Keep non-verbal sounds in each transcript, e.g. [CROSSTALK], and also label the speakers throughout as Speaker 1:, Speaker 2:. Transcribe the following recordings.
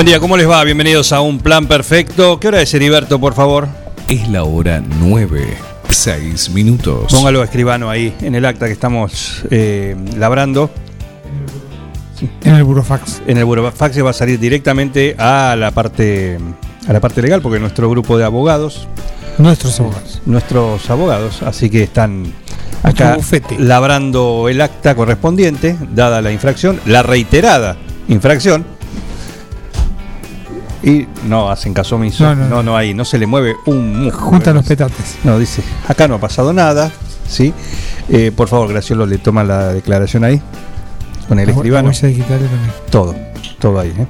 Speaker 1: Buen día, ¿cómo les va? Bienvenidos a Un Plan Perfecto. ¿Qué hora es, Heriberto, por favor?
Speaker 2: Es la hora 9, 6 minutos.
Speaker 1: Póngalo escribano ahí en el acta que estamos eh, labrando.
Speaker 3: En el burofax.
Speaker 1: En el burofax se va a salir directamente a la parte a la parte legal porque nuestro grupo de abogados,
Speaker 3: Nuestros abogados.
Speaker 1: nuestros abogados, así que están acá labrando el acta correspondiente, dada la infracción, la reiterada infracción. Y no hacen caso omiso.
Speaker 3: No,
Speaker 1: No,
Speaker 3: no,
Speaker 1: no,
Speaker 3: no.
Speaker 1: hay, no se le mueve un músculo.
Speaker 3: Juntan los petates.
Speaker 1: No, dice, acá no ha pasado nada, ¿sí? Eh, por favor, Graciolo, le toma la declaración ahí, con el
Speaker 3: La
Speaker 1: escribano.
Speaker 3: también.
Speaker 1: Todo, todo ahí. ¿eh?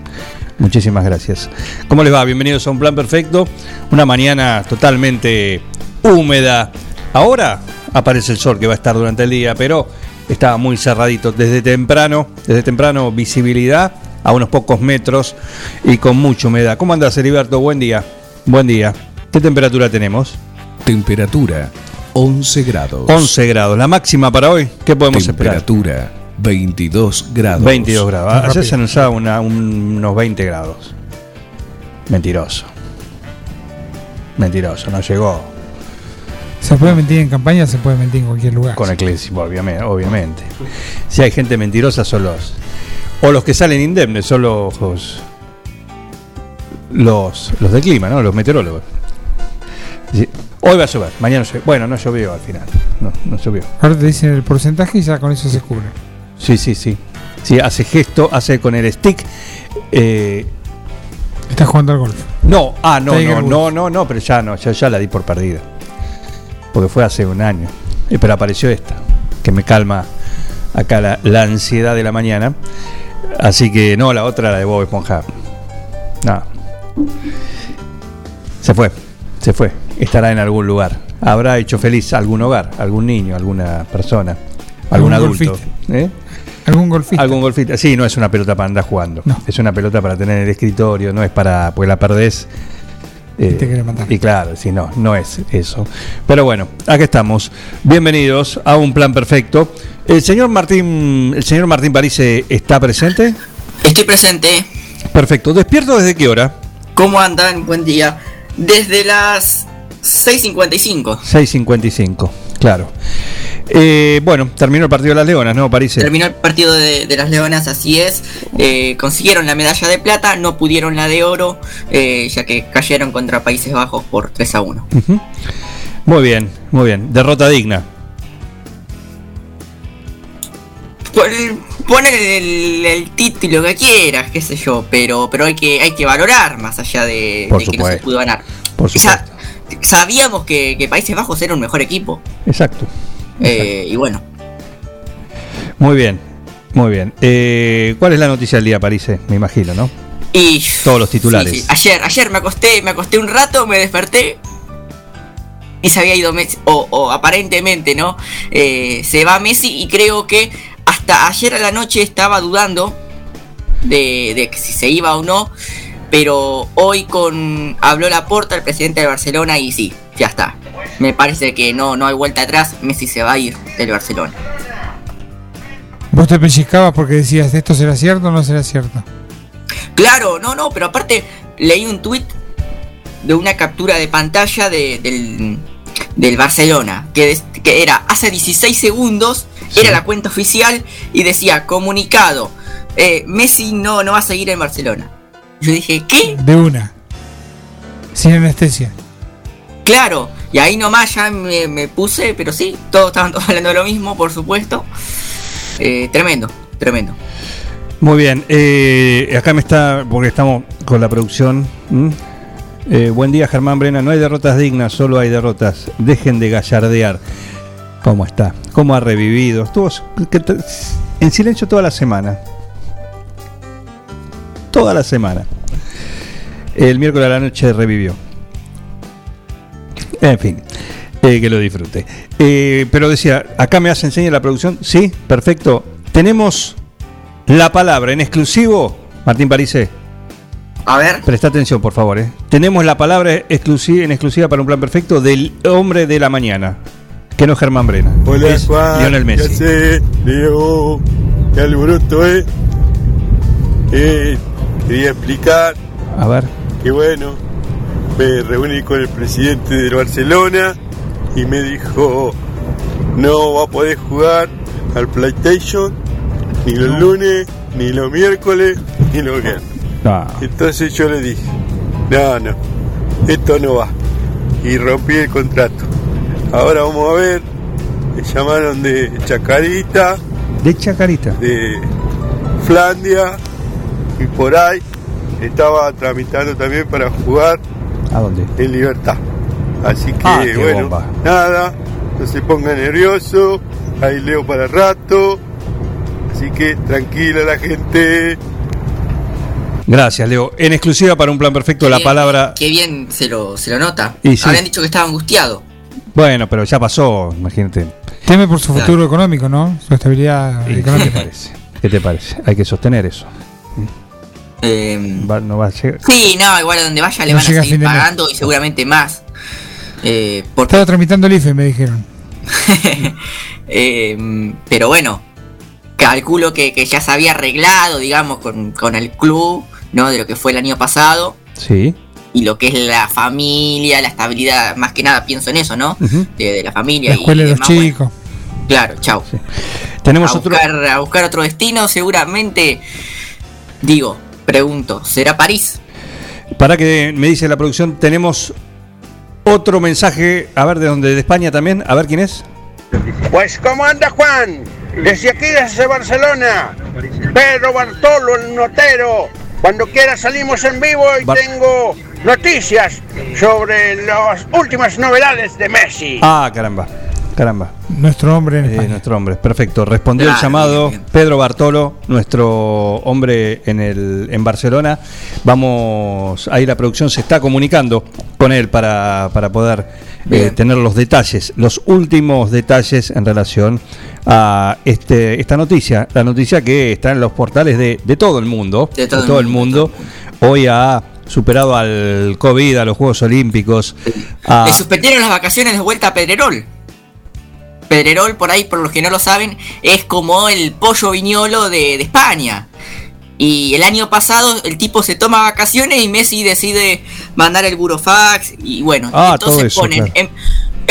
Speaker 1: Muchísimas gracias. ¿Cómo les va? Bienvenidos a Un Plan Perfecto. Una mañana totalmente húmeda. Ahora aparece el sol que va a estar durante el día, pero estaba muy cerradito. Desde temprano, desde temprano visibilidad a unos pocos metros y con mucha humedad. ¿Cómo andas, Heriberto? Buen día. Buen día. ¿Qué temperatura tenemos?
Speaker 2: Temperatura 11 grados.
Speaker 1: 11 grados. La máxima para hoy, ¿qué podemos esperar?
Speaker 2: Temperatura 22 grados.
Speaker 1: 22 grados. Ayer
Speaker 3: rápido.
Speaker 1: se anunciaba una- un- unos 20 grados. Mentiroso. Mentiroso, no llegó
Speaker 3: Se puede mentir en campaña, se puede mentir en cualquier lugar.
Speaker 1: con el obviamente. Si hay gente mentirosa son los. O los que salen indemnes, son los. Los, los de clima, ¿no? Los meteorólogos. Sí, Hoy va a llover, mañana llover. Bueno, no llovió al final. No, no llovió.
Speaker 3: Ahora te dicen el porcentaje y ya con eso se cubre.
Speaker 1: Sí, sí, sí. Sí, hace gesto, hace con el stick. eh,
Speaker 3: Estás jugando al golf.
Speaker 1: No, ah, no, no, no, no, no, pero ya no, ya, ya la di por perdida. Porque fue hace un año. Eh, pero apareció esta, que me calma acá la, la ansiedad de la mañana. Así que no, la otra, la de Bob Esponja. No. Se fue, se fue. Estará en algún lugar. Habrá hecho feliz algún hogar, algún niño, alguna persona, algún,
Speaker 3: Algún
Speaker 1: adulto.
Speaker 3: golfista.
Speaker 1: ¿Eh?
Speaker 3: ¿Algún golfista?
Speaker 1: Algún golfista. Sí, no es una pelota para andar jugando.
Speaker 3: No.
Speaker 1: Es una pelota para tener en el escritorio, no es para. Pues la perdés. eh,
Speaker 3: Y te matar.
Speaker 1: y claro, sí, no, no es eso. Pero bueno, acá estamos. Bienvenidos a un plan perfecto. El señor Martín, el señor Martín París eh, está presente.
Speaker 4: Estoy presente.
Speaker 1: Perfecto. ¿Despierto desde qué hora?
Speaker 4: ¿Cómo andan? Buen día. Desde las 6.55.
Speaker 1: 6.55, claro. Eh, bueno, terminó el partido de las Leonas, ¿no, París?
Speaker 4: Terminó el partido de, de las Leonas, así es. Eh, consiguieron la medalla de plata, no pudieron la de oro, eh, ya que cayeron contra Países Bajos por 3 a 1.
Speaker 1: Ujú. Muy bien, muy bien. Derrota digna.
Speaker 4: Poner el, el título que quieras, qué sé yo, pero, pero hay, que, hay que valorar más allá de, de que no se pudo ganar.
Speaker 1: Por
Speaker 4: sabíamos que, que Países Bajos era un mejor equipo.
Speaker 1: Exacto.
Speaker 4: eh, y bueno,
Speaker 1: Muy bien, muy bien. Eh, ¿Cuál es la noticia del día, París? Me imagino, ¿no?
Speaker 4: Y
Speaker 1: Todos los titulares.
Speaker 4: sí, sí. Ayer, ayer me acosté, me acosté un rato, me desperté y se había ido Messi, o, o aparentemente, ¿no? Eh, se va Messi y creo que hasta ayer a la noche estaba dudando de, de que si se iba o no, pero hoy con habló la porta el presidente de Barcelona y sí, ya está. Me parece que no, no hay vuelta atrás, Messi se va a ir del Barcelona.
Speaker 3: Vos te pellizcabas porque decías, ¿esto será cierto o no será cierto?
Speaker 4: Claro, no, no, pero aparte leí un tuit de una captura de pantalla de- del, del Barcelona, que, des- que era hace 16 segundos, era la cuenta oficial y decía comunicado, eh, Messi no, no va a seguir en Barcelona. Yo dije, ¿qué?
Speaker 3: De una. Sin anestesia.
Speaker 4: Claro, y ahí nomás ya me, me puse, pero sí, todos estaban [LAUGHS] todos hablando de lo mismo, por supuesto. Eh, tremendo, tremendo.
Speaker 1: Muy bien, eh, acá me está, porque estamos con la producción. Eh, buen día, Germán Brena. No hay derrotas dignas, solo hay derrotas. Dejen de gallardear. ¿Cómo está? ¿Cómo ha revivido? Estuvo en silencio toda la semana. Toda la semana. El miércoles a la noche revivió. En fin, eh, que lo disfrute. Eh, pero decía, acá me hace enseña la producción. Sí, perfecto. Tenemos la palabra en exclusivo. Martín Parise,
Speaker 4: A ver,
Speaker 1: presta atención, por favor. eh. Tenemos la palabra exclusiva, en exclusiva para un plan perfecto del hombre de la mañana. Que no es Germán Brena.
Speaker 5: Hola
Speaker 1: es
Speaker 5: Juan,
Speaker 1: Lionel
Speaker 5: ¿qué
Speaker 1: Messi.
Speaker 5: Leo, qué alboroto, ¿eh? Eh, Quería explicar
Speaker 1: A ver.
Speaker 5: que bueno, me reuní con el presidente del Barcelona y me dijo, no va a poder jugar al PlayStation ni los lunes, ni los miércoles, ni los viernes.
Speaker 1: Ah,
Speaker 5: Entonces yo le dije, no, no, esto no va. Y rompí el contrato. Ahora vamos a ver, me llamaron de Chacarita,
Speaker 1: de Chacarita.
Speaker 5: de Flandia y por ahí estaba tramitando también para jugar
Speaker 1: ¿A dónde?
Speaker 5: en libertad. Así que
Speaker 1: Ah, qué
Speaker 5: bueno,
Speaker 1: bomba.
Speaker 5: nada, no se ponga nervioso, ahí leo para rato. Así que tranquila la gente.
Speaker 1: Gracias, Leo. En exclusiva para un plan perfecto,
Speaker 4: qué
Speaker 1: la
Speaker 4: bien-
Speaker 1: palabra.
Speaker 4: Qué bien se lo, se lo nota.
Speaker 1: Sí.
Speaker 4: Habían dicho que estaba angustiado.
Speaker 1: Bueno, pero ya pasó, imagínate.
Speaker 3: Teme por su
Speaker 4: Claro.
Speaker 3: futuro económico, ¿no? Su estabilidad
Speaker 1: ¿Y ¿Qué te
Speaker 3: económica.
Speaker 1: parece? ¿Qué te parece? Hay que sostener eso.
Speaker 4: Eh,
Speaker 1: Va- no va a llegar.
Speaker 4: sí, no, igual a donde vaya le
Speaker 3: No
Speaker 4: van a seguir pagando y seguramente más. Eh, porque,
Speaker 3: Estaba tramitando el IFE, me dijeron. [LAUGHS]
Speaker 4: eh, pero bueno, calculo que, que ya se había arreglado, digamos, con, con el club, ¿no? De lo que fue el año pasado.
Speaker 1: Sí.
Speaker 4: Y lo que es la familia, la estabilidad, más que nada pienso en eso, ¿no?
Speaker 1: Ujú.
Speaker 4: De, de la familia.
Speaker 3: La escuela
Speaker 4: y
Speaker 3: de los
Speaker 4: demás, bueno,
Speaker 3: chicos.
Speaker 4: claro, chao.
Speaker 1: Tenemos
Speaker 4: a
Speaker 1: otro.
Speaker 4: buscar, a buscar otro destino, seguramente. Digo, pregunto, ¿será París?
Speaker 1: Para que me dice la producción, tenemos otro mensaje. A ver, de dónde, de España también. A ver quién es.
Speaker 6: Pues, ¿cómo anda Juan? Desde aquí, desde Barcelona. Pedro Bartolo, el notero. Cuando quiera salimos en vivo y
Speaker 1: Bar-
Speaker 6: tengo noticias sobre las últimas novedades de Messi.
Speaker 1: Ah, caramba. Caramba.
Speaker 3: Nuestro hombre en
Speaker 1: Eh, nuestro hombre, perfecto. Respondió el llamado
Speaker 4: bien, bien.
Speaker 1: Pedro Bartolo, nuestro hombre en, el, en Barcelona. Vamos, ahí la producción se está comunicando con él para, para poder eh, tener los detalles, los últimos detalles en relación a este, esta noticia. La noticia que está en los portales de, de todo el mundo.
Speaker 4: De todo el
Speaker 1: el
Speaker 4: mundo,
Speaker 1: mundo. Hoy ha superado al COVID, a los Juegos Olímpicos. a-
Speaker 4: Le suspendieron las vacaciones de vuelta a Pedrerol. Pedrerol, por ahí, por los que no lo saben, es como el pollo viñolo de, de España. Y el año pasado el tipo se toma vacaciones y Messi decide mandar el burofax. Y bueno,
Speaker 1: Ah,
Speaker 4: entonces
Speaker 1: todo eso,
Speaker 4: ponen
Speaker 1: claro.
Speaker 4: en,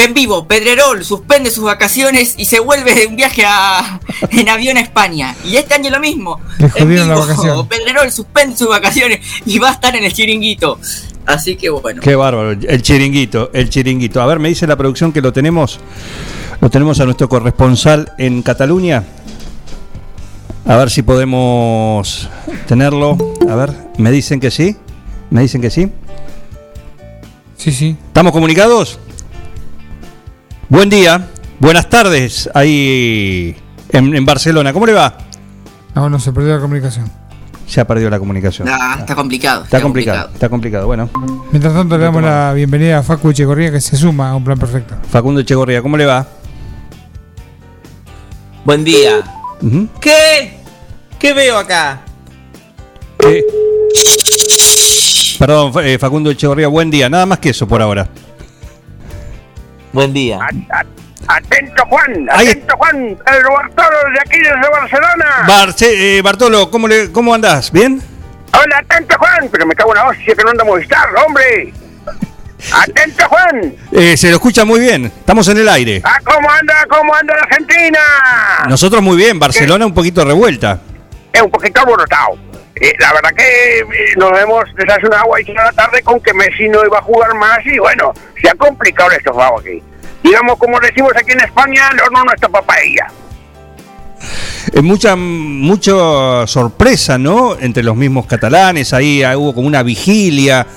Speaker 4: en vivo, Pedrerol suspende sus vacaciones y se vuelve de un viaje a, en avión a España. Y este año lo mismo.
Speaker 3: Le
Speaker 4: En
Speaker 3: jodieron la
Speaker 4: vivo,
Speaker 3: vacación.
Speaker 4: Pedrerol suspende sus vacaciones y va a estar en el chiringuito. Así que bueno.
Speaker 1: Qué bárbaro, el chiringuito, el chiringuito. A ver, me dice la producción que lo tenemos, lo tenemos a nuestro corresponsal en Cataluña. A ver si podemos tenerlo. A ver, me dicen que sí, me dicen que sí.
Speaker 3: Sí, sí.
Speaker 1: ¿Estamos comunicados? Buen día, buenas tardes ahí en, en Barcelona. ¿Cómo le va?
Speaker 3: No, no se perdió la comunicación.
Speaker 1: Se ha perdido la comunicación.
Speaker 4: Ah, está complicado.
Speaker 1: Está complicado, está complicado. Bueno,
Speaker 3: Mientras tanto, le damos la bienvenida a Facu Echecorría que se suma a un plan perfecto.
Speaker 1: Facundo Echegorría, ¿cómo le va?
Speaker 7: Buen día. ¿Qué? ¿Qué veo acá?
Speaker 1: Perdón, eh, Facundo Echegorría, buen día. Nada más que eso por ahora.
Speaker 7: Buen día.
Speaker 6: Atento Juan,
Speaker 1: Ahí-
Speaker 6: atento Juan, Pedro Bartolo de aquí desde Barcelona.
Speaker 1: Barce- eh, Bartolo, ¿cómo, le, ¿cómo andás? ¿Bien?
Speaker 6: Hola, atento Juan, pero me cago en la hostia que no anda a Movistar, hombre. Atento Juan.
Speaker 1: Eh, se lo escucha muy bien. Estamos en el aire.
Speaker 6: Ah, ¿cómo anda, cómo anda la Argentina?
Speaker 1: Nosotros muy bien. Barcelona un poquito revuelta.
Speaker 6: Es un poquito alborotado. Eh, la verdad que eh, nos hemos desayunado ahí a la tarde con que Messi no iba a jugar más y bueno, se ha complicado esto vamos aquí. Digamos, como decimos aquí en España, el horno no está para paella.
Speaker 1: Eh, mucha, mucha sorpresa, ¿no? Entre los mismos catalanes, ahí ah, hubo como una vigilia.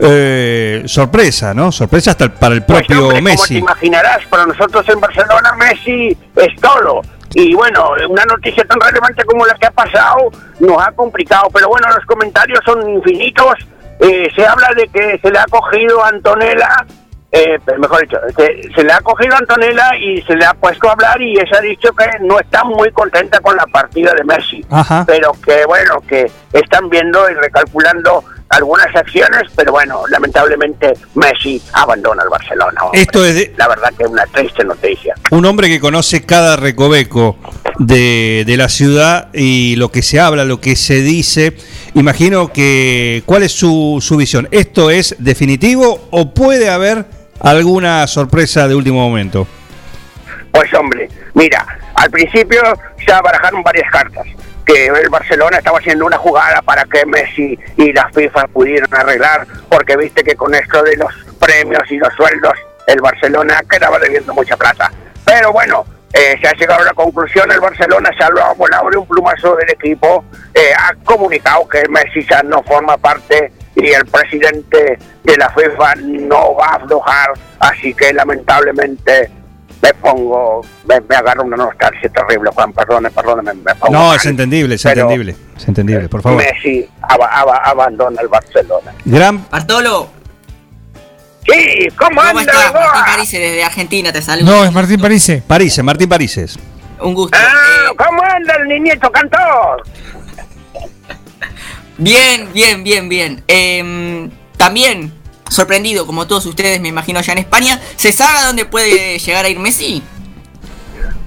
Speaker 1: eh, sorpresa, ¿no? Sorpresa hasta para el
Speaker 6: Pues,
Speaker 1: propio
Speaker 6: hombre, Como te
Speaker 1: Messi.
Speaker 6: imaginarás, para nosotros en Barcelona Messi es todo. Y bueno, una noticia tan relevante como la que ha pasado nos ha complicado. Pero bueno, los comentarios son infinitos. Eh, se habla de que se le ha cogido a Antonella, eh, mejor dicho, se, se le ha cogido a Antonella y se le ha puesto a hablar y ella ha dicho que no está muy contenta con la partida de Messi.
Speaker 1: Ajá.
Speaker 6: Pero que bueno, que están viendo y recalculando algunas acciones, pero bueno, lamentablemente Messi abandona el Barcelona. hombre.
Speaker 1: Esto es de-
Speaker 6: La verdad que es una triste noticia.
Speaker 1: Un hombre que conoce cada recoveco de, de la ciudad y lo que se habla, lo que se dice. Imagino que. ¿Cuál es su, su visión? ¿Esto es definitivo o puede haber alguna sorpresa de último momento?
Speaker 6: Pues hombre, mira, al principio se barajaron varias cartas. Que el Barcelona estaba haciendo una jugada para que Messi y la FIFA pudieran arreglar, porque viste que con esto de los premios y los sueldos, el Barcelona quedaba debiendo mucha plata. Pero bueno, eh, se ha llegado a la conclusión, el Barcelona se ha volado de un plumazo del equipo, eh, ha comunicado que Messi ya no forma parte y el presidente de la FIFA no va a aflojar, así que lamentablemente me pongo, me, me agarro una nostalgia terrible, Juan, perdone, perdone, me, pongo
Speaker 1: No,
Speaker 6: mal.
Speaker 1: es entendible, es
Speaker 6: Pero
Speaker 1: entendible. Es entendible, por favor.
Speaker 6: Messi aba- abandona el Barcelona.
Speaker 1: Gran.
Speaker 8: Bartolo,
Speaker 6: Sí, ¿cómo,
Speaker 8: ¿cómo
Speaker 6: anda?
Speaker 8: Martín? Carice desde Argentina te saluda.
Speaker 3: No, es Martín Parise.
Speaker 1: Parise, Martín Parises.
Speaker 8: Un gusto.
Speaker 6: Ah,
Speaker 8: Eh,
Speaker 6: ¿Cómo anda el niñito cantor?
Speaker 8: bien, bien, bien, bien. Em, también, sorprendido, como todos ustedes, me imagino, allá en España, ¿se sabe a dónde puede llegar a ir Messi?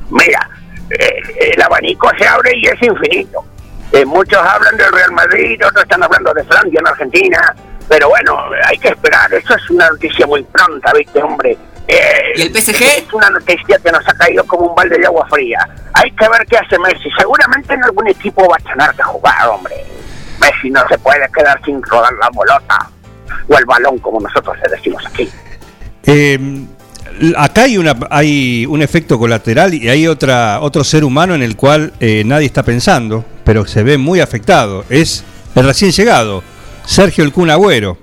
Speaker 6: Mira, eh, el abanico se abre y es infinito. Eh, muchos hablan del Real Madrid, otros están hablando de Francia, en Argentina. Pero bueno, hay que esperar. Eso es una noticia muy pronta, ¿viste, hombre? Eh,
Speaker 8: ¿Y el PSG?
Speaker 6: Es una noticia que nos ha caído como un balde de agua fría. Hay que ver qué hace Messi. Seguramente en algún equipo va a tener que jugar, hombre. Messi no se puede quedar sin rodar la bolota. O el balón, como nosotros le decimos aquí.
Speaker 1: Eh, acá hay, una, hay un efecto colateral y hay otra, otro ser humano en el cual eh, nadie está pensando, pero se ve muy afectado. Es el recién llegado, Sergio El Kun Agüero,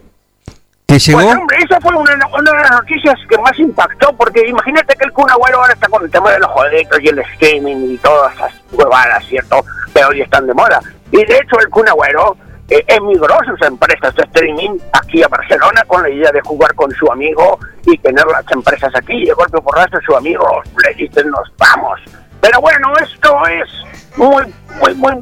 Speaker 1: que llegó...
Speaker 6: Pues hombre, esa fue una, una de las noticias que más impactó, porque imagínate que el Kun Agüero ahora está con el tema de los jueguitos y el streaming y todas esas huevadas, ¿cierto? Que hoy están de moda. Y de hecho el Kun Agüero eh, emigró sus empresas de streaming aquí a Barcelona con la idea de jugar con su amigo y tener las empresas aquí. Y de golpe por rato su amigo le dicen nos vamos. Pero bueno, esto es muy, muy, muy,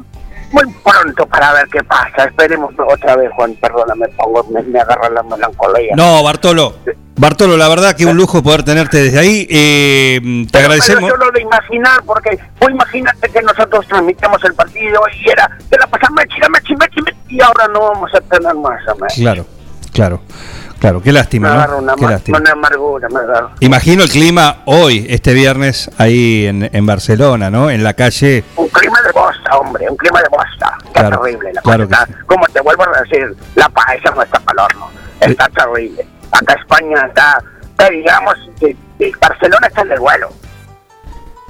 Speaker 6: muy pronto para ver qué pasa. Esperemos otra vez, Juan, perdóname, pongo, me, me agarra la melancolía.
Speaker 1: No, Bartolo. Bartolo, la verdad que un lujo poder tenerte desde ahí. eh, te
Speaker 6: Pero-
Speaker 1: agradecemos.
Speaker 6: Pero solo de imaginar, porque vos imagínate que nosotros transmitimos el partido y era, te la pasamos Y ahora no vamos a tener más a Messi.
Speaker 1: Claro, claro, claro. Qué
Speaker 6: Me
Speaker 1: lástima,
Speaker 6: agarra
Speaker 1: ¿no?
Speaker 6: una,
Speaker 1: Qué
Speaker 6: ma-
Speaker 1: lástima.
Speaker 6: una amargura, me.
Speaker 1: Imagino el clima hoy, este viernes, ahí en, en Barcelona, ¿no? En la calle.
Speaker 6: Un clima de bosta, hombre, un clima de bosta. Está
Speaker 1: Claro,
Speaker 6: terrible la
Speaker 1: claro
Speaker 6: cosa. Como te vuelvo a decir, la paesa no está para el horno. Está terrible. Acá España está, está, digamos, Barcelona está en el vuelo.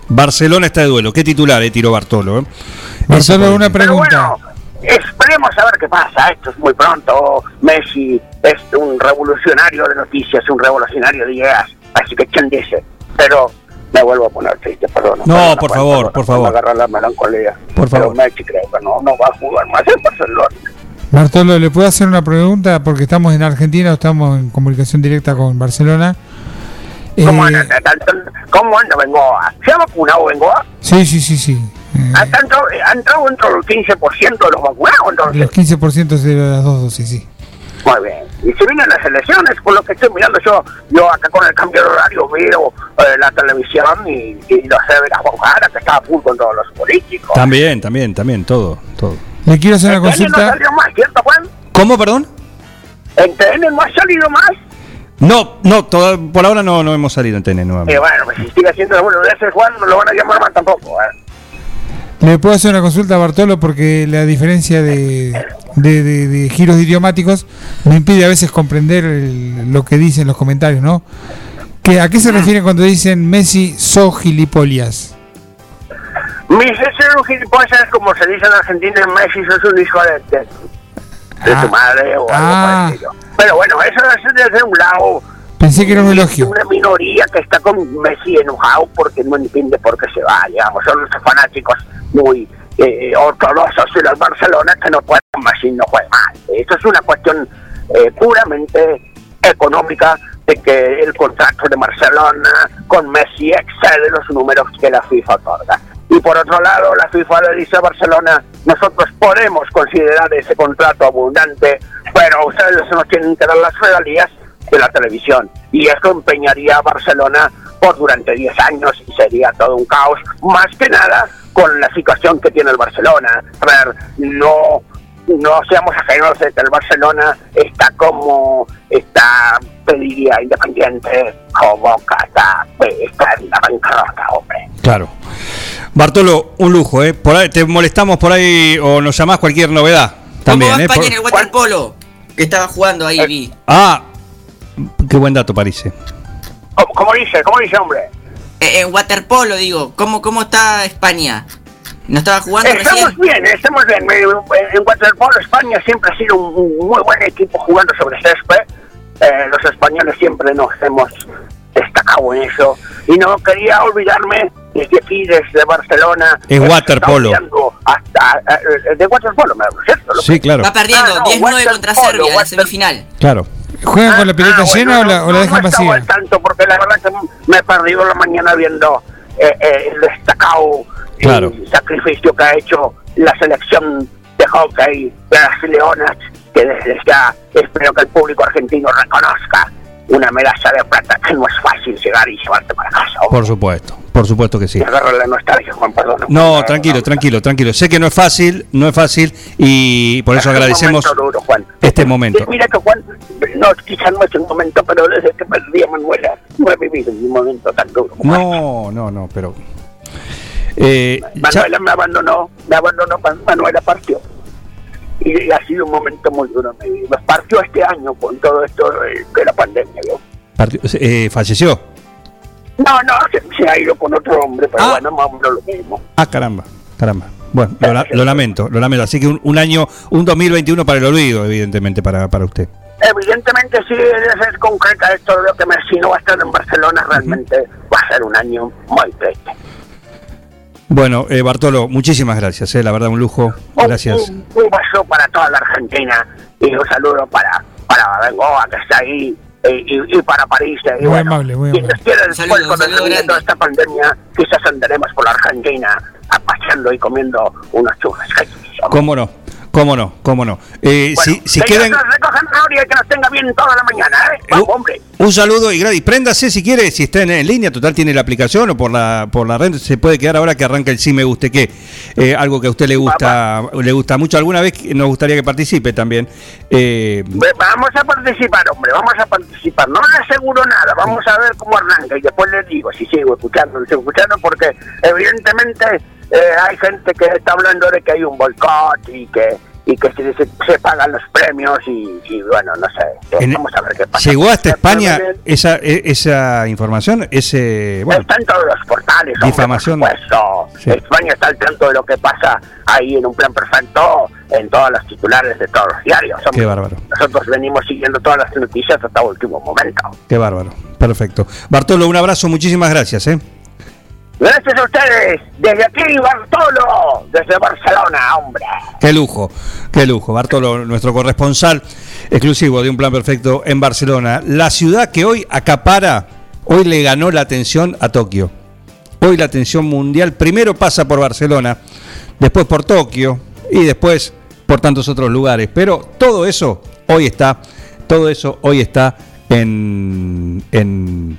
Speaker 1: Barcelona está de duelo. ¿Qué titular, eh, tiró Bartolo? eh?
Speaker 3: Bartolo, una
Speaker 6: Pero
Speaker 3: pregunta.
Speaker 6: bueno, esperemos a ver qué pasa. Esto es muy pronto. Messi es un revolucionario de noticias, un revolucionario de ideas. Así que quién dice. Pero me vuelvo a poner triste, perdón.
Speaker 1: No, por favor, por favor.
Speaker 6: Me agarra la melancolía.
Speaker 1: Por favor.
Speaker 6: Pero Messi creo que no, no va a jugar más en Barcelona.
Speaker 3: Bartolo, ¿le puedo hacer una pregunta? Porque estamos en Argentina, estamos en comunicación directa con Barcelona.
Speaker 6: ¿Cómo
Speaker 3: Eh,
Speaker 6: anda, ¿Cómo anda Bengoa? ¿Se ha vacunado Bengoa?
Speaker 3: sí, sí, sí, sí. Eh,
Speaker 6: ¿Ha entrado, ha entrado dentro del 15% de los vacunados entonces?
Speaker 3: los 15% de las dos dosis, sí.
Speaker 6: Muy bien. Y se vienen las elecciones, por lo que estoy mirando yo, yo acá con el cambio de horario veo eh, la televisión y, y lo sé ver a Juan Jara, que está a full con todos los políticos.
Speaker 1: También, también, también, todo, todo.
Speaker 3: Le quiero hacer una
Speaker 6: ¿En TN no
Speaker 3: consulta.
Speaker 6: salió más, cierto, Juan?
Speaker 1: ¿Cómo, perdón?
Speaker 6: ¿En TN no ha salido más?
Speaker 1: No, no, toda- por ahora no, no hemos salido en TN
Speaker 6: Y
Speaker 1: nuevamente.
Speaker 6: bueno, pues si sigue haciendo las boludeces, Juan, no lo van a llamar más tampoco. ¿eh?
Speaker 3: Le puedo hacer una consulta a Bartolo porque la diferencia de, de- de- de giros idiomáticos me impide a veces comprender el- lo que dicen los comentarios, ¿no? ¿Que, ¿A qué se refieren cuando dicen Messi so gilipollas?
Speaker 6: Mis ser un gilipollas, como se dice en Argentina, Messi sos un hijo de, de, de
Speaker 3: Ah.
Speaker 6: tu madre o algo
Speaker 3: Ah.
Speaker 6: parecido. Pero bueno, eso es desde un lado.
Speaker 3: Pensé que era un elogio.
Speaker 6: Una minoría que está con Messi enojado porque no entiende por qué se va, digamos. Son los fanáticos muy eh, ortodoxos de los Barcelona que no pueden Messi no juega mal. Esto es una cuestión eh, puramente económica de que el contrato de Barcelona con Messi excede los números que la FIFA otorga. Y por otro lado, la FIFA le dice a Barcelona, nosotros podemos considerar ese contrato abundante, pero ustedes nos tienen que dar las regalías de la televisión. Y esto empeñaría a Barcelona por durante 10 años y sería todo un caos, más que nada con la situación que tiene el Barcelona. A ver, no, no seamos ajenos de que el Barcelona está como está, te diría, independiente, como que está, está en la bancarrota, hombre.
Speaker 1: Claro. Bartolo, un lujo, ¿eh? Por ahí, te molestamos por ahí o nos llamás cualquier novedad. También,
Speaker 8: ¿Cómo va
Speaker 1: ¿eh?
Speaker 8: España
Speaker 1: Por-
Speaker 8: en el waterpolo? Que estaba jugando ahí, vi.
Speaker 1: Ah, qué buen dato, parece.
Speaker 6: ¿Cómo, cómo dice? ¿Cómo dice, hombre?
Speaker 8: Eh, en waterpolo, digo. ¿Cómo, ¿Cómo está España? ¿No estaba jugando
Speaker 6: Estamos
Speaker 8: recién?
Speaker 6: bien, estamos bien. Eh, En waterpolo España siempre ha sido un muy buen equipo jugando sobre césped. Eh, los españoles siempre nos hemos destacado en eso. Y no quería olvidarme desde aquí, desde Barcelona.
Speaker 1: Es
Speaker 6: eh,
Speaker 1: waterpolo.
Speaker 6: Hasta, eh, de waterpolo, ¿me hablo, ¿cierto?
Speaker 1: Sí, claro.
Speaker 8: Va perdiendo,
Speaker 6: Ah, no,
Speaker 8: 10-9 contra Serbia en la
Speaker 6: water-
Speaker 8: semifinal.
Speaker 1: Claro.
Speaker 3: ¿Juegan con la pelota
Speaker 6: Ah, bueno,
Speaker 3: llena o la,
Speaker 6: no,
Speaker 3: o la
Speaker 6: no,
Speaker 3: dejan
Speaker 6: no
Speaker 3: vacía?
Speaker 6: al tanto porque la verdad que me he perdido la mañana viendo eh, eh, el destacado y
Speaker 1: Claro.
Speaker 6: sacrificio que ha hecho la selección de hockey de las Leonas, que desde ya espero que el público argentino reconozca una medalla de plata que no es fácil llegar y llevarte para casa.
Speaker 1: Por supuesto, por supuesto que sí.
Speaker 6: La nostalgia, Juan, perdón.
Speaker 1: No, tranquilo, tranquilo, tranquilo. Sé que no es fácil, no es fácil y por eso agradecemos
Speaker 6: momento duro, Juan.
Speaker 1: este momento.
Speaker 6: Sí, mira que Juan, no, quizás no es un momento, pero desde que perdí a Manuela, no he vivido un momento tan duro como este.
Speaker 1: No, no, no, pero... Eh, ya-
Speaker 6: Manuela me abandonó, me abandonó, Man- Manuela partió. Y, ha sido un momento muy duro vida. Partió este año con todo esto de, la pandemia, ¿vio?
Speaker 1: partió- eh, falleció.
Speaker 6: No, no, se, se ha ido con otro hombre, pero
Speaker 1: Ah.
Speaker 6: bueno, más o menos lo mismo.
Speaker 1: Ah, caramba, caramba. Bueno, lo, la- lo lamento, lo lamento. Así que un, un año, un 2021 para el olvido, evidentemente, para, para usted.
Speaker 6: Evidentemente, si es concreta esto de lo que no va a estar en Barcelona, realmente va a ser un año muy triste.
Speaker 1: Bueno, eh, Bartolo, muchísimas gracias, eh, la verdad, un lujo.
Speaker 6: Un-
Speaker 1: Gracias.
Speaker 6: Un, un beso para toda la Argentina y un saludo para, para Bengoa, que está ahí, y, y- y para París. Y
Speaker 3: Muy
Speaker 6: bueno,
Speaker 3: amable, muy
Speaker 6: si
Speaker 3: amable.
Speaker 8: Un
Speaker 6: después,
Speaker 8: un
Speaker 6: siguiente de
Speaker 8: grande.
Speaker 6: esta pandemia, quizás andaremos por la Argentina, a- paseando y comiendo unos churros.
Speaker 1: ¿Cómo no? ¿Cómo no? ¿Cómo no? Eh,
Speaker 6: Bueno,
Speaker 1: si, si
Speaker 6: que
Speaker 1: quieren...
Speaker 6: Dios nos recoja en gloria y que nos tenga bien toda la mañana, ¿eh? Vamos,
Speaker 1: Uh,
Speaker 6: hombre.
Speaker 1: Un saludo y, gra- y préndase si quiere, si está en, en línea, total tiene la aplicación o por la por la red, se puede quedar ahora que arranca el sí me guste qué, eh, algo que a usted le gusta le gusta mucho. Alguna vez nos gustaría que participe también. Eh,
Speaker 6: Vamos a participar, hombre, vamos a participar. No le aseguro nada, vamos a ver cómo arranca y después les digo si sigo escuchando, sigo escuchando, porque evidentemente eh, hay gente que está hablando de que hay un boicot y que y que se, se- se pagan los premios y, y bueno, no sé.
Speaker 1: en-
Speaker 6: vamos a ver qué pasa.
Speaker 1: llegó hasta
Speaker 6: Eh,
Speaker 1: España
Speaker 6: eh,
Speaker 1: esa e- esa información, ese bueno,
Speaker 6: Está en todos los portales, hombre,
Speaker 1: Difamación.
Speaker 6: por supuesto.
Speaker 1: Sí.
Speaker 6: España está al tanto de lo que pasa ahí en un plan perfecto en todas las titulares de todos los diarios. hombre.
Speaker 1: Qué bárbaro.
Speaker 6: Nosotros venimos siguiendo todas las noticias hasta el último momento.
Speaker 1: qué bárbaro. Perfecto. Bartolo, un abrazo, muchísimas gracias, ¿eh?
Speaker 6: Gracias a ustedes. Desde aquí, Bartolo. Desde Barcelona, hombre.
Speaker 1: Qué lujo, qué lujo. Bartolo, nuestro corresponsal exclusivo de Un Plan Perfecto en Barcelona. La ciudad que hoy acapara, hoy le ganó la atención a Tokio. Hoy la atención mundial primero pasa por Barcelona, después por Tokio y después por tantos otros lugares. Pero todo eso hoy está, todo eso hoy está en, en,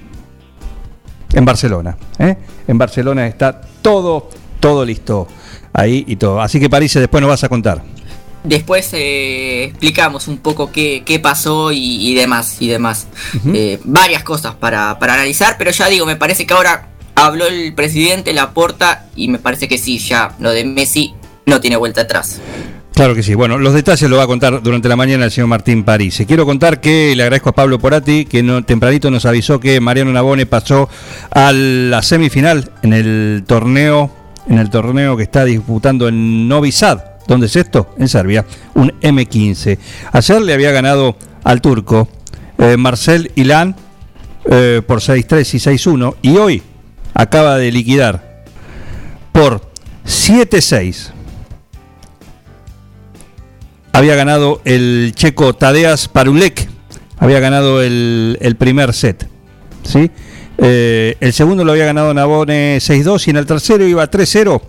Speaker 1: en Barcelona. ¿eh? En Barcelona está todo, todo listo ahí y todo. Así que París, después nos vas a contar.
Speaker 8: Después eh, explicamos un poco qué, qué pasó y, y demás, y demás. Eh, varias cosas para, para analizar, pero ya digo, me parece que ahora habló el presidente, la porta y me parece que sí, ya lo de Messi no tiene vuelta atrás.
Speaker 1: Claro que sí. Bueno, los detalles lo va a contar durante la mañana el señor Martín París. Quiero contar que le agradezco a Pablo Porati que no, tempranito nos avisó que Mariano Nabone pasó a la semifinal en el torneo, en el torneo que está disputando en Novi Sad. ¿Dónde es esto? En Serbia, un M15. Ayer le había ganado al turco eh, Marcel Ilan eh, por 6-3 y 6-1 y hoy acaba de liquidar por 7-6 había ganado el checo Tadeas Parulek, había ganado el, el primer set. ¿sí? Eh, el segundo lo había ganado Nabone 6-2 y en el tercero iba 3-0.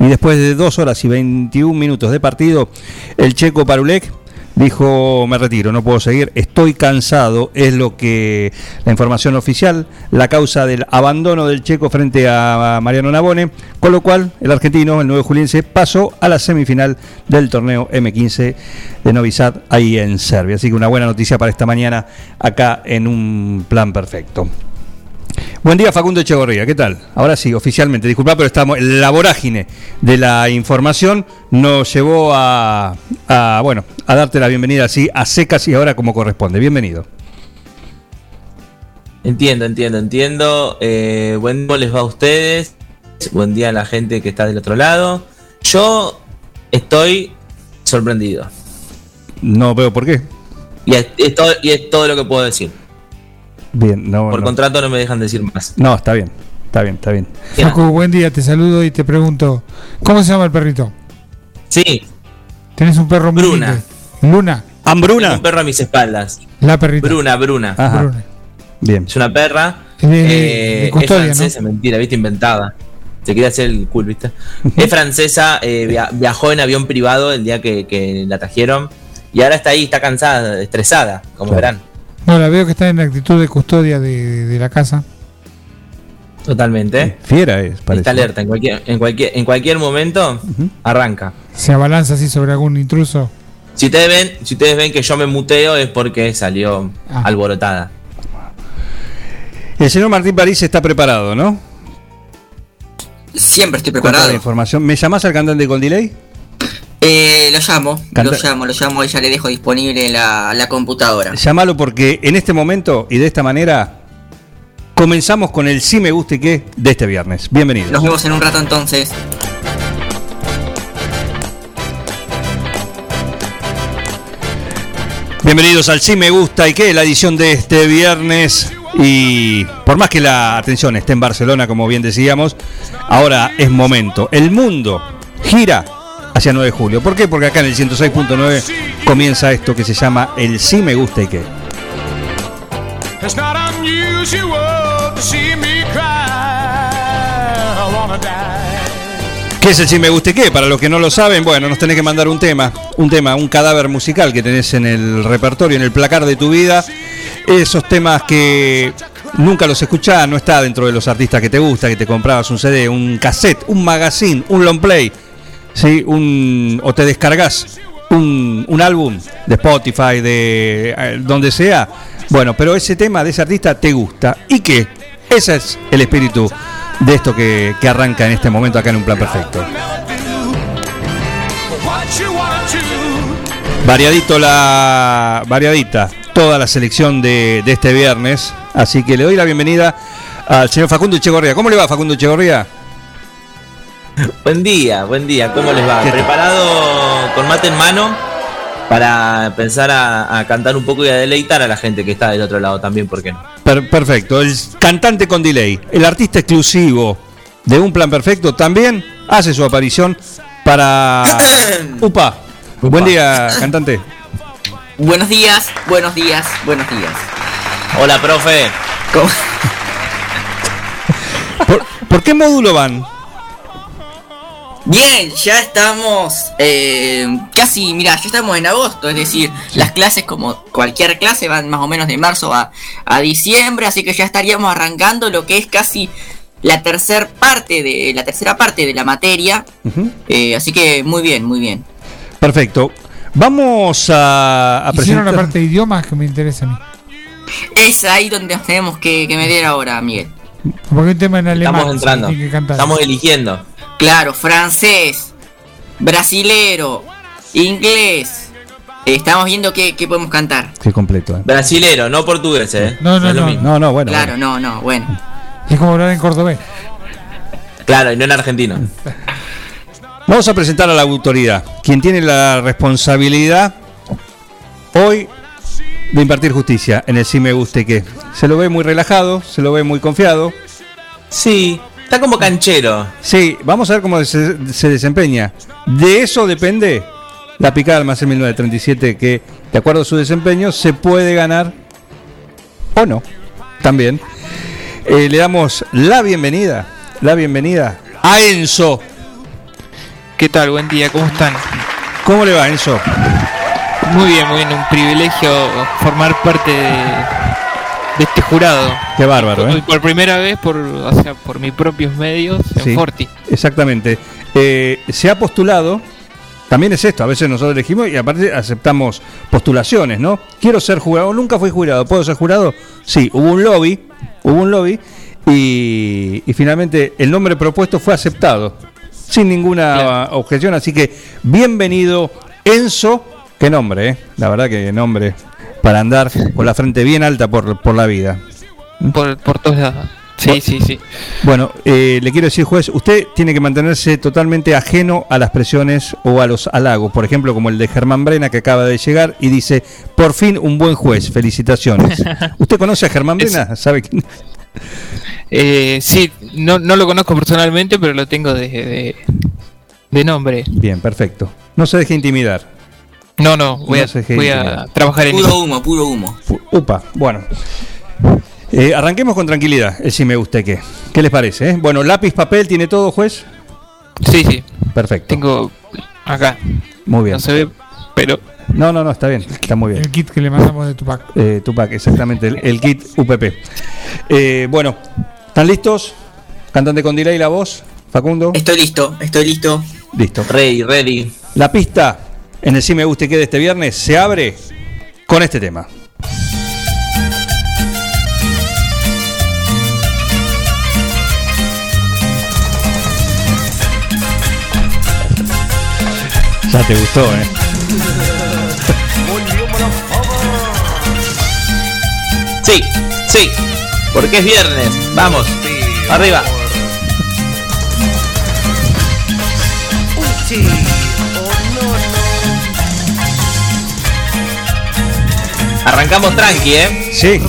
Speaker 1: Y después de 2 horas y 21 minutos de partido, el checo Parulek dijo, me retiro, no puedo seguir, estoy cansado, es lo que la información oficial, la causa del abandono del checo frente a Mariano Nabone, con lo cual el argentino, el 9 juliense, pasó a la semifinal del torneo M15 de Novi Sad, ahí en Serbia. Así que una buena noticia para esta mañana acá en un plan perfecto. Buen día Facundo Echegorría, ¿qué tal? Ahora sí, oficialmente, disculpa, pero estamos, la vorágine de la información nos llevó a, a, bueno, a darte la bienvenida así, a secas y ahora como corresponde. Bienvenido.
Speaker 7: Entiendo, entiendo, entiendo. Eh, buen día les va a ustedes. Buen día a la gente que está del otro lado. Yo estoy sorprendido.
Speaker 1: No veo por qué.
Speaker 7: Y es, es todo, y es todo lo que puedo decir.
Speaker 1: Bien, no.
Speaker 7: Por
Speaker 1: no.
Speaker 7: contrato no me dejan decir más.
Speaker 1: No, está bien, está bien, está bien.
Speaker 3: Facu, buen día, te saludo y te pregunto, ¿cómo se llama el perrito?
Speaker 7: Sí,
Speaker 3: Tenés un perro muy
Speaker 7: Bruna.
Speaker 3: lindo. Luna,
Speaker 7: tengo
Speaker 1: ¿Hambruna?
Speaker 7: un perro a mis espaldas.
Speaker 3: la perrita.
Speaker 7: Bruna, Bruna.
Speaker 1: Ajá,
Speaker 3: Bruna.
Speaker 1: bien.
Speaker 7: Es una perra. Eh,
Speaker 3: custodia,
Speaker 7: es francesa, mentira, viste, inventada. Se quería hacer el cool, viste. es francesa, eh, via- viajó en avión privado el día que, que la trajeron. Y ahora está ahí, está cansada, estresada, como
Speaker 1: Claro.
Speaker 7: verán.
Speaker 3: No, la veo que está en actitud de custodia de, de la casa.
Speaker 7: Totalmente.
Speaker 1: Fiera es, parece.
Speaker 7: Está alerta, en cualquier, en cualquier, en cualquier momento arranca.
Speaker 3: Se abalanza así sobre algún intruso.
Speaker 7: Si ustedes ven, si ustedes ven que yo me muteo es porque salió
Speaker 3: Ah.
Speaker 7: alborotada.
Speaker 1: El señor Martín París está preparado, ¿no?
Speaker 8: Siempre estoy preparado.
Speaker 1: la información. ¿Me llamás al cantante con delay?
Speaker 8: Eh, lo llamo,
Speaker 1: Canta-
Speaker 8: lo llamo, lo llamo y ya le dejo disponible la, la computadora.
Speaker 1: Llámalo porque en este momento y de esta manera comenzamos con el sí me guste que de este viernes. Bienvenido.
Speaker 8: Nos vemos en un rato entonces.
Speaker 1: Bienvenidos al Sí Me Gusta y qué, la edición de este viernes. Y por más que la atención esté en Barcelona, como bien decíamos, ahora es momento. El mundo gira hacia 9 de julio. ¿Por qué? Porque acá en el 106.9 comienza esto que se llama el Sí Me Gusta y qué. ¿Qué es el Si Me Guste Qué? Para los que no lo saben, bueno, nos tenés que mandar un tema, un tema, un cadáver musical que tenés en el repertorio, en el placar de tu vida. Esos temas que nunca los escuchás, no está dentro de los artistas que te gusta, que te comprabas un CD, un cassette, un magazine, un long play, ¿sí? un, o te descargas un, un álbum de Spotify, de eh, donde sea. Bueno, pero ese tema de ese artista te gusta. ¿Y qué? Ese es el espíritu de esto que, que arranca en este momento acá en un plan perfecto. Variadito la. Variadita. Toda la selección de, de este viernes. Así que le doy la bienvenida al señor Facundo Echegorría. ¿Cómo le va, Facundo Echegorría? [LAUGHS]
Speaker 7: Buen día, buen día, ¿cómo les va? ¿Preparado con mate en mano? Para empezar a, a cantar un poco y a deleitar a la gente que está del otro lado también, ¿por qué no?
Speaker 1: Per- perfecto. El cantante con delay. El artista exclusivo de Un Plan Perfecto también hace su aparición para. [COUGHS] Upa. Buen día, cantante.
Speaker 8: Buenos días, buenos días, buenos días.
Speaker 7: Hola, profe.
Speaker 8: ¿Cómo?
Speaker 1: ¿Por, por qué módulo van?
Speaker 8: Bien, ya estamos eh, casi, mira, ya estamos en agosto, es decir, las clases como cualquier clase van más o menos de marzo a, a diciembre, así que ya estaríamos arrancando lo que es casi la tercera parte de la tercera parte de la materia, eh, así que muy bien, muy bien.
Speaker 1: Perfecto. Vamos a, a presentar.
Speaker 3: parte de idiomas que me interesa a mí.
Speaker 8: Es ahí donde tenemos que, que meter ahora, Miguel.
Speaker 3: Porque un tema en alemán.
Speaker 7: Estamos entrando.
Speaker 3: sí, tiene que cantar.
Speaker 7: Estamos eligiendo.
Speaker 8: Claro, francés, brasilero, inglés. Eh, estamos viendo qué, qué podemos cantar.
Speaker 1: Qué completo. ¿eh?
Speaker 7: Brasilero, no portugués, eh.
Speaker 3: No, no, no.
Speaker 1: No, no, bueno.
Speaker 8: Claro, no, no, bueno.
Speaker 3: Es como hablar en cordobés.
Speaker 7: Claro, y no en argentino. [LAUGHS]
Speaker 1: Vamos a presentar a la autoridad, quien tiene la responsabilidad hoy de impartir justicia en el sí me guste que. Se lo ve muy relajado, se lo ve muy confiado.
Speaker 7: Sí, está como canchero.
Speaker 1: Sí, vamos a ver cómo se, se desempeña. De eso depende la picada del Almacén 1937, que de acuerdo a su desempeño se puede ganar o no. También. Eh, le damos la bienvenida, la bienvenida a Enzo.
Speaker 9: ¿Qué tal? Buen día, ¿cómo están?
Speaker 1: ¿Cómo le va, Enzo?
Speaker 9: Muy bien, muy bien, un privilegio formar parte de, de este jurado.
Speaker 1: Qué bárbaro,
Speaker 9: Por,
Speaker 1: ¿eh?
Speaker 9: por primera vez, por, o sea, por mis propios medios, en
Speaker 1: Sí,
Speaker 9: Forti.
Speaker 1: Exactamente. Eh, se ha postulado, también es esto, a veces nosotros elegimos y aparte aceptamos postulaciones, ¿no? Quiero ser jurado, nunca fui jurado, ¿puedo ser jurado? Sí, hubo un lobby, hubo un lobby y, y finalmente el nombre propuesto fue aceptado, sin ninguna objeción, así que bienvenido Enzo, qué nombre, ¿eh? La verdad que nombre para andar con la frente bien alta por, por la vida.
Speaker 9: Por, por todos lados. Sí, sí, sí.
Speaker 1: Bueno, eh, le quiero decir, juez, usted tiene que mantenerse totalmente ajeno a las presiones o a los halagos, por ejemplo, como el de Germán Brena que acaba de llegar y dice, por fin un buen juez, felicitaciones. [LAUGHS] ¿Usted conoce a Germán Brena? ¿Sabe quién?
Speaker 9: Eh, sí, no, no lo conozco personalmente, pero lo tengo de, de, de nombre.
Speaker 1: Bien, perfecto. No se deje intimidar.
Speaker 9: No, no, voy,
Speaker 1: No
Speaker 9: a, voy trabajar en
Speaker 8: Puro humo, puro humo.
Speaker 1: Upa, bueno. Eh, arranquemos con tranquilidad, el si me guste qué. ¿Qué les parece? eh? Bueno, lápiz, papel, ¿tiene todo, juez?
Speaker 9: Sí, sí,
Speaker 1: Perfecto.
Speaker 9: tengo acá.
Speaker 1: Muy bien.
Speaker 9: No se ve, pero
Speaker 1: No, no, no, está bien, está muy bien.
Speaker 3: El kit que le mandamos de Tupac.
Speaker 1: Eh, Tupac, exactamente, el, el kit UPP. Eh, bueno, ¿están listos? Cantante con delay la voz, Facundo.
Speaker 8: Estoy listo, estoy listo.
Speaker 1: Listo.
Speaker 7: Ready, ready.
Speaker 1: La pista en el Sí Me Que de este viernes se abre con este tema. Ya te gustó, ¿eh?
Speaker 7: Sí, sí. Porque es viernes. Vamos. Arriba. Arrancamos tranqui, ¿eh?
Speaker 1: Sí.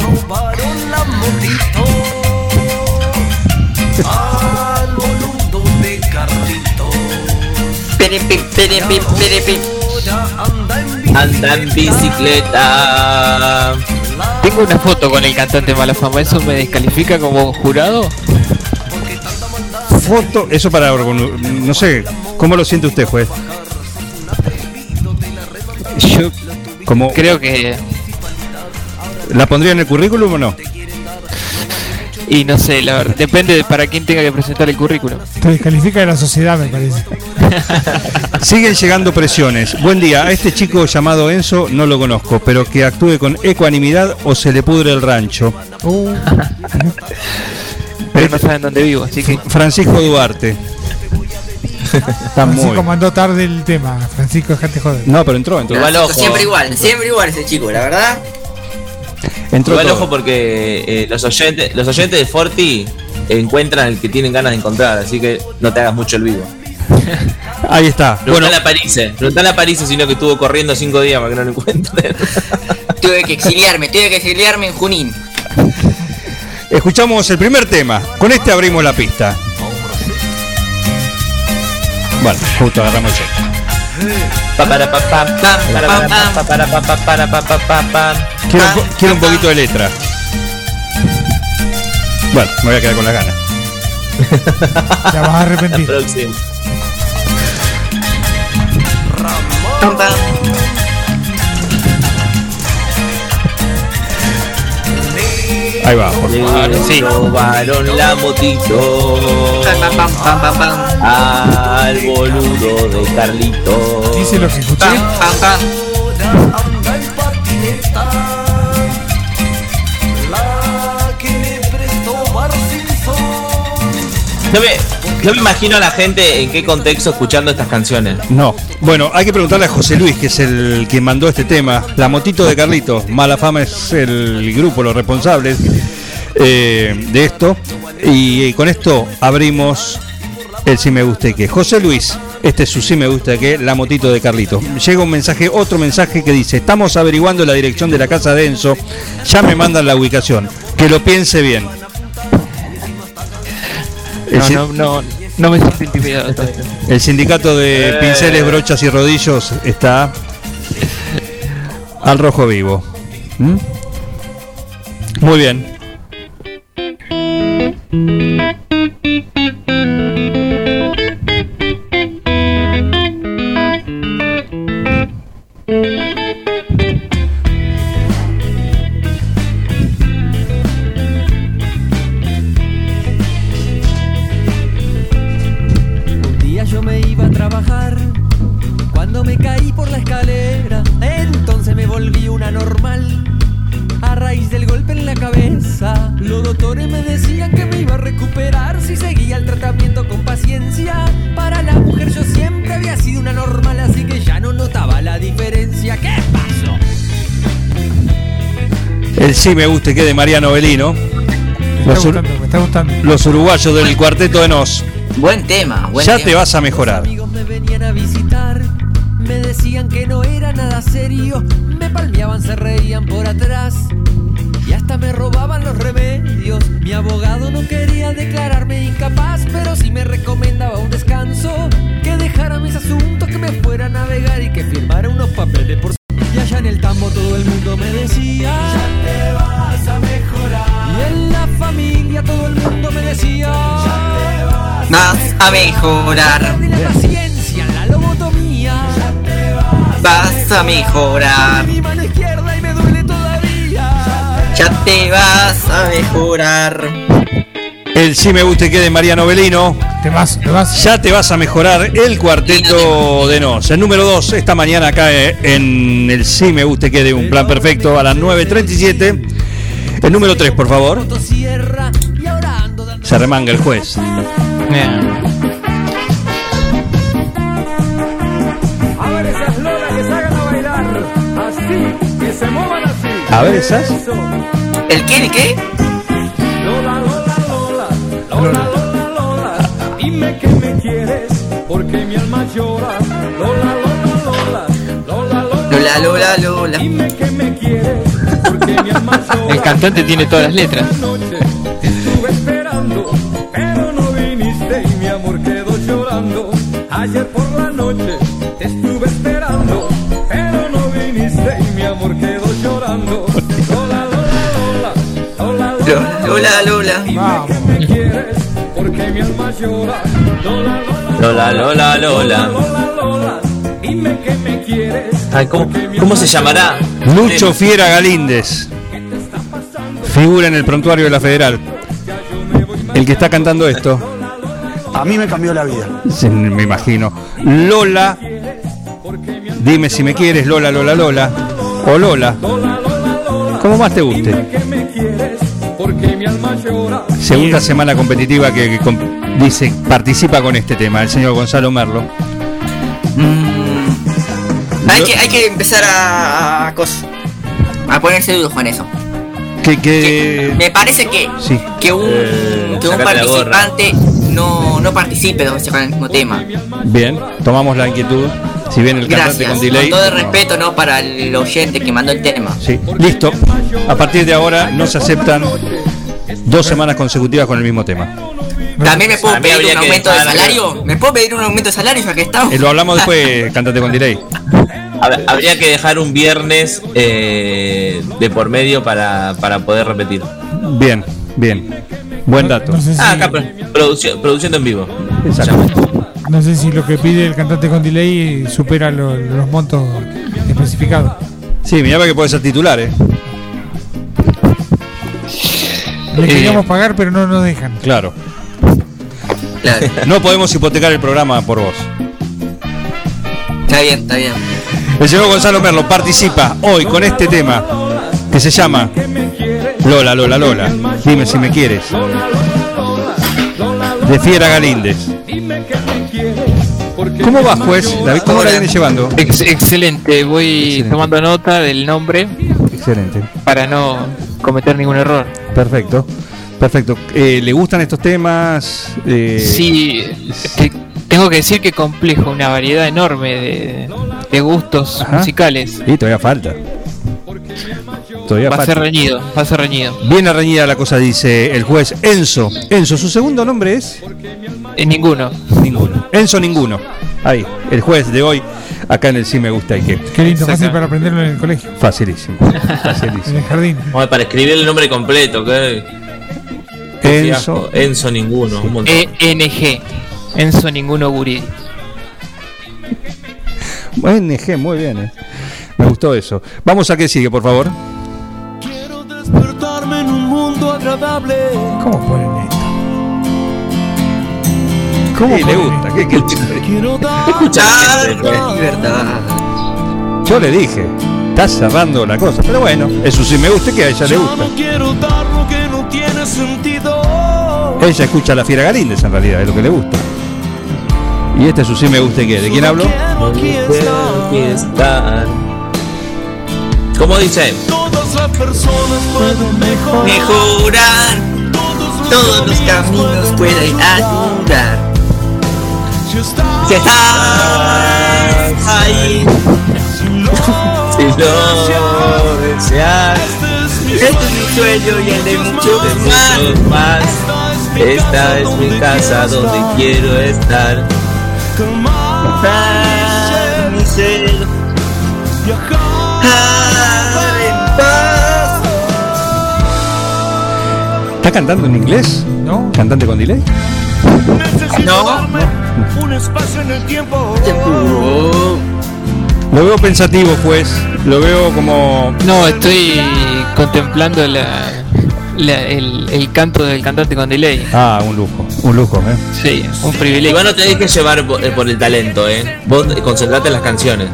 Speaker 7: Anda en bicicleta.
Speaker 9: tengo una foto con el cantante Mala Fama. ¿Eso me descalifica como jurado?
Speaker 1: Foto, eso para orgullo- no sé, ¿cómo lo siente usted, juez?
Speaker 9: Yo
Speaker 1: Como
Speaker 9: creo que.
Speaker 1: ¿La pondría en el currículum o no?
Speaker 9: Y no sé, la verdad, depende de para quién tenga que presentar el currículum.
Speaker 3: Te descalifica de la sociedad, me parece. [LAUGHS]
Speaker 1: Siguen llegando presiones. Buen día, a este chico llamado Enzo no lo conozco, pero que actúe con ecuanimidad o se le pudre el rancho.
Speaker 3: Uh, [LAUGHS]
Speaker 9: Pero no saben dónde vivo, así que.
Speaker 1: Francisco Duarte. Está muy.
Speaker 3: Francisco mandó tarde el tema. Francisco, dejate joder.
Speaker 1: No, pero entró, entró.
Speaker 8: Siempre igual, siempre igual ese chico, la verdad.
Speaker 1: Entró
Speaker 7: Igual
Speaker 1: todo.
Speaker 7: ojo porque eh, los oyentes, los oyentes de Forti encuentran el que tienen ganas de encontrar, así que no te hagas mucho el vivo. [LAUGHS]
Speaker 1: Ahí está. Bueno,
Speaker 7: Preguntale a París, preguntale a París sino que estuvo corriendo cinco días para que no lo encuentren. [LAUGHS]
Speaker 8: Tuve que exiliarme, tuve que exiliarme en Junín.
Speaker 1: escuchamos el primer tema. Con este abrimos la pista. Bueno, justo agarramos el cheque. Quiero, quiero un poquito de letra. Bueno, me voy a quedar con las ganas. [LAUGHS]
Speaker 3: Te vas a arrepentir.
Speaker 7: Próximo.
Speaker 8: Pam,
Speaker 1: Ahí va. por-
Speaker 9: Ahora sí.
Speaker 7: Robaron la motito
Speaker 8: Pam, pam, pam, pam, pam.
Speaker 7: al boludo de Carlito.
Speaker 3: Dice lo que escuché.
Speaker 8: Pam, pam, pam.
Speaker 7: No me, no me imagino a la gente en qué contexto escuchando estas canciones.
Speaker 1: No. Bueno, hay que preguntarle a José Luis, que es el quien mandó este tema. La motito de Carlitos. Mala Fama es el grupo, los responsables eh, de esto. Y, eh, con esto abrimos el Sí Me Guste Que. José Luis, este es su Sí Me Gusta Que, la motito de Carlitos. Llega un mensaje, otro mensaje que dice: Estamos averiguando la dirección de la casa de Enzo. Ya me mandan la ubicación. Que lo piense bien. El
Speaker 9: No, no, no, no me siento intimidado. todavía.
Speaker 1: El sindicato de pinceles, brochas y rodillos está al rojo vivo. ¿Mm? Muy bien.
Speaker 10: La diferencia. ¿Qué pasó?
Speaker 1: El sí me guste que de Mariano Belino.
Speaker 3: Me
Speaker 1: Los,
Speaker 3: está gustando, me está gustando.
Speaker 1: los uruguayos del cuarteto de Nos.
Speaker 4: Buen tema, buen
Speaker 1: Ya
Speaker 4: tema.
Speaker 1: te vas a mejorar.
Speaker 10: amigos me venían a visitar, me decían que no era nada serio, me palmeaban, se reían por atrás y hasta me robaban los remedios. Mi abogado no quería declararme incapaz, pero sí me recomendaba un descanso, dejara mis asuntos, que me fuera a navegar y que firmara unos papeles por y allá en el tambo todo el mundo me decía Ya te vas a mejorar Y en la familia todo el mundo me decía Ya te vas
Speaker 4: Vas a mejorar,
Speaker 10: la paciencia, la lobotomía.
Speaker 4: vas a mejorar.
Speaker 10: Mi mano izquierda y me duele todavía.
Speaker 4: Ya te vas a mejorar.
Speaker 1: El sí me guste que de Mariano Belino.
Speaker 3: Te vas, te vas.
Speaker 1: Ya te vas a mejorar el cuarteto de Nos. El número 2 esta mañana cae en el sí me guste que de un plan perfecto a las 9.37. El número 3, por favor.
Speaker 10: Y.
Speaker 1: Se remanga el juez.
Speaker 11: A ver esas lolas que se hagan a bailar. Así, que se muevan así.
Speaker 1: A ver esas.
Speaker 4: ¿El qué? ¿El qué?
Speaker 11: Lola, Lola, Lola, dime que me quieres, porque mi alma llora. Lola, Lola, Lola, Lola, Lola,
Speaker 4: Lola, Lola, Lola.
Speaker 11: dime que me quieres, porque mi alma llora.
Speaker 9: El cantante tiene todas las letras.
Speaker 11: Estuve esperando, pero no viniste y mi amor quedó llorando. Ayer por Lola, Lola, Lola. Dime
Speaker 3: Vamos.
Speaker 11: que me quieres, porque mi alma llora. Lola, Lola,
Speaker 7: Lola, Lola, Lola.
Speaker 11: Lola, Lola, dime que me quieres.
Speaker 7: Ay, ¿cómo, cómo se llamará?
Speaker 1: Lucho Fiera Galíndez. Figura en el prontuario de la Federal. El que está cantando esto.
Speaker 12: A mí me cambió la vida. [LAUGHS]
Speaker 1: Sí, me imagino. Lola. Dime si me quieres, Lola, Lola, Lola. O Lola. Como más te guste. Segunda semana competitiva que, dice participa con este tema, el señor Gonzalo Merlo.
Speaker 4: Hay que, hay que empezar a, a, cos- a ponerse duro con eso.
Speaker 1: Que, que
Speaker 4: Me parece que,
Speaker 1: sí.
Speaker 4: que un,
Speaker 7: Eh,
Speaker 4: que un participante no, no participe dos veces con el mismo tema.
Speaker 1: Bien, tomamos la inquietud. Si bien el cantante
Speaker 4: Gracias.
Speaker 1: con
Speaker 4: Con,
Speaker 1: delay.
Speaker 4: todo el
Speaker 1: no.
Speaker 4: respeto ¿no? para el oyente que mandó el tema.
Speaker 1: Sí, listo. A partir de ahora no se aceptan dos semanas consecutivas con el mismo tema.
Speaker 4: También me puedo pedir un
Speaker 7: que
Speaker 4: aumento de salario. ¿Me puedo pedir un aumento de salario ya que estamos?
Speaker 1: Eh, lo hablamos después, [LAUGHS] cantante con delay.
Speaker 7: Hab- Habría que dejar un viernes eh, de por medio para, para poder repetir.
Speaker 1: Bien, bien. Buen dato.
Speaker 3: No sé si,
Speaker 7: Ah, acá, pro- producción, produciendo en vivo.
Speaker 1: Exacto.
Speaker 3: no sé si lo que pide el cantante con delay supera lo- los montos especificados.
Speaker 1: Sí, mirá que puede ser titular, ¿eh?
Speaker 3: Le
Speaker 1: Eh.
Speaker 3: queríamos pagar, pero no nos dejan.
Speaker 1: Claro.
Speaker 4: Claro. [LAUGHS]
Speaker 1: No podemos hipotecar el programa por vos.
Speaker 4: Está bien, está bien.
Speaker 1: El señor Gonzalo Merlo participa hoy con este tema que se llama Lola, Lola, Lola. Dime si me quieres. de Fiera Galíndez. ¿Cómo va, juez? David, ¿Cómo la viene llevando?
Speaker 9: Ex- excelente, voy tomando nota del nombre
Speaker 1: Excelente.
Speaker 9: para no cometer ningún error.
Speaker 1: Perfecto. Perfecto. Eh, ¿Le gustan estos temas? Eh,
Speaker 9: Sí, te- tengo que decir que complejo, una variedad enorme de, de gustos
Speaker 1: Ajá.
Speaker 9: musicales.
Speaker 1: Sí, todavía falta. Todavía
Speaker 9: Va a ser reñido, va a ser reñido.
Speaker 1: Bien reñida la cosa, dice el juez Enzo. Enzo, ¿su segundo nombre es?
Speaker 9: En ninguno.
Speaker 1: Ninguno. Enzo Ninguno. Ahí, el juez de hoy, acá en el Sí Me Gusta y qué.
Speaker 3: Qué lindo, fácil para aprenderlo en el colegio,
Speaker 1: Facilísimo. [LAUGHS]
Speaker 3: en
Speaker 1: Facilísimo.
Speaker 3: el jardín.
Speaker 7: Vamos, para escribir el nombre completo, ¿qué?
Speaker 1: Enzo.
Speaker 7: Enzo ninguno, un montón.
Speaker 9: ENG. Enzo Ninguno Guri.
Speaker 1: NG, muy bien. eh. Me gustó eso. Vamos a qué sigue, por favor.
Speaker 13: Despertarme en un mundo agradable.
Speaker 3: ¿Cómo
Speaker 1: ¿Cómo le gusta? ¿Qué, qué-
Speaker 8: libertad.
Speaker 1: Yo le dije, está cerrando la cosa. Pero bueno, eso sí me gusta que a ella le gusta.
Speaker 13: no que no.
Speaker 1: Ella escucha a la Fiera Galíndez en realidad, es lo que le gusta. Y este es su sí me gusta y qué. ¿De quién hablo?
Speaker 13: Estar.
Speaker 7: ¿Cómo dice?
Speaker 13: Todas las personas pueden mejorar.
Speaker 8: Mejorar. Todos los caminos pueden ayudar.
Speaker 13: Si estás
Speaker 8: ahí,
Speaker 7: Si lo deseas,
Speaker 8: este es mi sueño y el de muchos
Speaker 7: mucho más. Esta es mi casa donde quiero estar.
Speaker 8: Ah, mi ser, ah,
Speaker 1: ¿Está cantando en inglés?
Speaker 3: ¿No?
Speaker 1: ¿Cantante con delay?
Speaker 13: Necesito
Speaker 8: No.
Speaker 13: darme un espacio en el tiempo.
Speaker 1: Lo veo pensativo, juez. Lo veo como.
Speaker 9: No, estoy contemplando la, la- el, el canto del cantante con delay.
Speaker 1: Ah, un lujo. Un lujo, ¿eh?
Speaker 9: Sí, un privilegio.
Speaker 7: Igual no te dejes llevar por, eh, por el talento, ¿eh? Vos concentrate en las canciones.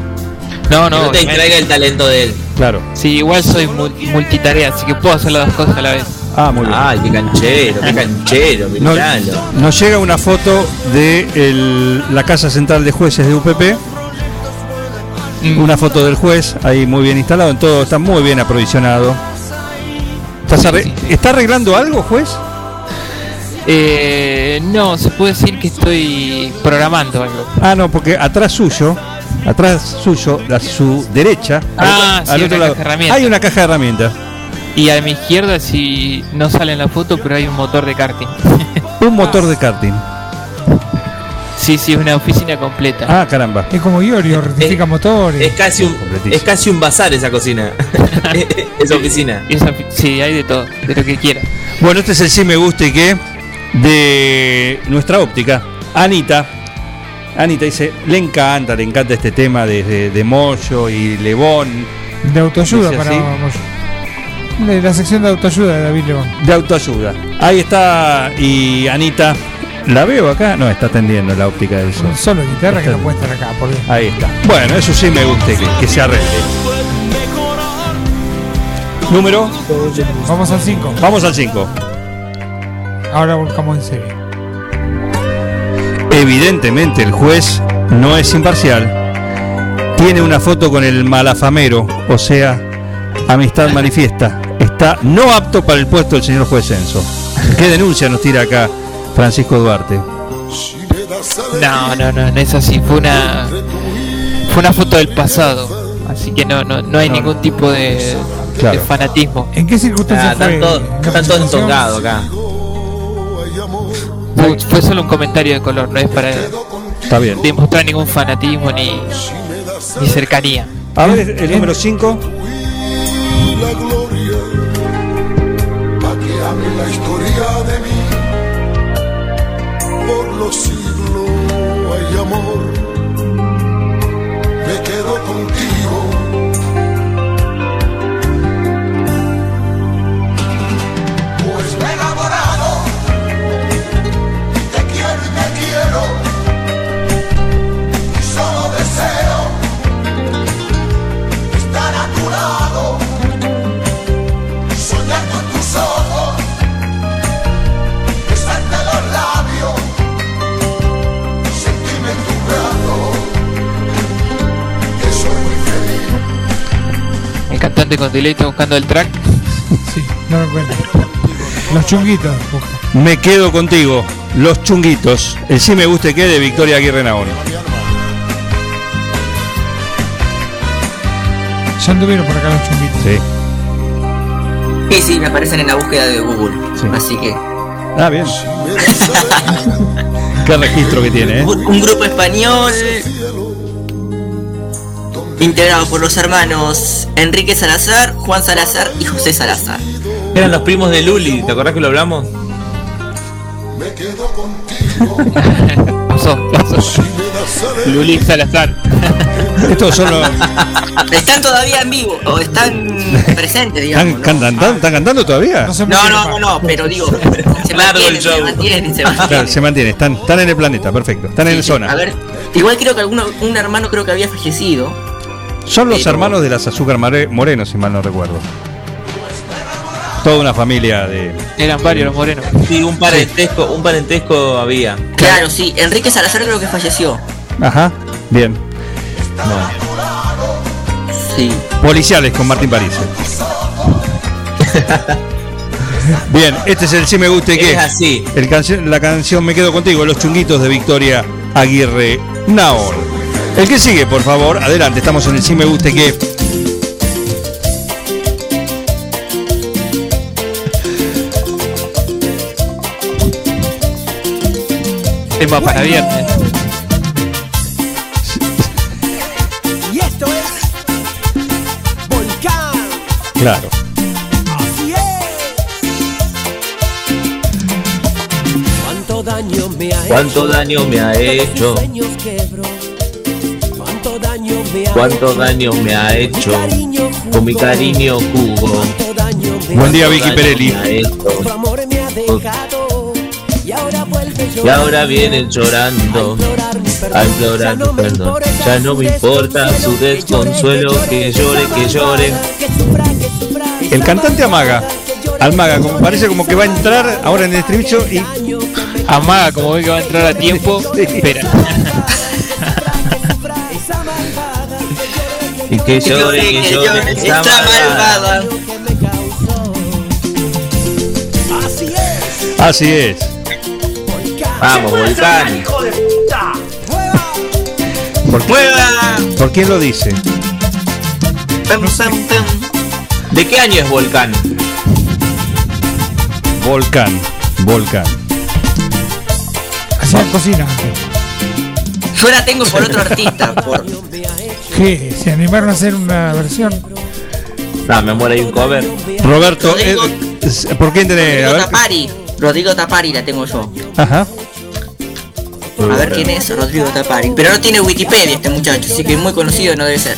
Speaker 9: No,
Speaker 7: Que
Speaker 9: no,
Speaker 7: no te distraiga el talento de él.
Speaker 1: Claro.
Speaker 9: sí, igual soy mul- multitarea, así que puedo hacer las dos cosas a la vez.
Speaker 1: Ah, muy bien.
Speaker 7: Ay, qué canchero, qué canchero,
Speaker 1: No-
Speaker 7: miralo.
Speaker 1: nos llega una foto de el- la Casa Central de Jueces de UPP.
Speaker 9: Mm.
Speaker 1: Una foto del juez, ahí muy bien instalado, en todo está muy bien aprovisionado. ¿Estás arre- ¿Está arreglando algo, juez?
Speaker 9: Eh, no, se puede decir que estoy programando algo.
Speaker 1: Ah, no, porque atrás suyo, atrás suyo, a su derecha,
Speaker 9: Ah, sí, una caja de herramientas.
Speaker 1: hay una caja de herramientas.
Speaker 9: Y a mi izquierda, si no sale en la foto, pero hay un motor de karting. [LAUGHS]
Speaker 1: Un motor de karting.
Speaker 9: Sí, sí, una oficina completa.
Speaker 1: Ah, caramba.
Speaker 3: Es como Iorio, rectifica motores.
Speaker 7: Es casi un, es casi un bazar esa cocina. [LAUGHS] [LAUGHS] esa oficina.
Speaker 9: Esa sí, hay de todo, de lo que quiera.
Speaker 1: Bueno, este es el sí me gusta y qué de nuestra óptica. Anita. Anita dice, le encanta, le encanta este tema de, de, de Moyo y Lebón,
Speaker 3: De autoayuda para.
Speaker 1: así.
Speaker 3: De la sección de autoayuda de David León.
Speaker 1: de autoayuda. Ahí está, y Anita, ¿la veo acá? No, está atendiendo la óptica del sol.
Speaker 3: Solo guitarra que
Speaker 1: Está-
Speaker 3: no puede estar acá, por Dios.
Speaker 1: Ahí está. Bueno, eso sí me gusta, que, que se arregle. Número,
Speaker 3: Vamos al 5.
Speaker 1: vamos al 5.
Speaker 3: Ahora volcamos en serio.
Speaker 1: Evidentemente el juez no es imparcial. Tiene una foto con el malafamero, o sea, amistad [LAUGHS] manifiesta. Está no apto para el puesto del señor juez Censo. ¿Qué denuncia nos tira acá Francisco Duarte?
Speaker 9: No, no, no, no es así. Fue una fue una foto del pasado, así que no, no, no hay ningún tipo de,
Speaker 1: Claro.
Speaker 9: de fanatismo.
Speaker 3: ¿En qué circunstancias
Speaker 7: Ah,
Speaker 3: fue?
Speaker 7: están todos entongados acá.
Speaker 9: Fue, fue solo un comentario de color, no es para
Speaker 1: Está bien.
Speaker 9: demostrar ningún fanatismo ni, ni cercanía.
Speaker 1: A ver, el número 5.
Speaker 14: Por los con
Speaker 9: delay, estoy buscando el track.
Speaker 3: Sí, no lo encuentro. Los chunguitos. busca.
Speaker 1: Me quedo contigo. Los chunguitos. El sí me guste que de Victoria Aguirre Naón.
Speaker 3: Ya anduvieron por acá los chunguitos.
Speaker 1: Sí.
Speaker 4: Sí, sí, me aparecen en la búsqueda de Google.
Speaker 1: Sí.
Speaker 4: Así que.
Speaker 1: Ah, bien. [LAUGHS] Qué registro que tiene, ¿eh?
Speaker 4: Un, un grupo español. Integrado por los hermanos Enrique Salazar, Juan Salazar y José Salazar.
Speaker 7: Eran los primos de Luli, ¿te acordás que lo hablamos? [LAUGHS]
Speaker 9: Pasó, pasó. Luli Salazar.
Speaker 1: Estos son los.
Speaker 4: ¿Están todavía en vivo? ¿O están presentes, digamos?
Speaker 1: ¿Están, cantando, ¿Están cantando todavía?
Speaker 4: No, no, no, no, pero digo, [LAUGHS] se mantienen, se mantienen, se mantienen.
Speaker 1: Claro, se mantiene, están, están en el planeta, perfecto. Están en la zona.
Speaker 4: A ver, igual creo que alguno, un hermano creo que había fallecido.
Speaker 1: Son los
Speaker 4: pero-
Speaker 1: hermanos de las Azúcar Moreno, si mal no recuerdo. Toda una familia de.
Speaker 9: Eran varios los morenos.
Speaker 7: Sí, un parentesco, un parentesco había.
Speaker 4: Claro, sí, Enrique Salazar creo que falleció.
Speaker 1: Ajá, bien.
Speaker 4: Sí.
Speaker 1: Policiales con Martín París. [LAUGHS] Bien, este es el Sí Me Guste que
Speaker 7: Es así.
Speaker 1: El la canción Me Quedo Contigo, Los Chunguitos de Victoria Aguirre Naor. El que sigue, por favor, adelante, estamos en el Sí Me Guste que.
Speaker 9: Tema para viernes.
Speaker 15: Y esto es Volcán.
Speaker 1: Claro.
Speaker 15: Así es. Cuánto daño me ha
Speaker 7: ¿Cuánto
Speaker 15: hecho.
Speaker 7: daño me ha hecho?
Speaker 15: ¿Cuánto daño me ha hecho?
Speaker 7: Con mi cariño jugo.
Speaker 1: Buen día,
Speaker 7: ¿Cuánto
Speaker 1: Vicky Perelli.
Speaker 15: Y ahora
Speaker 7: vienen llorando a implorar mi perdón. Ya no me importa su desconsuelo, que llore, que llore.
Speaker 1: El cantante amaga. Almaga, como parece como que va a entrar ahora en el estribillo y.
Speaker 9: Amaga, como ve que va a entrar a tiempo, espera. [LAUGHS]
Speaker 7: Y que llore, que llore, esta
Speaker 4: Está
Speaker 7: malvada.
Speaker 4: malvada.
Speaker 1: Así es.
Speaker 7: Vamos, Volcán.
Speaker 1: ¿Por,
Speaker 4: ¡Mueva!
Speaker 1: ¿Por quién lo dice?
Speaker 7: ¿De qué año es Volcán?
Speaker 1: Volcán. Volcán.
Speaker 3: Hacían cocina.
Speaker 4: Yo la tengo por otro artista, por
Speaker 3: ¿Qué? ¿Se animaron a hacer una versión?
Speaker 7: No, me muere ahí un cover.
Speaker 1: Roberto, eh,
Speaker 4: Rodrigo-
Speaker 1: eh, ¿por quién tenés? A
Speaker 4: Rodrigo
Speaker 1: ver.
Speaker 4: Tapari. Rodrigo Tapari la tengo yo.
Speaker 1: Ajá.
Speaker 4: A ver quién es Rodrigo Tapari. Pero no tiene Wikipedia este muchacho, así que muy conocido no debe ser.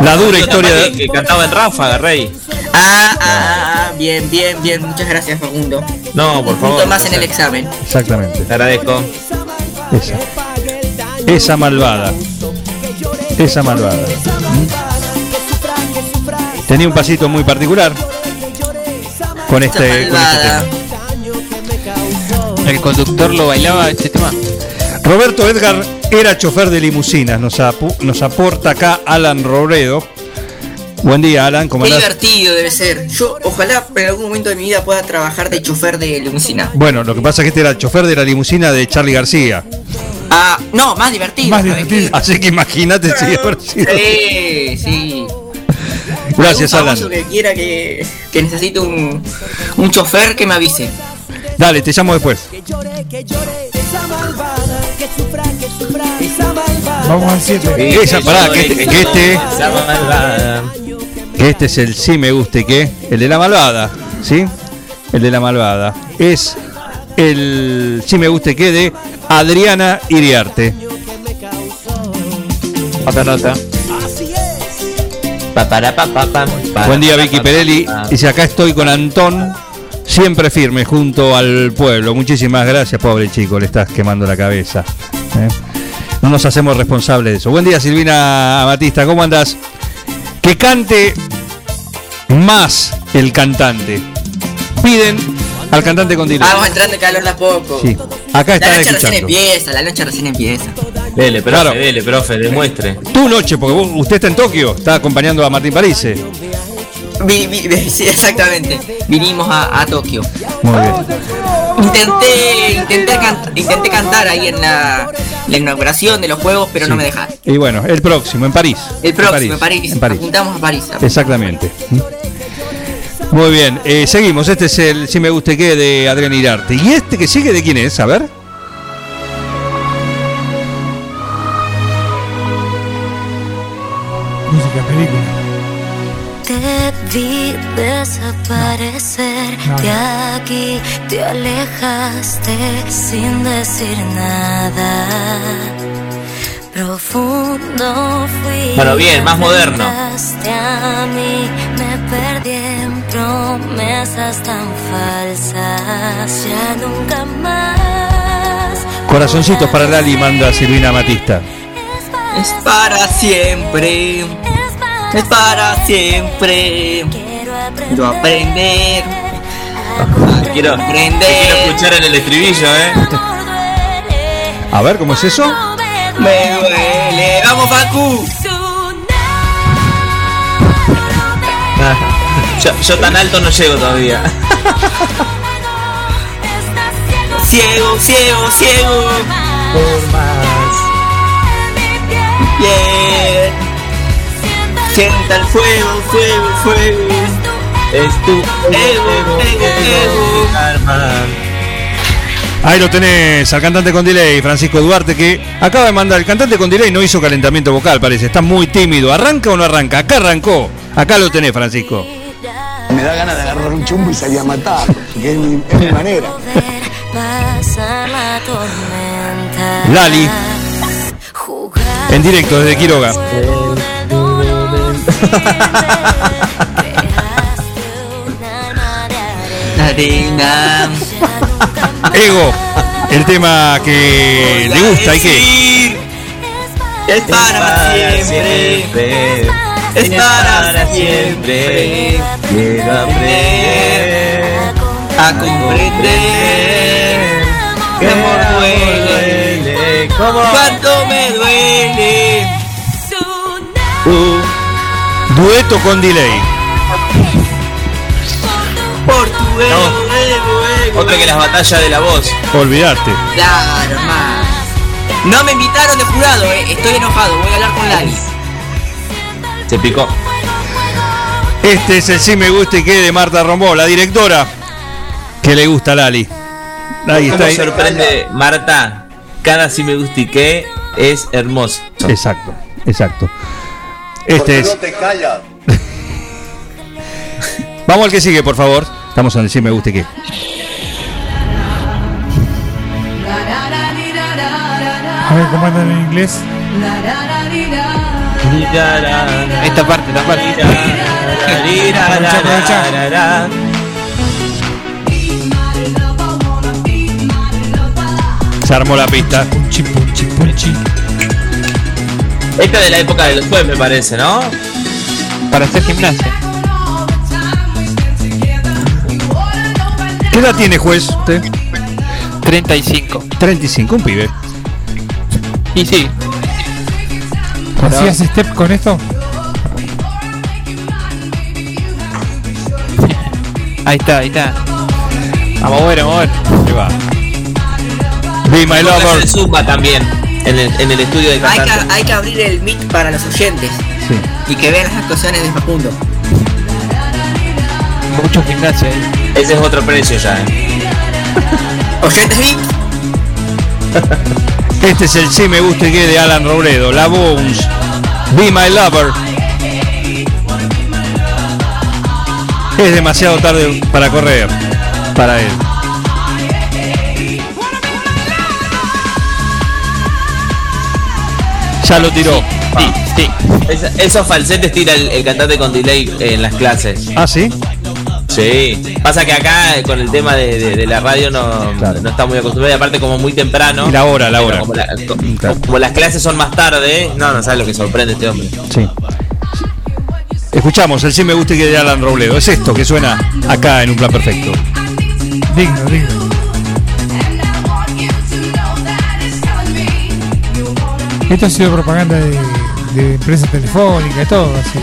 Speaker 1: La dura historia de.
Speaker 7: Que cantaba en Ráfaga, Rey.
Speaker 4: Ah, ah, ah, ah, bien, bien, bien. Muchas gracias, Facundo.
Speaker 7: No, por
Speaker 4: Un
Speaker 7: favor.
Speaker 4: punto más en el examen.
Speaker 1: Exactamente.
Speaker 7: Te agradezco.
Speaker 1: Esa. Esa malvada. Esa malvada. ¿Mm? Tenía un pasito muy particular con este, con este tema.
Speaker 9: El conductor lo bailaba este tema.
Speaker 1: Roberto Edgar era chofer de limusinas. Nos, aporta acá Alan Robredo. Buen día, Alan. ¿Cómo
Speaker 4: Qué
Speaker 1: andás?
Speaker 4: divertido debe ser. Yo ojalá en algún momento de mi vida pueda trabajar de chofer de limusina.
Speaker 1: Bueno, lo que pasa es que este era el chofer de la limusina de Charlie García.
Speaker 4: Ah, no, más divertido.
Speaker 3: Más
Speaker 4: ¿sabes
Speaker 3: divertido.
Speaker 1: Así que imagínate si haber sido.
Speaker 4: qué? Sí, sí.
Speaker 1: Gracias, Alan.
Speaker 4: que quiera que, que necesite un, un chofer que me avise.
Speaker 1: Dale, te llamo después.
Speaker 3: Vamos al 7.
Speaker 1: Esa, pará, que, este- que este,
Speaker 7: Esa malvada.
Speaker 1: que este es el sí me guste, que el de la malvada, ¿sí? El de la malvada. Es el sí me guste que de Adriana Iriarte.
Speaker 9: Otra nota.
Speaker 1: Buen día, Vicky Perelli. Dice, acá estoy con Antón, siempre firme junto al pueblo. Muchísimas gracias, pobre chico, le estás quemando la cabeza. ¿eh? No nos hacemos responsables de eso. Buen día, Silvina Amatista, ¿cómo andás? Que cante más el cantante. Piden Al cantante con delay.
Speaker 4: Vamos entrando en calor de a poco.
Speaker 1: Sí. Acá
Speaker 4: La
Speaker 1: están
Speaker 4: noche recién
Speaker 1: escuchando.
Speaker 4: empieza, la noche recién empieza.
Speaker 7: Dele, profe,
Speaker 1: Claro.
Speaker 7: dele, profe, demuestre.
Speaker 1: Tu noche, porque vos- usted está en Tokio, está acompañando a Martín París.
Speaker 4: Vi- vi- vi- [LAUGHS] sí, exactamente. Vinimos a, a Tokio.
Speaker 1: Muy bien.
Speaker 4: Intenté, intenté, can- intenté cantar ahí en la, la inauguración de los juegos, pero no me dejaron.
Speaker 1: Y bueno, el próximo, en París.
Speaker 4: El próximo, en París.
Speaker 1: En París.
Speaker 4: Apuntamos a París.
Speaker 1: Exactamente. Muy bien, eh, seguimos. Este es el Si me guste qué de Adrián Irarte. ¿Y este que sigue de quién es? A ver.
Speaker 3: Música, película.
Speaker 16: Te vi desaparecer de aquí, te alejaste sin decir nada. Profundo fui.
Speaker 7: Bueno, bien, más moderno.
Speaker 16: llegaste a mí, me perdí en promesas tan falsas. Ya nunca más.
Speaker 1: Corazoncitos para Lali manda Silvina Matista.
Speaker 4: Es para siempre. Es para siempre. Quiero aprender.
Speaker 7: Quiero,
Speaker 4: aprender.
Speaker 7: te quiero escuchar en el estribillo, ¿eh?
Speaker 1: A ver, ¿cómo es eso?
Speaker 4: Me duele. Vamos, Facu.
Speaker 7: Yo, yo tan alto no llego todavía.
Speaker 4: Ciego, ciego, ciego.
Speaker 7: Por más.
Speaker 4: Yeah. Sienta el fuego, fuego, fuego.
Speaker 7: Es tu
Speaker 4: Ego, ego, ego.
Speaker 1: Ahí lo tenés al cantante con delay, Francisco Duarte, que acaba de mandar. El cantante con delay no hizo calentamiento vocal, parece. Está muy tímido. ¿Arranca o no arranca? Acá arrancó. Acá lo tenés, Francisco.
Speaker 12: Me da ganas de agarrar un chumbo y salir a matar, porque es mi, es mi manera.
Speaker 1: Lali. En directo desde Quiroga. [LAUGHS] [LAUGHS] Ego. El tema que le gusta y que.
Speaker 4: Es para siempre. Es para siempre.
Speaker 7: Quiero aprender
Speaker 4: A comprender. Que amor duele. Cuánto me duele.
Speaker 1: Uh. Dueto con delay.
Speaker 4: Ego.
Speaker 7: Otra que las batallas de la voz.
Speaker 1: Olvidate.
Speaker 4: Claro, hermano. No me invitaron de jurado, eh. Estoy enojado. Voy a hablar con Lali.
Speaker 7: Se picó.
Speaker 1: Este es el sí me gusta y que de Marta Rombó, la directora. Que le gusta a Lali. Ahí está.
Speaker 7: ¿Cómo
Speaker 1: ahí.
Speaker 7: sorprende Marta? Cada si me gusta y qué es hermoso.
Speaker 1: Exacto, exacto. Este es.
Speaker 17: te callas. [LAUGHS]
Speaker 1: Vamos al que sigue, por favor. Estamos en el sí me gusta y qué.
Speaker 3: A ver cómo andan en inglés.
Speaker 9: Esta parte, esta parte.
Speaker 3: Aprovecha, aprovecha.
Speaker 1: Se armó la pista.
Speaker 7: Esta es de la época de los jueves, me parece, ¿no?
Speaker 9: Para hacer gimnasia.
Speaker 1: ¿Qué edad tiene juez usted?
Speaker 9: 35.
Speaker 1: 35, un pibe.
Speaker 9: Y sí.
Speaker 3: ¿Hacías step con esto?
Speaker 9: Ahí está, ahí está. Vamos a ver, vamos a ver.
Speaker 1: Ahí va. Be my lover.
Speaker 7: Zumba también en el, en el estudio de
Speaker 4: Hay que, hay que abrir el mic para los oyentes
Speaker 1: Sí.
Speaker 4: y que vean las actuaciones de Facundo.
Speaker 9: Mucho gimnasia ahí.
Speaker 7: Ese es otro precio ya. ¿eh? [LAUGHS] [LAUGHS]
Speaker 1: Este es el sí me gusta y qué de Alan Robledo. La Bones. Be my lover. Es demasiado tarde para correr. Para él. Ya lo tiró.
Speaker 9: Sí, sí.
Speaker 7: Es- esos falsetes tira el, el cantante con delay en las clases.
Speaker 1: Ah, sí.
Speaker 7: Sí. [LAUGHS] Pasa que acá eh, con el tema de, de- de la radio no,
Speaker 1: Claro.
Speaker 7: no está muy acostumbrado y aparte como muy temprano.
Speaker 1: Y la hora, la hora.
Speaker 7: Como, la- co-
Speaker 1: Claro.
Speaker 7: como las clases son más tarde, no, no sabes lo que sorprende este hombre.
Speaker 1: Sí. Escuchamos el sí me gusta y qué de Alan Robledo. Es esto que suena acá en un plan perfecto.
Speaker 3: Digno, digno. Esto ha sido propaganda de, de empresa telefónica y todo así.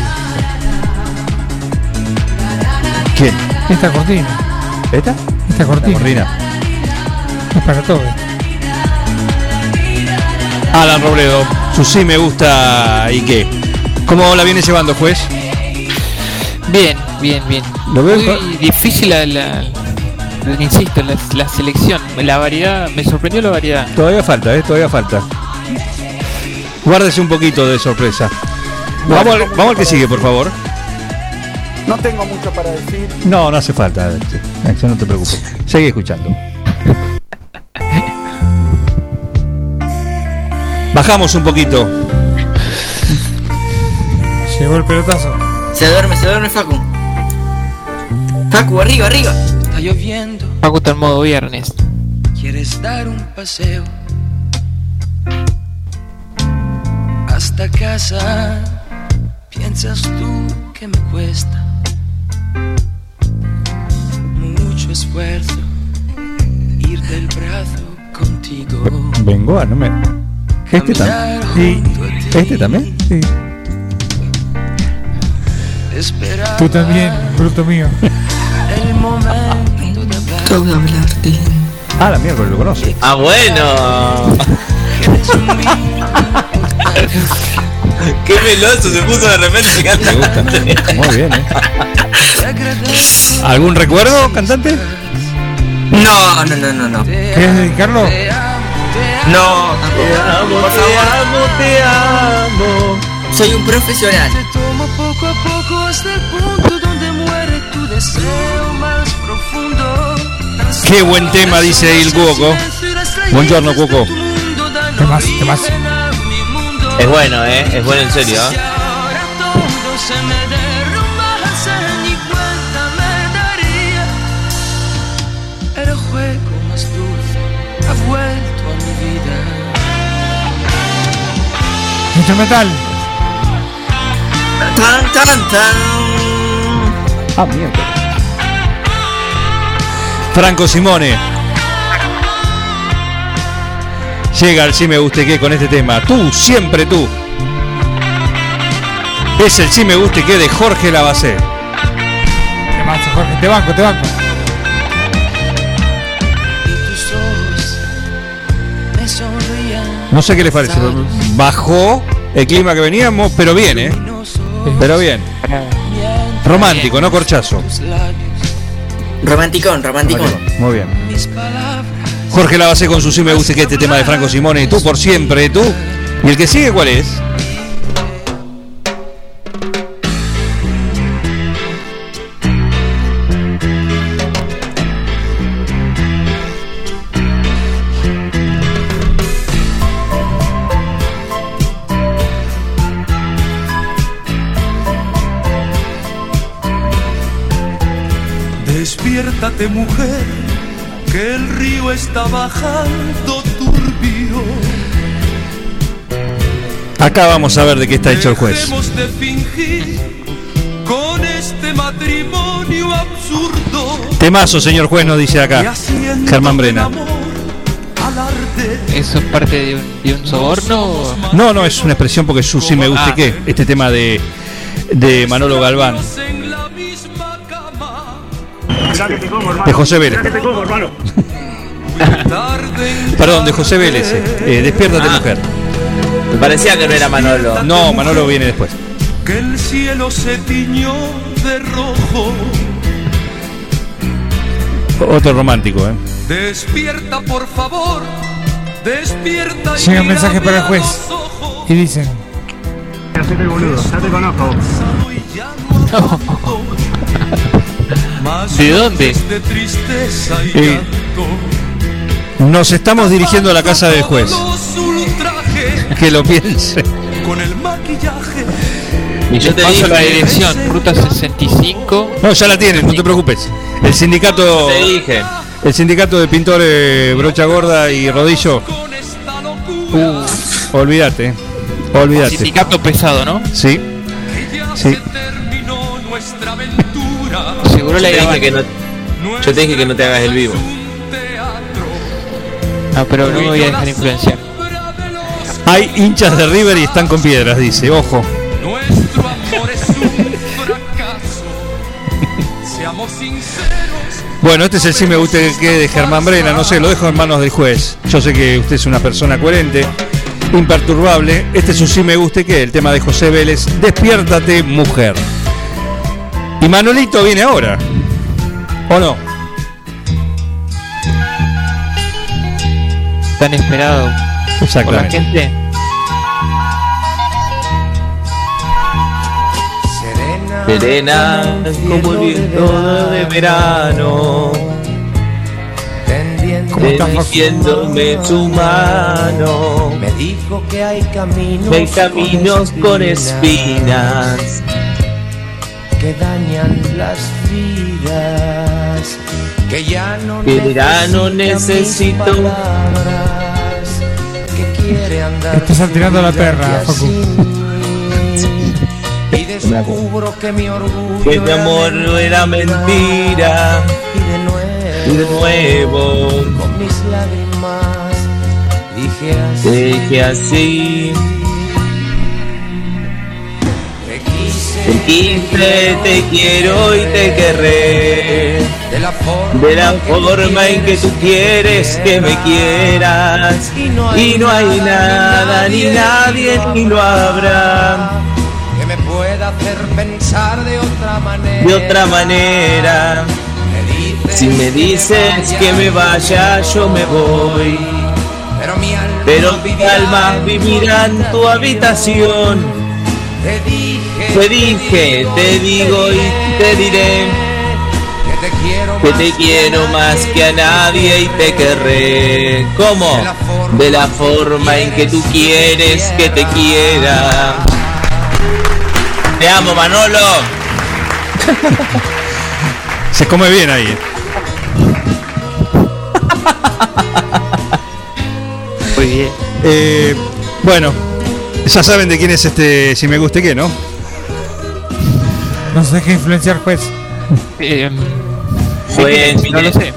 Speaker 1: ¿Quién?
Speaker 3: Esta cortina.
Speaker 1: ¿Esta?
Speaker 3: Esta cortina. Es para todo.
Speaker 1: Alan Robledo, su sí me gusta y qué. ¿Cómo la viene llevando, juez?
Speaker 9: Bien, bien, bien.
Speaker 1: Lo veo
Speaker 9: Muy difícil la, la- la- insisto, la, la selección, la variedad, me sorprendió la variedad.
Speaker 1: Todavía falta, ¿eh? Todavía falta. Guárdese un poquito de sorpresa. Vamos al, vamos al que sigue, por favor.
Speaker 18: No tengo mucho para decir.
Speaker 1: No, no hace falta. Eso no te preocupes. Sigue escuchando. Bajamos un poquito.
Speaker 3: Llegó el pelotazo.
Speaker 8: Se duerme, se duerme Facu. Facu, arriba, arriba.
Speaker 19: Está lloviendo,
Speaker 9: Paco está en modo viernes.
Speaker 19: quieres dar un paseo hasta casa. Piensas tú que me cuesta esfuerzo ir del brazo contigo.
Speaker 1: Vengo a no me. Este también.
Speaker 3: Sí.
Speaker 1: Este también.
Speaker 3: Sí.
Speaker 19: Esperar
Speaker 3: Tú también, bruto mío.
Speaker 19: el momento de hablar.
Speaker 8: Todo hablarte.
Speaker 1: Ah, la miércoles lo conoce.
Speaker 7: Ah, bueno. [LAUGHS] Qué meloso se puso de repente
Speaker 1: Me gusta. Muy bien, ¿eh? [LAUGHS] ¿Algún recuerdo, cantante?
Speaker 8: No, no, no, no, no.
Speaker 3: ¿Quieres dedicarlo?
Speaker 8: No, tampoco. Por favor.
Speaker 7: te amo.
Speaker 8: Soy un profesional.
Speaker 19: Te tomo poco a poco hasta el punto donde muere tu deseo más profundo.
Speaker 1: Qué buen tema, dice el Cuoco. Buongiorno, Cuoco.
Speaker 3: ¿Qué más? ¿Qué más?
Speaker 7: Es bueno, eh. Es bueno en serio. ¿eh?
Speaker 3: Instrumental.
Speaker 8: Tan, tan, tan.
Speaker 1: Ah, miércoles. Franco Simone. Llega al sí me guste qué con este tema. Tú, siempre tú. Es el sí me guste qué de Jorge Lavacé.
Speaker 3: Te macho, Jorge. Te banco, te banco.
Speaker 1: No sé qué les parece. Bajó el clima que veníamos, pero bien, ¿eh? Pero bien. Romántico, no corchazo.
Speaker 8: Romanticón, romanticón.
Speaker 1: Muy bien. Jorge Lavacé con su sí me guste que este tema de Franco Simone y tú por siempre, tú. ¿Y el que sigue cuál es?
Speaker 13: Mujer, que el río está bajando turbio.
Speaker 1: Acá vamos a ver de qué está hecho el juez.
Speaker 13: Dejemos de fingir con este matrimonio absurdo.
Speaker 1: Temazo, señor juez, nos dice acá. Germán Brena.
Speaker 9: ¿Eso es parte de un, de un soborno?
Speaker 1: No, no, es una expresión porque su sí me guste
Speaker 9: Ah.
Speaker 1: qué. Este tema de, de Manolo Galván. De José Vélez. [LAUGHS] Perdón, de José Vélez. eh, despiértate,
Speaker 7: Ah.
Speaker 1: mujer.
Speaker 7: Me parecía que no era Manolo.
Speaker 1: No, Manolo viene después.
Speaker 13: Que el cielo se tiñó de rojo.
Speaker 1: Otro romántico, ¿eh?
Speaker 13: Despierta, por favor. Despierta y
Speaker 3: Llega un mensaje para el juez. Y dicen.
Speaker 13: Ya te conozco. [LAUGHS]
Speaker 9: ¿De dónde?
Speaker 1: Eh, nos estamos dirigiendo a la casa del juez. Que lo piense.
Speaker 13: con el maquillaje.
Speaker 9: Y yo te
Speaker 7: te
Speaker 9: paso
Speaker 7: dije-
Speaker 9: la dirección, ruta 65.
Speaker 1: No, ya la tienes, no te preocupes. El sindicato.
Speaker 7: Te dije.
Speaker 1: El sindicato de pintores Brocha Gorda y Rodillo.
Speaker 9: Uh,
Speaker 1: Olvídate. Olvídate.
Speaker 9: sindicato pesado, ¿no?
Speaker 1: Sí. Sí.
Speaker 9: La
Speaker 7: Te dije que no, Yo te dije que no te hagas el vivo.
Speaker 9: No, pero no me voy a dejar influenciar.
Speaker 1: Hay hinchas de River y están con piedras, dice. Ojo.
Speaker 13: Nuestro amor es un fracaso. Seamos sinceros.
Speaker 1: Bueno, este es el sí me gusta que de Germán Brena, no sé, lo dejo en manos del juez. Yo sé que usted es una persona coherente, imperturbable. Este es un sí me guste que, el tema de José Vélez, despiértate mujer. Y Manolito viene ahora. ¿O no?
Speaker 9: Tan esperado por la gente.
Speaker 7: Serena, como el viento de verano. Tendiéndome tu mano.
Speaker 20: Me dijo que hay caminos,
Speaker 7: Hay caminos con espinas.
Speaker 20: Que dañan las vidas. Que ya no
Speaker 7: Que ya no necesito.
Speaker 20: palabras, que quiere andar
Speaker 3: Estás saltando la perra, Facu.
Speaker 20: y [LAUGHS] descubro que mi orgullo
Speaker 7: Que mi amor no era mentira.
Speaker 20: y de
Speaker 7: Y de nuevo
Speaker 20: con mis lágrimas dije así.
Speaker 7: dije así.
Speaker 20: Te quise,
Speaker 7: te quiero y te querré.
Speaker 20: de la forma,
Speaker 7: De la forma en que tú quieres que me quieras. Y no hay nada, ni nadie, ni lo habrá.
Speaker 20: que me pueda hacer pensar de otra manera.
Speaker 7: De otra manera. Si me dices que me vaya, yo me voy.
Speaker 20: Pero mi alma,
Speaker 7: Pero mi alma vivirá en tu habitación.
Speaker 20: te
Speaker 7: Te dije, te digo y te diré
Speaker 20: que te quiero
Speaker 7: que
Speaker 20: más
Speaker 7: te quiero más que a nadie y te querré. ¿Cómo? De la forma en que tú quieres que te quiera. Te amo, Manolo. [LAUGHS]
Speaker 1: Se come bien ahí.
Speaker 9: Muy bien.
Speaker 1: Eh, bueno, ya saben de quién es este si me guste qué, ¿no?
Speaker 3: No se deje influenciar, juez.
Speaker 9: Eh,
Speaker 7: Juez,
Speaker 9: no
Speaker 7: mire.
Speaker 9: lo sé.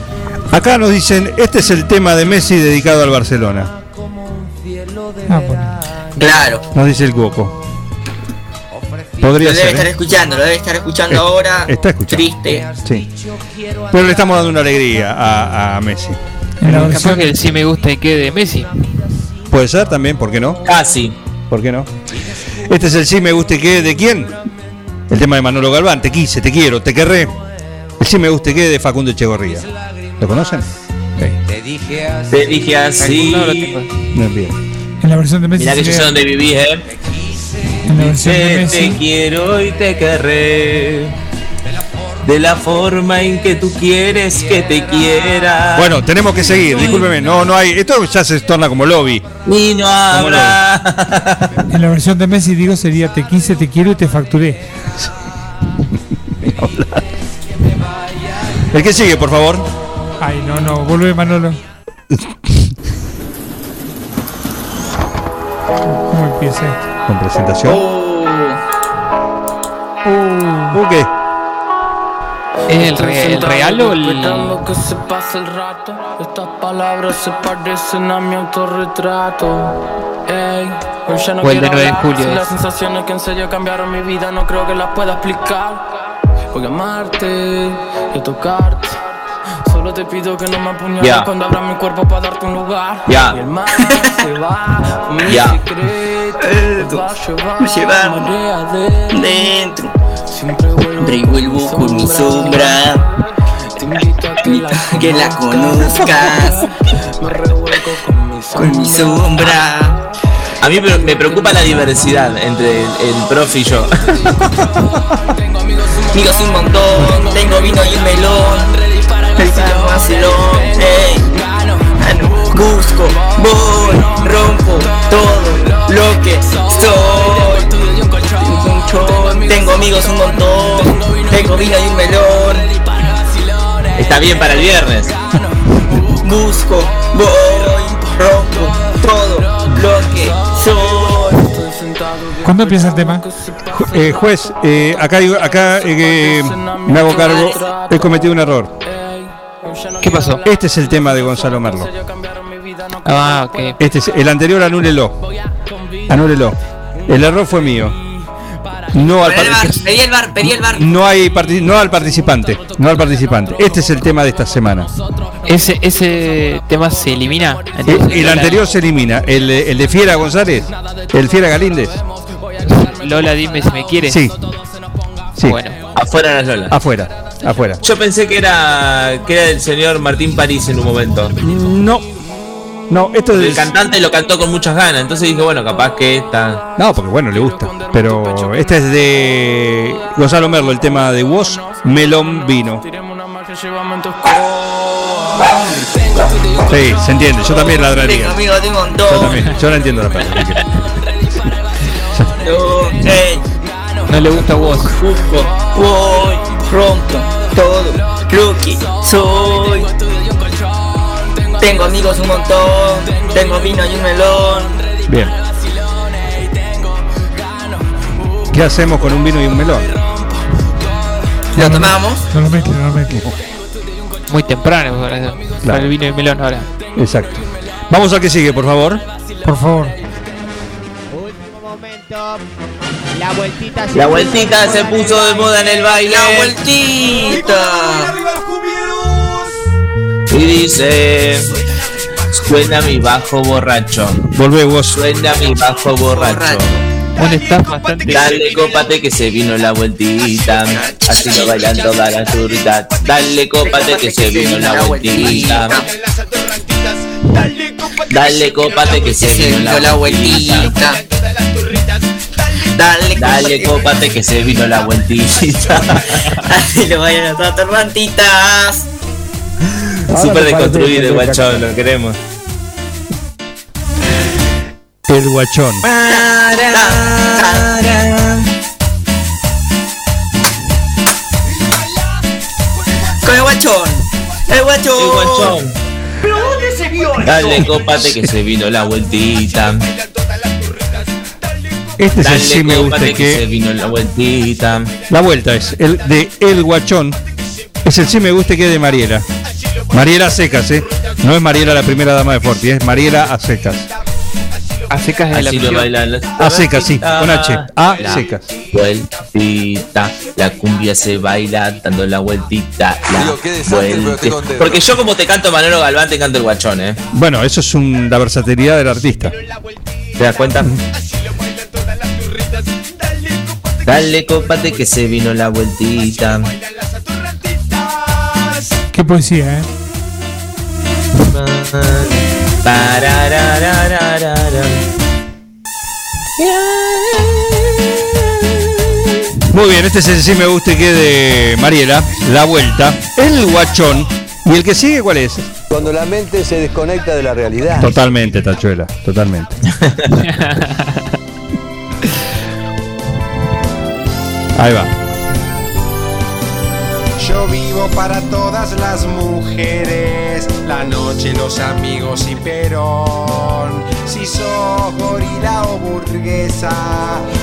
Speaker 1: Acá nos dicen, este es el tema de Messi dedicado al Barcelona.
Speaker 3: Ah, bueno.
Speaker 8: Claro.
Speaker 1: Nos dice el Cuoco.
Speaker 8: Lo
Speaker 1: Podría
Speaker 8: debe
Speaker 1: ser.
Speaker 8: estar
Speaker 1: ¿eh?
Speaker 8: escuchando, lo debe estar escuchando ahora.
Speaker 1: está escuchando.
Speaker 8: Triste.
Speaker 1: Sí. Pero le estamos dando una alegría a, a Messi.
Speaker 3: En la versión,
Speaker 9: que el sí me gusta y que de Messi.
Speaker 1: Puede ser también, ¿por qué no?
Speaker 7: Casi.
Speaker 1: ¿Por qué no? Este es el sí me guste qué de quién? El tema de Manolo Galván, te quise, te quiero, te querré. El sí me guste qué de Facundo Echegorría. ¿Lo conocen? Sí.
Speaker 20: te dije así.
Speaker 7: Te dije así.
Speaker 9: No.
Speaker 1: Bien,
Speaker 3: en la versión de Messi.
Speaker 7: Mirá que yo sé dónde vivís, eh.
Speaker 3: en la versión de
Speaker 7: Te, te
Speaker 3: Messi.
Speaker 7: quiero y te querré. De la forma en que tú quieres que te quiera.
Speaker 1: Bueno, tenemos que seguir, discúlpeme, no, no hay. Esto ya se torna como lobby.
Speaker 7: Y no habrá.
Speaker 3: En la versión de Messi, digo, sería te quise, te quiero y te facturé. [LAUGHS]
Speaker 1: El que sigue, por favor.
Speaker 3: Ay, no, no, vuelve Manolo. ¿Cómo empieza esto?
Speaker 1: Con presentación.
Speaker 8: Oh,
Speaker 1: ¿Por qué?
Speaker 9: ¿Es el, re- el real o el.?
Speaker 21: Esperando que se pase el rato. Estas palabras se parecen a mi autorretrato. Ey, hoy ya no
Speaker 9: O el de
Speaker 21: quiero
Speaker 9: 9 de
Speaker 21: hablar.
Speaker 9: julio
Speaker 21: Si
Speaker 9: es.
Speaker 21: las sensaciones que en serio cambiaron mi vida no creo que las pueda explicar. Voy a amarte y a tocarte. Solo te pido que no me apuñales cuando abra mi cuerpo para darte un lugar.
Speaker 7: Ya.
Speaker 21: Y el mar se va con mi
Speaker 7: Ya.
Speaker 21: secreto. Va a llevar,
Speaker 8: llevar
Speaker 21: marea adentro.
Speaker 8: dentro.
Speaker 21: Siempre vuelvo,
Speaker 8: Siempre vuelvo con mi sombra.
Speaker 21: Te invito a que la,
Speaker 8: Que la conozcas.
Speaker 21: Me revuelco con mi
Speaker 8: Con mi sombra.
Speaker 7: A mí me preocupa la diversidad entre el, el profe y yo.
Speaker 8: Amigos un montón. Tengo vino y un melón. Vacilón. Ey. Busco. Voy. Rompo todo lo que soy. Tengo amigos un montón. Tengo vino y un melón.
Speaker 7: Está bien para el viernes. [LAUGHS]
Speaker 8: Busco. Voy. Rompo todo lo que soy.
Speaker 3: ¿Cuándo empieza el tema?
Speaker 1: Eh, juez, eh, acá, digo- acá eh, me hago cargo. He cometido un error.
Speaker 9: ¿Qué pasó?
Speaker 1: Este es el tema de Gonzalo Merlo.
Speaker 9: Ah, ok.
Speaker 1: Este es, el anterior anúlelo. Anúlelo. El error fue mío. No al,
Speaker 8: Pedí el bar,
Speaker 1: partic-
Speaker 8: pedí el bar, pedí el bar.
Speaker 1: no hay parti- no al participante. No al participante. Este es el tema de esta semana.
Speaker 9: Ese, ese tema se elimina.
Speaker 1: El,
Speaker 9: Entonces,
Speaker 1: el anterior se elimina. El, de- el de Fiera González. El Fiera Galíndez.
Speaker 9: Lola, dime si me quieres.
Speaker 1: Sí. Sí.
Speaker 9: Bueno.
Speaker 7: Afuera las Lola.
Speaker 1: Afuera. Afuera.
Speaker 7: Yo pensé que era que era del señor Martín París en un momento.
Speaker 1: No. No, esto
Speaker 7: El cantante lo cantó con muchas ganas, entonces dije, bueno, capaz que esta.
Speaker 1: No, porque bueno, le gusta. Pero este es de Gonzalo Merlo, el tema de Woz, Melón Vino. Sí, se entiende. Yo también ladraría.
Speaker 8: Tengo amigo, tengo un
Speaker 1: Yo también. Yo no entiendo la palabra.
Speaker 8: Eh,
Speaker 9: No le gusta vos.
Speaker 8: busco, voy, rompo todo soy. Tengo amigos un montón, tengo vino y un melón.
Speaker 1: Bien. ¿Qué hacemos con un vino y un melón?
Speaker 8: Lo tomamos.
Speaker 3: No lo mezcles, no lo mezcles.
Speaker 9: Muy temprano para, para el vino y melón ahora.
Speaker 1: Exacto. Vamos a que sigue, por favor.
Speaker 3: Por favor.
Speaker 22: La vueltita
Speaker 7: La vueltita se puso de moda en el baile.
Speaker 8: La vueltita.
Speaker 7: Y dice. Suena mi bajo borracho.
Speaker 1: Volvé vos.
Speaker 7: Suena mi bajo borracho.
Speaker 9: Un staff bastante.
Speaker 7: Dale, cópate que se vino la vueltita. Así lo bailan todas las turritas. Dale, cópate que se vino la vueltita. Dale, cópate que se vino la vueltita.
Speaker 8: Dale,
Speaker 7: Dale, cópate que se vino la vueltita. [LAUGHS]
Speaker 8: Así lo vayan a todas tormantitas.
Speaker 7: Súper deconstruido el guachón, lo queremos.
Speaker 1: El guachón.
Speaker 8: Con el guachón. El guachón.
Speaker 7: El guachón.
Speaker 8: ¿Pero dónde se vio
Speaker 7: Dale, cópate que se vino la vueltita.
Speaker 1: Este es el sí me gusta
Speaker 7: cópate que se
Speaker 1: que.
Speaker 7: vino la vueltita.
Speaker 1: La vuelta es el de El Guachón. Es el sí me gusta que de Mariela. Mariela a secas, ¿eh? No es Mariela la primera dama de Forti, es Mariela a secas.
Speaker 9: A secas de la
Speaker 7: bailan
Speaker 1: A secas, sí, con H. A
Speaker 7: La
Speaker 1: secas.
Speaker 7: Vueltita, la cumbia se baila dando la vueltita, la
Speaker 23: Digo, qué desastre, pero
Speaker 7: vuelta.
Speaker 23: estoy contento.
Speaker 7: Porque yo como te canto Manolo Galván te canto el guachón, ¿eh?
Speaker 1: Bueno, eso es un- la versatilidad del artista.
Speaker 7: ¿Te das cuenta? Dale, cópate que se vino la vueltita.
Speaker 3: Qué poesía, ¿eh?
Speaker 1: Muy bien, este es el sí me gusta que de Mariela. La vuelta. El Guachón. ¿Y el que sigue cuál es?
Speaker 23: Cuando la mente se desconecta de la realidad.
Speaker 1: Totalmente, Tachuela. Totalmente. Ahí va.
Speaker 24: Vivo para todas las mujeres, la noche, los amigos y Perón. Si sos gorila o burguesa,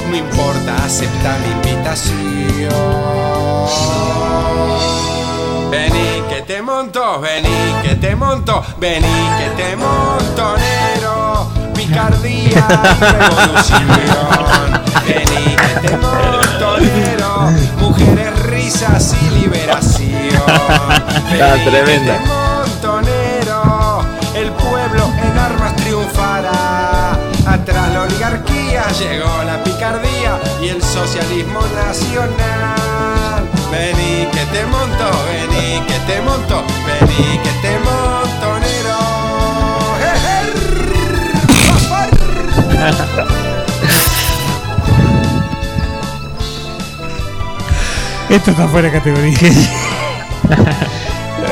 Speaker 24: no importa, acepta mi invitación. Vení que te monto, vení que te monto, vení que te monto, negro. Picardía revolución. Vení que te monto, risas y liberación. [LAUGHS]
Speaker 7: Ah, tremenda.
Speaker 24: montonero, el pueblo en armas triunfará. Atrás la oligarquía llegó la picardía y el socialismo nacional. Vení que te monto, vení que te monto, vení que te montonero. [LAUGHS] [LAUGHS]
Speaker 3: Esto está fuera de categoría. [LAUGHS]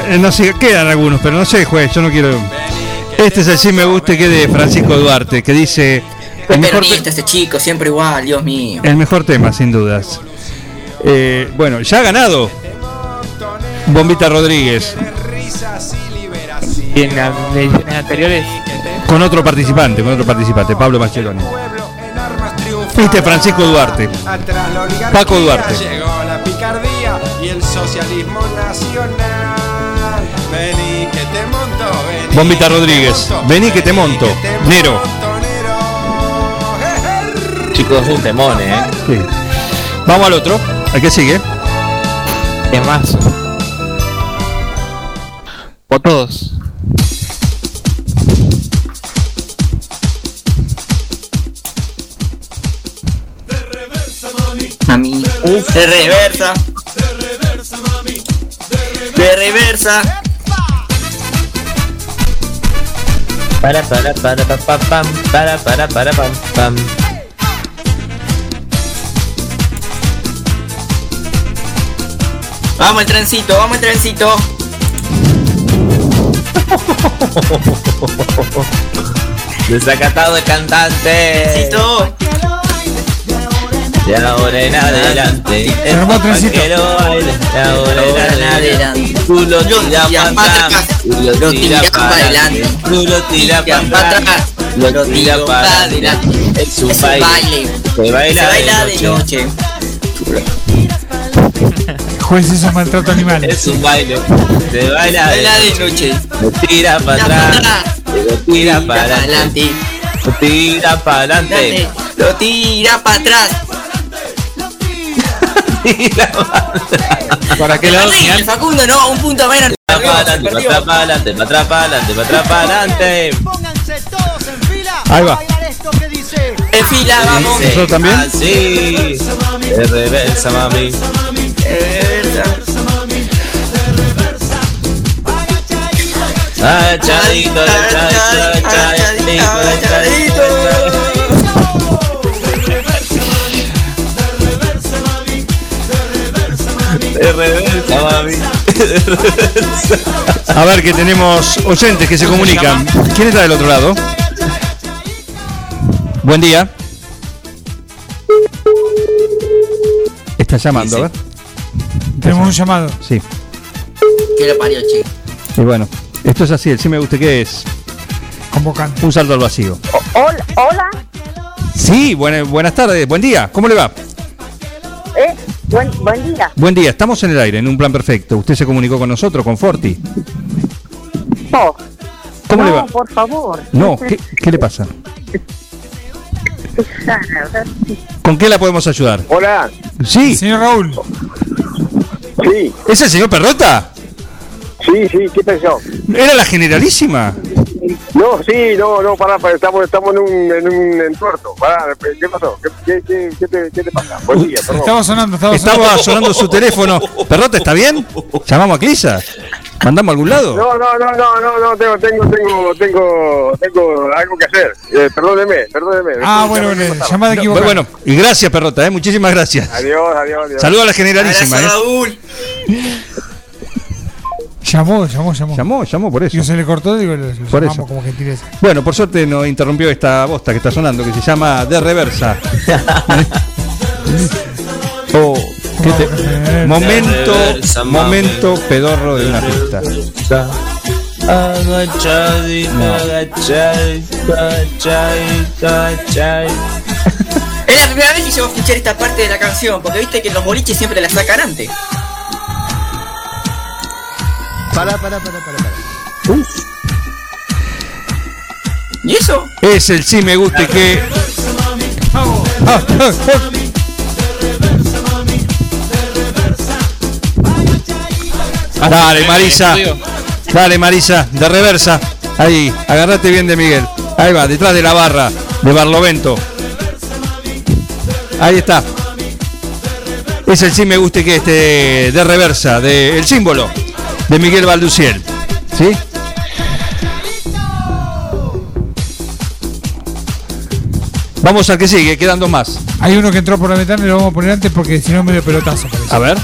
Speaker 1: Eh, No sé, quedan algunos, pero no sé, juez, yo no quiero. Este es el sí me gusta que de Francisco Duarte, que dice el mejor,
Speaker 8: este chico, siempre igual, Dios mío.
Speaker 1: el mejor tema, sin dudas. Eh, bueno, ya ha ganado Bombita Rodríguez
Speaker 9: Y en las ediciones anteriores.
Speaker 1: con otro participante, con otro participante, Pablo Maccheroni. Este Francisco Duarte.
Speaker 24: La
Speaker 1: Paco Duarte.
Speaker 24: Picardía y el socialismo nacional. Vení que te monto, vení.
Speaker 1: Bombita
Speaker 24: que te
Speaker 1: Rodríguez,
Speaker 24: monto,
Speaker 1: vení que te monto. Nero.
Speaker 7: Chicos, es un temón, eh.
Speaker 1: Sí. Vamos al otro. ¿Al que sigue?
Speaker 9: Temazo. O todos.
Speaker 4: De reversa. De reversa.
Speaker 7: Para, para, para, pa, pa, pam, para, para, para, pam, pam.
Speaker 4: Vamos el trencito, vamos [LAUGHS] el trencito.
Speaker 7: Desacatado de cantante.
Speaker 4: Trencito.
Speaker 7: De ahora en adelante.
Speaker 3: Se armó trencito.
Speaker 7: Pa' que lo baile, De ahora en adelante. Tú lo tiras para atrás. Tú lo tiras para adelante. Tú lo tiras para atrás. Lo tiras para adelante. Es un baile. Se baila,
Speaker 4: baila de noche.
Speaker 3: Juez, eso es maltrato animal.
Speaker 7: Es un baile. Se baila
Speaker 4: Baila de noche.
Speaker 7: Lo tira para atrás. Lo tira para adelante. Lo tira para adelante.
Speaker 4: Lo tira para atrás.
Speaker 1: ¿Para qué lado,
Speaker 4: Facundo, no, un punto menos.
Speaker 7: Para adelante, para atrás, para adelante, para atrás, para adelante, para atrás, para adelante.
Speaker 1: Ahí va.
Speaker 4: En fila, vamos.
Speaker 1: ¿Nosotros también?
Speaker 7: Así. De reversa, mami. Agachadito, agachadito, agachadito, agachadito. Reversa, mami. De reversa.
Speaker 1: A ver que tenemos oyentes que se comunican. ¿Quién está del otro lado? Buen día. Está llamando, a ver.
Speaker 3: Tenemos un llamado.
Speaker 1: Sí.
Speaker 4: Que lo parió, chico.
Speaker 1: Y bueno, esto es así, el sí me gusta que es
Speaker 3: Convocante.
Speaker 1: un salto al vacío.
Speaker 25: Hola, hola.
Speaker 1: Sí, buena- buenas tardes, buen día. ¿Cómo le va?
Speaker 25: Buen, buen día.
Speaker 1: Buen día, estamos en el aire, en un plan perfecto. Usted se comunicó con nosotros, con Forti.
Speaker 25: Oh,
Speaker 1: ¿Cómo
Speaker 25: no,
Speaker 1: le va?
Speaker 25: por favor.
Speaker 1: No, ¿qué, qué le pasa? ¿Con qué la podemos ayudar?
Speaker 26: Hola.
Speaker 1: Sí.
Speaker 3: Señor Raúl.
Speaker 26: Sí,
Speaker 1: ¿Es el señor Perrota?
Speaker 26: sí, sí, ¿qué pensó?
Speaker 1: ¿Era la generalísima?
Speaker 26: No, sí, no, no, pará, pará, estamos, estamos en un, en un entuerto. Pará, ¿qué pasó? ¿Qué, qué, qué, qué te, qué te pasa? Buen día, perdón.
Speaker 3: Estaba sonando, estaba sonando.
Speaker 1: Estaba sonando su teléfono. Perrota, ¿está bien? ¿Llamamos a Crisa? ¿Mandamos a algún lado?
Speaker 26: No, no, no, no, no, no, tengo, tengo, tengo, tengo, tengo algo que hacer. Eh, perdóneme, perdóneme.
Speaker 3: Ah, bueno, llamada equivocada.
Speaker 1: Bueno, y gracias, Perrota, ¿eh? muchísimas gracias.
Speaker 26: Adiós, adiós, adiós.
Speaker 1: Saludos a la generalísima.
Speaker 4: Abrazo,
Speaker 1: ¿eh?
Speaker 4: Raúl.
Speaker 3: Llamó, llamó, llamó.
Speaker 1: Llamó, llamó por eso.
Speaker 3: Yo se le cortó, digo, lo, lo
Speaker 1: Por eso.
Speaker 3: como gentileza.
Speaker 1: Bueno, por suerte nos interrumpió esta bosta que está sonando, que se llama De Reversa. [LAUGHS] oh, ¿qué te- [LAUGHS] Momento, momento pedorro de una
Speaker 7: agachadito.
Speaker 4: Es la primera vez que yo voy a escuchar esta parte de la canción, porque viste que los boliches siempre la sacan antes.
Speaker 23: Pará, pará, pará, pará. pará.
Speaker 4: ¿Y eso?
Speaker 1: Es el sí me guste que. Ah, ah, ah. Dale, Marisa. Dale, Marisa, de reversa. Ahí, agarrate bien de Miguel. Ahí va, detrás de la barra de Barlovento. Ahí está. Es el sí me guste que este de reversa, de el símbolo de Miguel Balduciel. ¿Sí? Vamos al que sigue, quedan dos más.
Speaker 3: Hay uno que entró por la ventana y lo vamos a poner antes porque si no medio pelotazo. parece.
Speaker 1: A ver.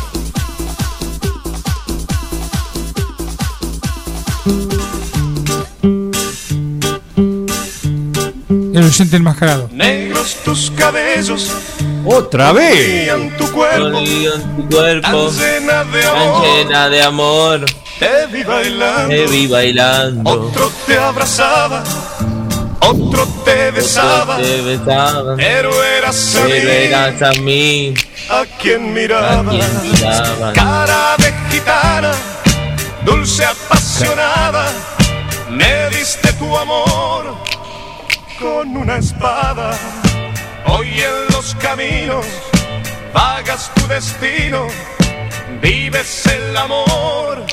Speaker 3: El oyente enmascarado.
Speaker 13: Negros tus cabellos,
Speaker 1: Otra vez.
Speaker 13: tu cuerpo,
Speaker 7: tu cuerpo,
Speaker 13: tan llena de amor.
Speaker 7: llena de amor.
Speaker 13: Te vi bailando,
Speaker 7: Te vi bailando.
Speaker 13: otro te abrazaba,
Speaker 14: Otro te besaba,
Speaker 7: te besaba,
Speaker 14: pero eras a
Speaker 7: pero
Speaker 14: mí
Speaker 7: eras a mí
Speaker 14: a quien
Speaker 7: a
Speaker 14: miraba.
Speaker 7: quien miraba.
Speaker 14: Cara de gitana, dulce apasionada, me diste tu amor con una espada. Hoy en los caminos vagas tu destino, vives el amor,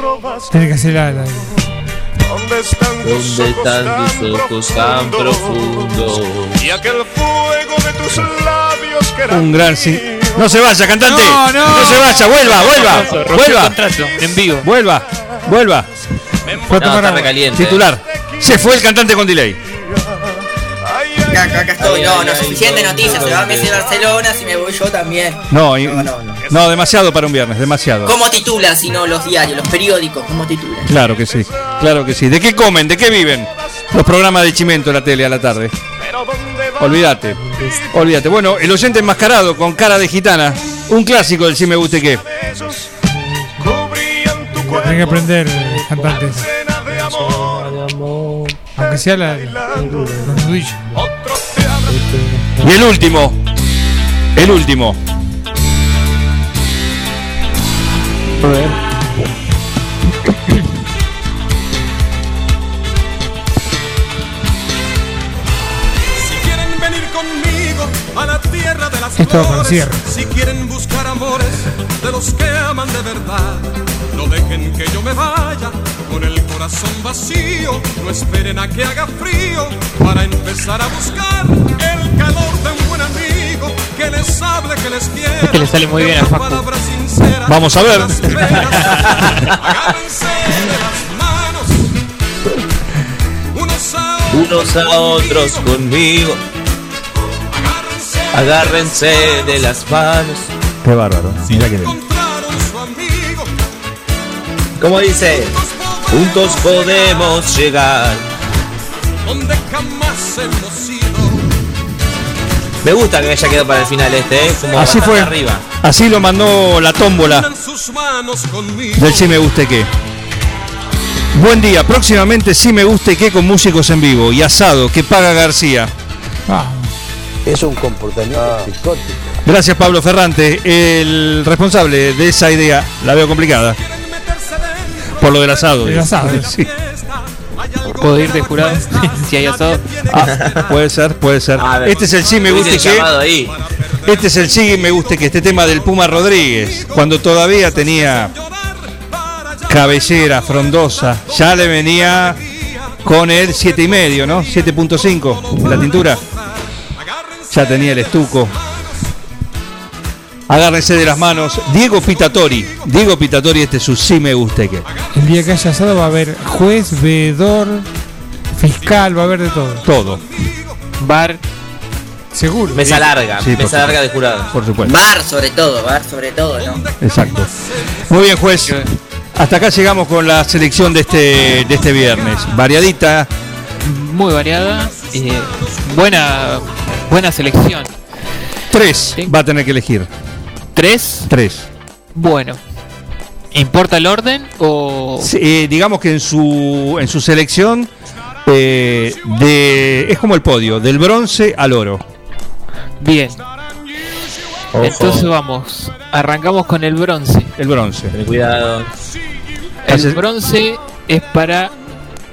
Speaker 14: robas.
Speaker 3: Tiene que hacer la. la-
Speaker 14: ¿Dónde están tus
Speaker 7: ¿Dónde
Speaker 14: ojos
Speaker 7: están tus ojos tan profundos?
Speaker 14: Y aquel fuego de tus labios que era
Speaker 1: Un gran sí. No se vaya, cantante.
Speaker 3: No, no.
Speaker 1: se vaya, vuelva, vuelva. Vuelva.
Speaker 9: contrato en vivo.
Speaker 1: Vuelva. Vuelva.
Speaker 7: No, está recaliente.
Speaker 1: Titular. Se fue el cantante con delay.
Speaker 8: Acá, acá, acá estoy.
Speaker 7: Ay,
Speaker 8: No,
Speaker 7: ay,
Speaker 8: no,
Speaker 7: ay,
Speaker 8: suficiente
Speaker 7: no,
Speaker 8: noticias. Se va
Speaker 7: no.
Speaker 8: Messi a Barcelona, si me voy yo también.
Speaker 1: No, y-
Speaker 8: No, no, no.
Speaker 1: no, demasiado para un viernes, demasiado.
Speaker 8: ¿Cómo titulan si no los diarios, los periódicos? ¿Cómo titulan?
Speaker 1: Claro que sí, claro que sí. ¿De qué comen? ¿De qué viven? Los programas de Chimento en la tele a la tarde. Olvídate, olvídate. Bueno, el oyente enmascarado con cara de gitana. Un clásico del Si Me Guste Qué.
Speaker 3: Tiene que aprender eh, cantantes. Aunque sea la, la-.
Speaker 1: Y el último, el último.
Speaker 14: Si quieren venir conmigo a la tierra de las
Speaker 3: Esto
Speaker 14: flores,
Speaker 3: cierre.
Speaker 14: si quieren buscar amores de los que aman de verdad, no dejen que yo me vaya con el corazón vacío, no esperen a que haga frío para empezar a buscar el calor de un buen amigo que les hable, que les quiera.
Speaker 9: Este le sale muy bien a Facu.
Speaker 14: sincera,
Speaker 1: Vamos a ver.
Speaker 14: las. Agárrense de las manos, unos a
Speaker 7: Unos a otros conmigo. Agárrense de las manos.
Speaker 1: Qué bárbaro. Mira que bien.
Speaker 14: encontraron su amigo.
Speaker 7: Como dice, juntos podemos llegar.
Speaker 14: donde jamás hemos sido.
Speaker 7: Me gusta que haya quedado para el final este, ¿eh? Como
Speaker 1: Así fue.
Speaker 7: arriba.
Speaker 1: Así lo mandó la tómbola del Si Me Guste Qué. Buen día, próximamente Si Me Guste Qué con músicos en vivo y asado que paga García.
Speaker 3: Ah,
Speaker 23: Es un comportamiento psicótico.
Speaker 1: Gracias Pablo Ferrante, el responsable de esa idea. La veo complicada. Por lo del asado.
Speaker 3: El asado. [LAUGHS]
Speaker 1: Sí. [LAUGHS]
Speaker 9: Puedo ir de jurado [LAUGHS] si hay asado.
Speaker 1: Ah, puede ser, puede ser.
Speaker 7: Ver,
Speaker 1: Este es el sí me guste
Speaker 7: hubiese
Speaker 1: que.
Speaker 7: ahí.
Speaker 1: Este es el sí me guste que este tema del Puma Rodríguez, cuando todavía tenía cabellera frondosa, ya le venía con el 7 y medio, ¿no? 7.5 en la tintura. Ya tenía el estuco. Agárrense de las manos. Diego Pitatori. Diego Pitatori, este es su sí me guste que.
Speaker 3: el día que haya asado va a haber juez, veedor, fiscal, va a haber de todo.
Speaker 1: Todo.
Speaker 9: Bar.
Speaker 3: Seguro.
Speaker 7: Mesa larga,
Speaker 1: Sí,
Speaker 7: mesa larga de jurados.
Speaker 1: Por supuesto.
Speaker 8: Bar sobre todo, bar sobre todo, ¿no?
Speaker 1: Exacto. Muy bien, juez. Hasta acá llegamos con la selección de este, de este viernes. Variadita.
Speaker 9: Muy variada. eh, buena, buena selección.
Speaker 1: Tres va a tener que elegir.
Speaker 9: ¿Tres?
Speaker 1: Tres.
Speaker 9: Bueno. ¿Importa el orden o.?
Speaker 1: Sí, eh, digamos que en su, en su selección eh, de, es como el podio, del bronce al oro.
Speaker 9: Bien. Entonces vamos. Arrancamos con el bronce.
Speaker 1: El bronce.
Speaker 7: Ten cuidado.
Speaker 9: El bronce es para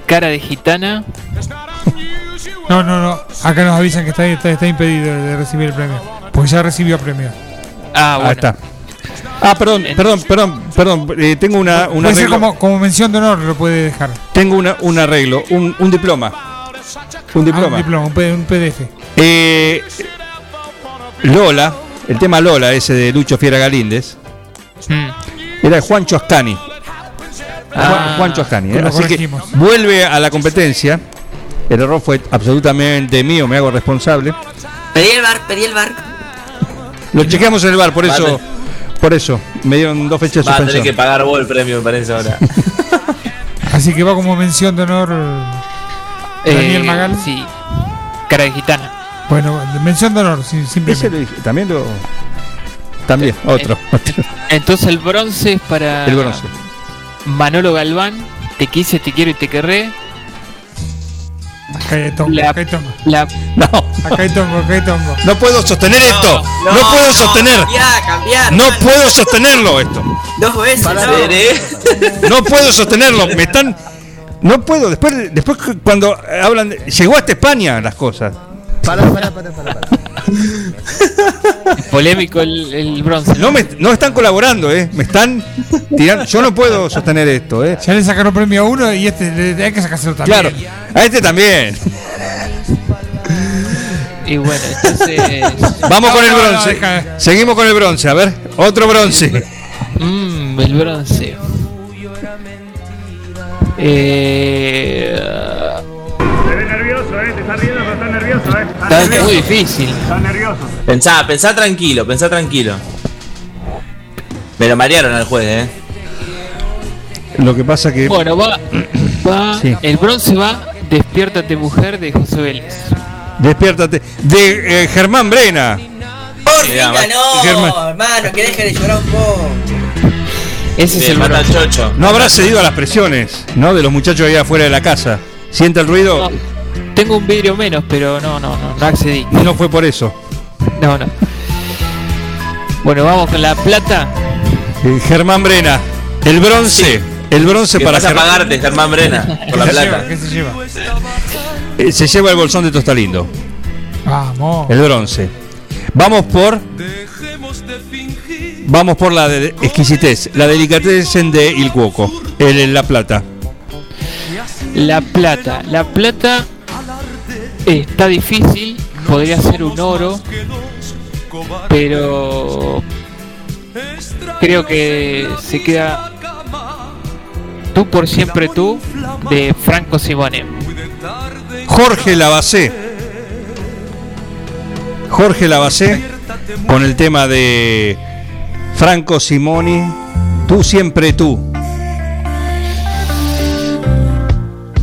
Speaker 9: cara de gitana.
Speaker 3: No, no, no. Acá nos avisan que está, está, está impedido de recibir el premio. Porque ya recibió premio.
Speaker 9: Ah, bueno.
Speaker 1: Ahí está. Ah, perdón, perdón, perdón, perdón. eh, tengo una, un
Speaker 3: Puede ser
Speaker 1: arreglo.
Speaker 3: como, como mención de honor, lo puede dejar.
Speaker 1: Tengo una, un arreglo, un, un diploma. Un
Speaker 3: Ah, un
Speaker 1: diploma.
Speaker 3: diploma, un, P- un PDF.
Speaker 1: Eh, Lola, el tema Lola, ese de Lucho Fiera Galíndez,
Speaker 9: Mm.
Speaker 1: era de Juancho Ascani.
Speaker 9: Ah,
Speaker 1: Juan- Juancho Ascani. ¿eh? Así que vuelve a la competencia. El error fue absolutamente mío, me hago responsable.
Speaker 8: Pedí el bar, pedí el bar.
Speaker 1: Lo chequeamos en el bar, por eso,
Speaker 7: Vale.
Speaker 1: por eso me dieron dos fechas de
Speaker 7: Va a tener que
Speaker 1: suspensión.
Speaker 7: pagar vos el premio, me parece ahora. [LAUGHS]
Speaker 3: Así que va como mención de honor
Speaker 9: Eh,
Speaker 3: Daniel Magal.
Speaker 9: Sí. Cara de gitana.
Speaker 3: Bueno, mención de honor, sí,
Speaker 1: Ese
Speaker 3: simplemente.
Speaker 1: lo dije, también lo. También, otro.
Speaker 9: Entonces el bronce es para.
Speaker 1: El bronce.
Speaker 9: Manolo Galván. Te quise, te quiero y te querré.
Speaker 3: Acá hay tongo,
Speaker 9: La-
Speaker 3: acá hay tongo.
Speaker 9: La,
Speaker 1: No,
Speaker 3: Acá hay tongo, acá hay tongo.
Speaker 1: no puedo sostener esto. No, puedo sostener.
Speaker 8: Cambiar, cambiar.
Speaker 1: No puedo sostenerlo esto.
Speaker 8: Dos veces. no.
Speaker 7: Seré.
Speaker 1: No puedo sostenerlo. Me están. No puedo. Después, después cuando hablan. de- Llegó hasta España las cosas.
Speaker 23: Pará, pará, pará, pará. pará.
Speaker 9: Polémico el, el bronce.
Speaker 1: No me no están colaborando, eh. Me están tirando. Yo no puedo sostener esto, eh.
Speaker 3: Ya le sacaron premio a uno y este le, le hay que sacárselo también.
Speaker 1: Claro. A este también.
Speaker 9: Y bueno, entonces. [LAUGHS]
Speaker 1: Vamos con el
Speaker 3: No, no, no,
Speaker 1: bronce. Seguimos con el bronce. A ver, otro bronce.
Speaker 9: Mmm, el bronce. Eh,
Speaker 13: Te ves nervioso, eh. Te estás riendo, eh.
Speaker 9: está muy difícil.
Speaker 13: Estás nervioso.
Speaker 7: Pensá, pensá tranquilo, pensá tranquilo. Me lo marearon al juez, eh.
Speaker 1: Lo que pasa que.
Speaker 9: Bueno, va. [CLEARS THROAT] va
Speaker 1: Sí.
Speaker 9: El bronce va Despiértate Mujer de José Vélez.
Speaker 1: Despiértate. De eh, Germán Brena.
Speaker 8: Por fin
Speaker 7: Mirá,
Speaker 8: ganó,
Speaker 1: Germán.
Speaker 8: hermano, que deje de llorar un poco.
Speaker 9: Ese es el
Speaker 7: Mata
Speaker 9: bronce.
Speaker 7: Chocho.
Speaker 1: No habrá cedido a las presiones, ¿no? De los muchachos ahí afuera de la casa. ¿Siente el ruido?
Speaker 9: No, tengo un vidrio menos, pero no, no, no, no accedí.
Speaker 1: No fue por eso.
Speaker 9: No, no. Bueno, vamos con la plata.
Speaker 1: Eh, Germán Brena. El bronce. El bronce para
Speaker 7: vas a
Speaker 1: Germán.
Speaker 7: pagarte, Germán Brena, [LAUGHS] por la
Speaker 3: ¿Qué se lleva?
Speaker 7: plata.
Speaker 3: ¿Qué se lleva?
Speaker 1: Eh, se lleva el bolsón de Tostalindo.
Speaker 3: Vamos.
Speaker 1: El bronce. Vamos por. Vamos por la de exquisitez. La delicatessen de Il Cuoco. El, la plata.
Speaker 9: La plata. La plata está difícil. Podría ser un oro. Pero creo que se queda Tú por siempre tú de Franco Simone.
Speaker 1: Jorge Lavacé. Jorge Lavacé con el tema de Franco Simoni. Tú siempre tú.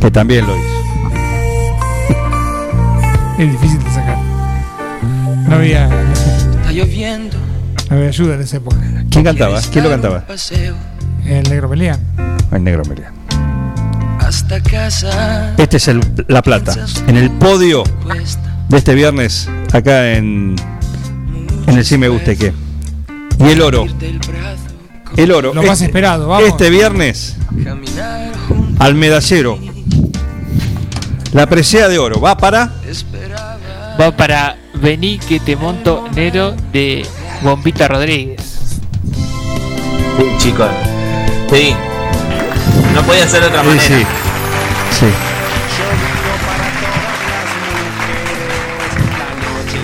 Speaker 1: Que también lo hizo.
Speaker 3: Es difícil de sacar. No había,
Speaker 19: Está lloviendo.
Speaker 3: no había ayuda en esa época.
Speaker 1: ¿Quién cantaba? ¿Quién lo cantaba?
Speaker 3: El negro Melián.
Speaker 1: El negro Melián.
Speaker 19: hasta casa.
Speaker 1: Este es el, La Plata. En el podio de este viernes, acá en, en el Sí Me Guste Que. Y el oro. El oro.
Speaker 3: Lo más esperado, vamos.
Speaker 1: Este viernes, al medallero. La presea de oro va para.
Speaker 9: Va para Vení que te monto Nero de Bombita Rodríguez.
Speaker 7: Sí, chicos. Sí. No podía ser de otra
Speaker 1: Sí,
Speaker 7: manera.
Speaker 1: sí. Sí.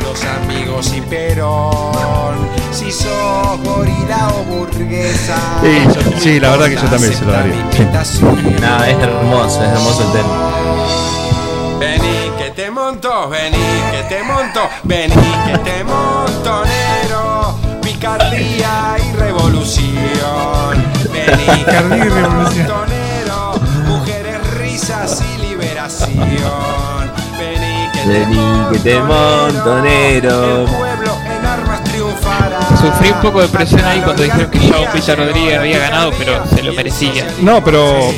Speaker 24: Los amigos y Perón. Si sos gorila o burguesa.
Speaker 1: Sí, sí, la verdad que yo también se lo daría. Sí.
Speaker 7: No, es hermoso, es hermoso el tema.
Speaker 24: Vení que te monto, vení te monto, vení que te monto, Nero. Picardía y revolución. Vení
Speaker 3: Picardía y revolución.
Speaker 24: Nero. Mujeres, risas y liberación. Vení que te
Speaker 7: Vení que te montonero.
Speaker 24: pueblo en armas triunfará.
Speaker 9: Sufrí un poco de presión ahí cuando dijeron que ya Bombita Rodríguez había ganado, pero se lo merecía.
Speaker 1: No, pero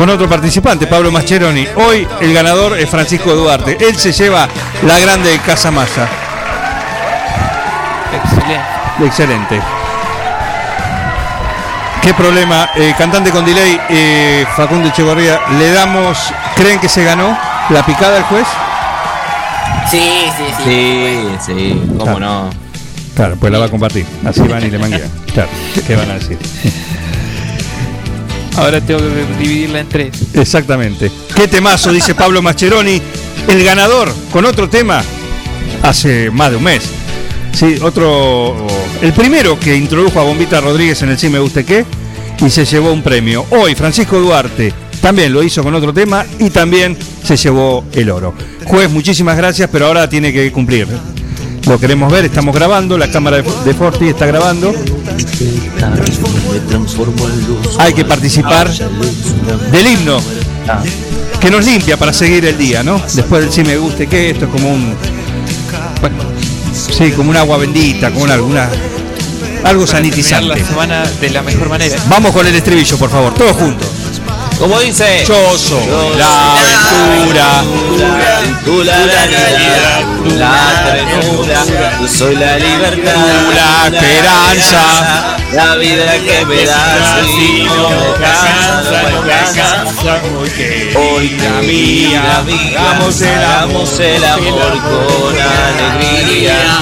Speaker 1: con otro participante, Pablo Mascheroni. Hoy el ganador es Francisco Duarte. Él se lleva la grande Casa Maya.
Speaker 9: Excelente.
Speaker 1: Excelente. ¿Qué problema? Eh, cantante con delay, eh, Facundo Echeverría, ¿le damos, creen que se ganó la picada del juez?
Speaker 8: Sí, sí, sí.
Speaker 7: Sí, sí, cómo no.
Speaker 1: Claro, pues la va a compartir. Así van y le manguean. [LAUGHS] Claro, ¿qué van a decir?
Speaker 9: Ahora tengo que dividirla en tres.
Speaker 1: Exactamente. ¿Qué temazo? Dice Pablo Mascheroni. El ganador con otro tema hace más de un mes. Sí, otro. El primero que introdujo a Bombita Rodríguez en el Sí Me Guste Qué y se llevó un premio. Hoy, Francisco Duarte también lo hizo con otro tema y también se llevó el oro. Juez, muchísimas gracias, pero ahora tiene que cumplir. Lo queremos ver, estamos grabando, la cámara de, de Forti está grabando. Hay que participar del himno que nos limpia para seguir el día, ¿no? Después del sí me guste que esto es como un bueno, sí, como un agua bendita, como una, alguna algo
Speaker 9: Para
Speaker 1: sanitizante.
Speaker 9: la semana de la mejor manera.
Speaker 1: Vamos con el estribillo, por favor, todos juntos.
Speaker 7: Como dice.
Speaker 1: Soy la aventura.
Speaker 7: Aventura, la realidad, la ternura. Yo soy la libertad,
Speaker 1: La esperanza.
Speaker 7: La vida que me das y no me cansa, no me cansa. Hoy camina, hagamos el amor con alegría.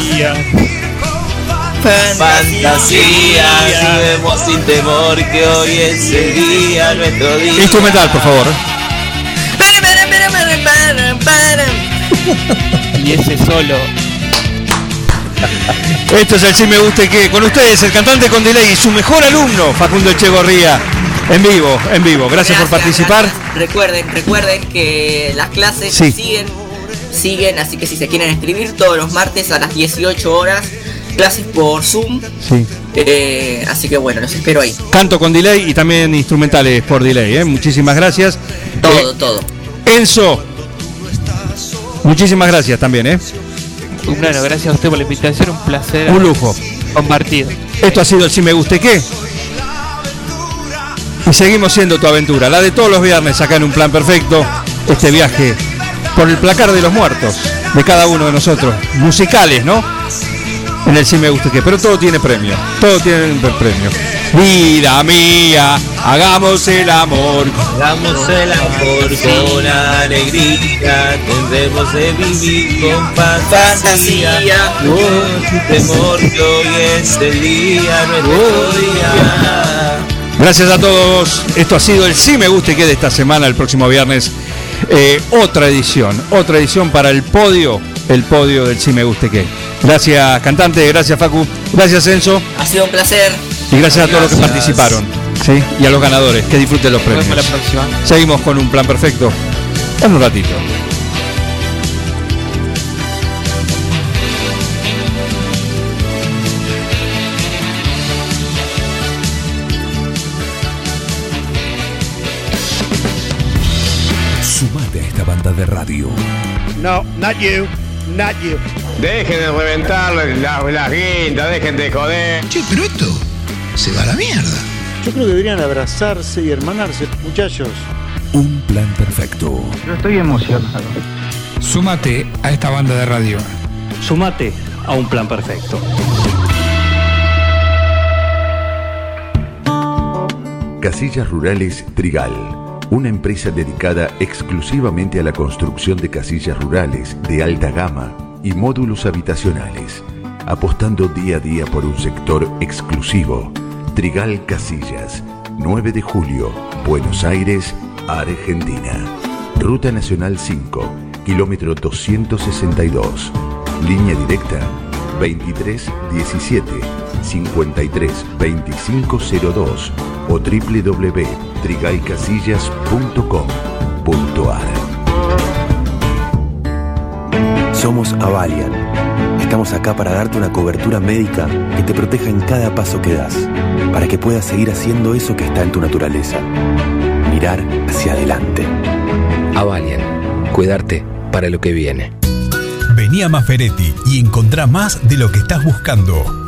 Speaker 7: Fantasía, vivemos sin temor que hoy es el día, nuestro día.
Speaker 1: Instrumental, por favor. [LAUGHS]
Speaker 9: Y ese solo.
Speaker 1: Esto es el Sí Me Guste Que. Con ustedes, el cantante con delay y su mejor alumno, Facundo Echegorría. En vivo, en vivo. Gracias, por participar.
Speaker 4: gracias. Recuerden, recuerden que las clases
Speaker 1: Sí.
Speaker 4: siguen, siguen, así que si se quieren escribir todos los martes a las 18 horas, clases por Zoom.
Speaker 1: Sí.
Speaker 4: Eh, así que bueno, los espero ahí.
Speaker 1: Canto con delay y también instrumentales por delay. ¿eh? Muchísimas gracias.
Speaker 4: Todo,
Speaker 1: Eh,
Speaker 4: todo.
Speaker 1: Enzo. Muchísimas gracias también, ¿eh?
Speaker 9: Bueno, gracias a usted por la invitación, un placer.
Speaker 1: Un lujo.
Speaker 9: Compartido.
Speaker 1: Esto ha sido el Si Me Guste Qué. Y seguimos siendo tu aventura, la de todos los viernes acá en Un Plan Perfecto. Este viaje por el placar de los muertos de cada uno de nosotros. Musicales, ¿no? En el Si Me Guste Qué. Pero todo tiene premio. Todo tiene premio. Vida mía, hagamos el amor.
Speaker 7: Hagamos el amor con alegría, tendremos de vivir con fantasía. No sin temor que hoy es el día, nuestro día.
Speaker 1: Gracias a todos. Esto ha sido el Sí Me Guste Que de esta semana, el próximo viernes. eh, otra edición, otra edición para el podio, el podio del Sí Me Guste Que. Gracias, cantante, gracias, Facu, gracias, Enzo,
Speaker 4: Ha sido un placer.
Speaker 1: y gracias a todos los que participaron. ¿sí? Y a los ganadores, que disfruten los
Speaker 9: Nos vemos
Speaker 1: premios.
Speaker 9: la próxima.
Speaker 1: Seguimos con un plan perfecto en un ratito.
Speaker 27: Sumate a esta banda de radio.
Speaker 28: No, not you, not you.
Speaker 12: Dejen de reventar las la guindas, dejen de joder.
Speaker 29: Che, pero esto se va a la mierda.
Speaker 30: Yo creo que deberían abrazarse y hermanarse, muchachos.
Speaker 27: Un plan perfecto.
Speaker 31: Yo estoy emocionado.
Speaker 3: Súmate a esta banda de radio.
Speaker 31: Sumate a un plan perfecto.
Speaker 32: Casillas Rurales Trigal, una empresa dedicada exclusivamente a la construcción de casillas rurales de alta gama y módulos habitacionales, apostando día a día por un sector exclusivo. Trigal Casillas, 9 de julio, Buenos Aires, Argentina. Ruta Nacional 5, kilómetro 262. Línea directa 2317 53 2502 o www.trigaycasillas.com.ar
Speaker 33: Somos Avalian. Estamos acá para darte una cobertura médica que te proteja en cada paso que das, para que puedas seguir haciendo eso que está en tu naturaleza. Mirar hacia adelante.
Speaker 34: Avalian, cuidarte para lo que viene.
Speaker 35: Vení a Maferetti y encontrá más de lo que estás buscando.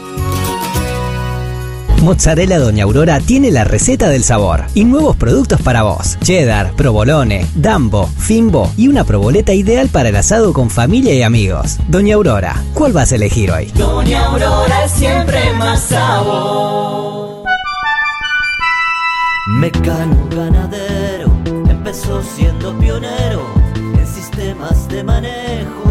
Speaker 36: Mozzarella Doña Aurora tiene la receta del sabor y nuevos productos para vos. Cheddar, provolone, dambo, fimbo y una proboleta ideal para el asado con familia y amigos. Doña Aurora, ¿cuál vas a elegir hoy?
Speaker 37: Doña Aurora siempre más sabor.
Speaker 19: Mecano ganadero empezó siendo pionero en sistemas de manejo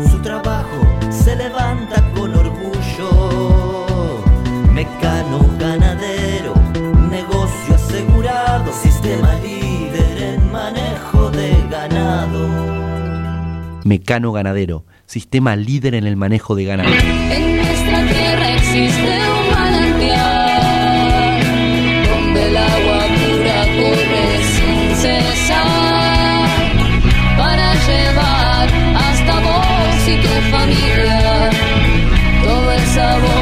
Speaker 19: Mecano Ganadero,
Speaker 38: sistema líder en el manejo de ganado.
Speaker 39: En nuestra tierra existe un manantial donde el agua pura corre sin cesar para llevar hasta vos y tu familia todo el sabor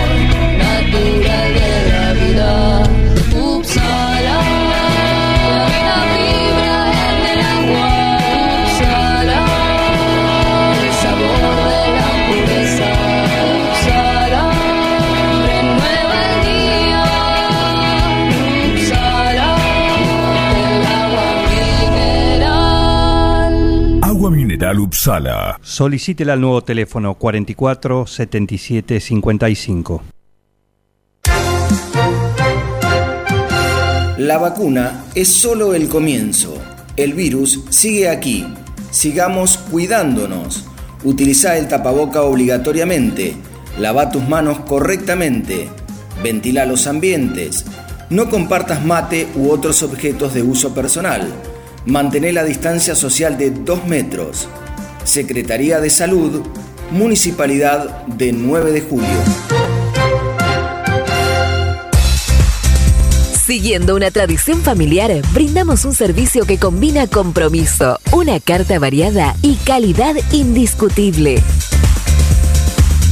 Speaker 32: Upsala.
Speaker 1: Solicítela al nuevo teléfono 44 77 55.
Speaker 40: La vacuna es solo el comienzo. El virus sigue aquí. Sigamos cuidándonos. Utiliza el tapaboca obligatoriamente. Lava tus manos correctamente. Ventila los ambientes. No compartas mate u otros objetos de uso personal. Mantén la distancia social de 2 metros. Secretaría de Salud, Municipalidad de 9 de Julio.
Speaker 41: Siguiendo una tradición familiar, brindamos un servicio que combina compromiso, una carta variada y calidad indiscutible.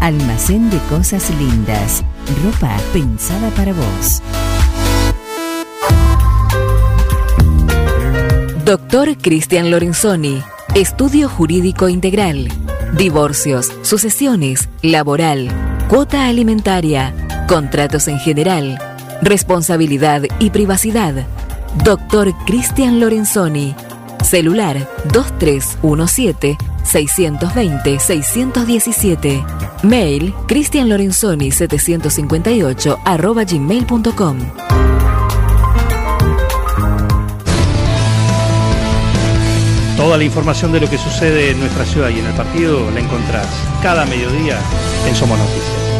Speaker 42: Almacén de Cosas Lindas. Ropa pensada para vos.
Speaker 41: Doctor Cristian Lorenzoni. Estudio Jurídico Integral. Divorcios, sucesiones, laboral, cuota alimentaria, contratos en general, responsabilidad y privacidad. Doctor Cristian Lorenzoni. Celular 2317 620 617. Mail cristianlorenzoni 758 arroba gmail.com.
Speaker 1: Toda la información de lo que sucede en nuestra ciudad y en el partido la encontrás cada mediodía en Somos Noticias.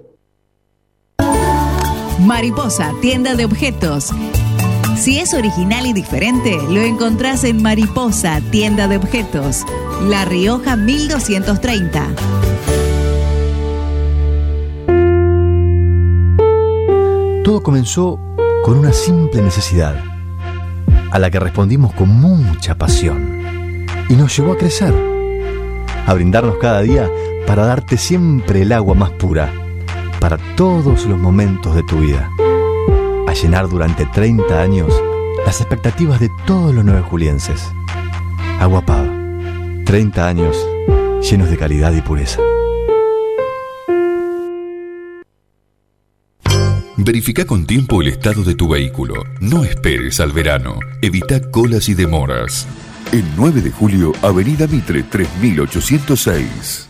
Speaker 43: Mariposa, tienda de objetos. Si es original y diferente, lo encontrás en Mariposa, tienda de objetos. La Rioja 1230.
Speaker 44: Todo comenzó con una simple necesidad, a la que respondimos con mucha pasión, y nos llevó a crecer, a brindarnos cada día para darte siempre el agua más pura, para todos los momentos de tu vida, a llenar durante 30 años las expectativas de todos los nueve julienses. Agua Pava, 30 años llenos de calidad y pureza.
Speaker 45: Verifica con tiempo el estado de tu vehículo. No esperes al verano. Evita colas y demoras. El 9 de julio, Avenida Mitre 3806.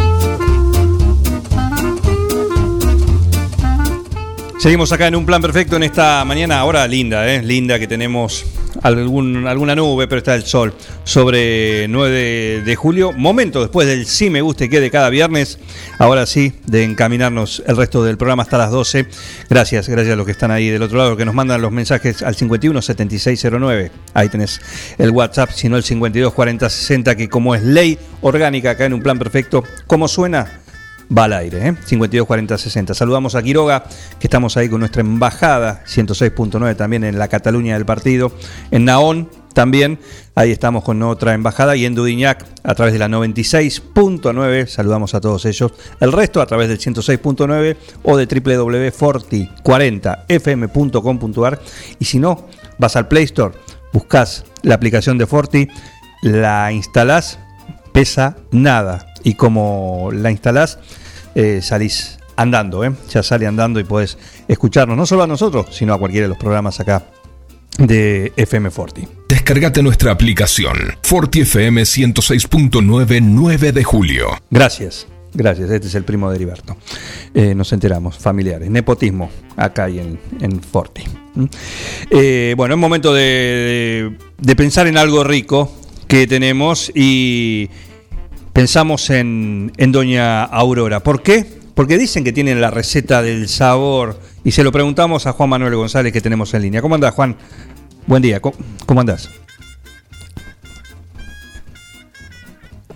Speaker 1: Seguimos acá en un plan perfecto en esta mañana, ahora linda, ¿eh? linda que tenemos alguna nube, pero está el sol sobre 9 de, julio. Momento después del sí me guste que de cada viernes, ahora sí, de encaminarnos el resto del programa hasta las 12. Gracias, gracias a los que están ahí del otro lado, que nos mandan los mensajes al 51 7609. Ahí tenés el WhatsApp, sino el 52 40 60, que como es ley orgánica acá en un plan perfecto, ¿cómo suena? Va al aire, ¿eh? 52 40 60. Saludamos a Quiroga, que estamos ahí con nuestra embajada, 106.9 también en la Cataluña del partido, en Naón también, ahí estamos con otra embajada, y en Dudignac a través de la 96.9, saludamos a todos ellos. El resto a través del 106.9 o de www.forti40fm.com.ar. Y si no, vas al Play Store, buscas la aplicación de Forti, la instalás, pesa nada. Y como la instalás, eh, salís andando, ¿eh? ya sale andando y podés escucharnos, no solo a nosotros, sino a cualquiera de los programas acá de FM Forti.
Speaker 45: Descargate nuestra aplicación. Forti FM 106.9 9 de julio.
Speaker 1: Gracias, gracias. Este es el primo de Heriberto. Eh, nos enteramos, familiares. Nepotismo, acá y en, en Forti. ¿Mm? Eh, bueno, es momento de, de- de pensar en algo rico que tenemos y pensamos en, en Doña Aurora. ¿Por qué? Porque dicen que tienen la receta del sabor y se lo preguntamos a Juan Manuel González que tenemos en línea. ¿Cómo andás, Juan? Buen día, ¿cómo, cómo andás?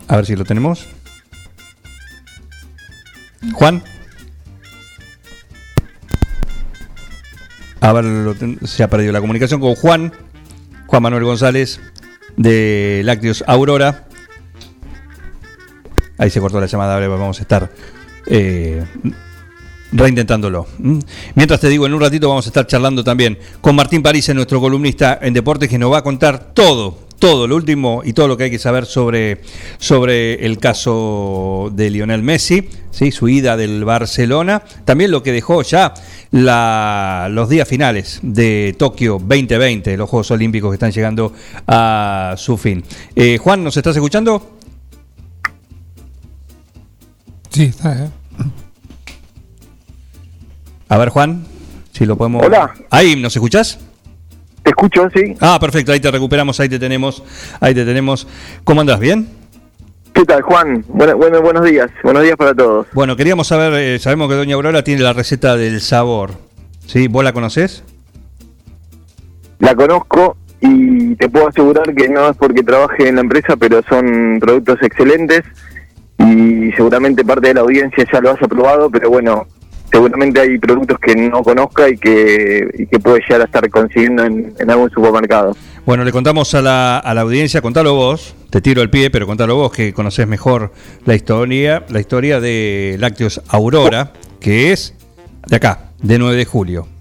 Speaker 1: A ver si lo tenemos. Juan. A ver, se ha perdido la comunicación con Juan, Juan Manuel González de Lácteos Aurora. Ahí se cortó la llamada, ahora vamos a estar eh, reintentándolo. Mientras te digo, en un ratito vamos a estar charlando también con Martín París, nuestro columnista en deportes, que nos va a contar todo, todo, lo último y todo lo que hay que saber sobre, sobre el caso de Lionel Messi, ¿sí? su ida del Barcelona, también lo que dejó ya los días finales de Tokio 2020, los Juegos Olímpicos que están llegando a su fin. Eh, Juan, ¿nos estás escuchando?
Speaker 3: Sí, está, ¿eh?
Speaker 1: A ver, Juan, si lo podemos.
Speaker 46: Hola.
Speaker 1: Ahí, ¿nos escuchás?
Speaker 46: Te escucho, sí.
Speaker 1: Ah, perfecto, ahí te recuperamos, ahí te tenemos, ahí te tenemos. ¿Cómo andás? ¿Bien?
Speaker 46: ¿Qué tal, Juan? Bueno, bueno, buenos días. Buenos días para todos.
Speaker 1: Bueno, queríamos saber, eh, sabemos que Doña Aurora tiene la receta del sabor. ¿Sí? ¿Vos la conocés?
Speaker 46: La conozco y te puedo asegurar que no es porque trabaje en la empresa, pero son productos excelentes y seguramente parte de la audiencia ya lo haya probado, pero bueno, seguramente hay productos que no conozca y que, y que puede llegar a estar consiguiendo en, algún supermercado.
Speaker 1: Bueno, le contamos a la, a la audiencia, contalo vos, te tiro el pie, pero contalo vos que conocés mejor la historia, la historia de Lácteos Aurora, que es de acá, de 9 de julio.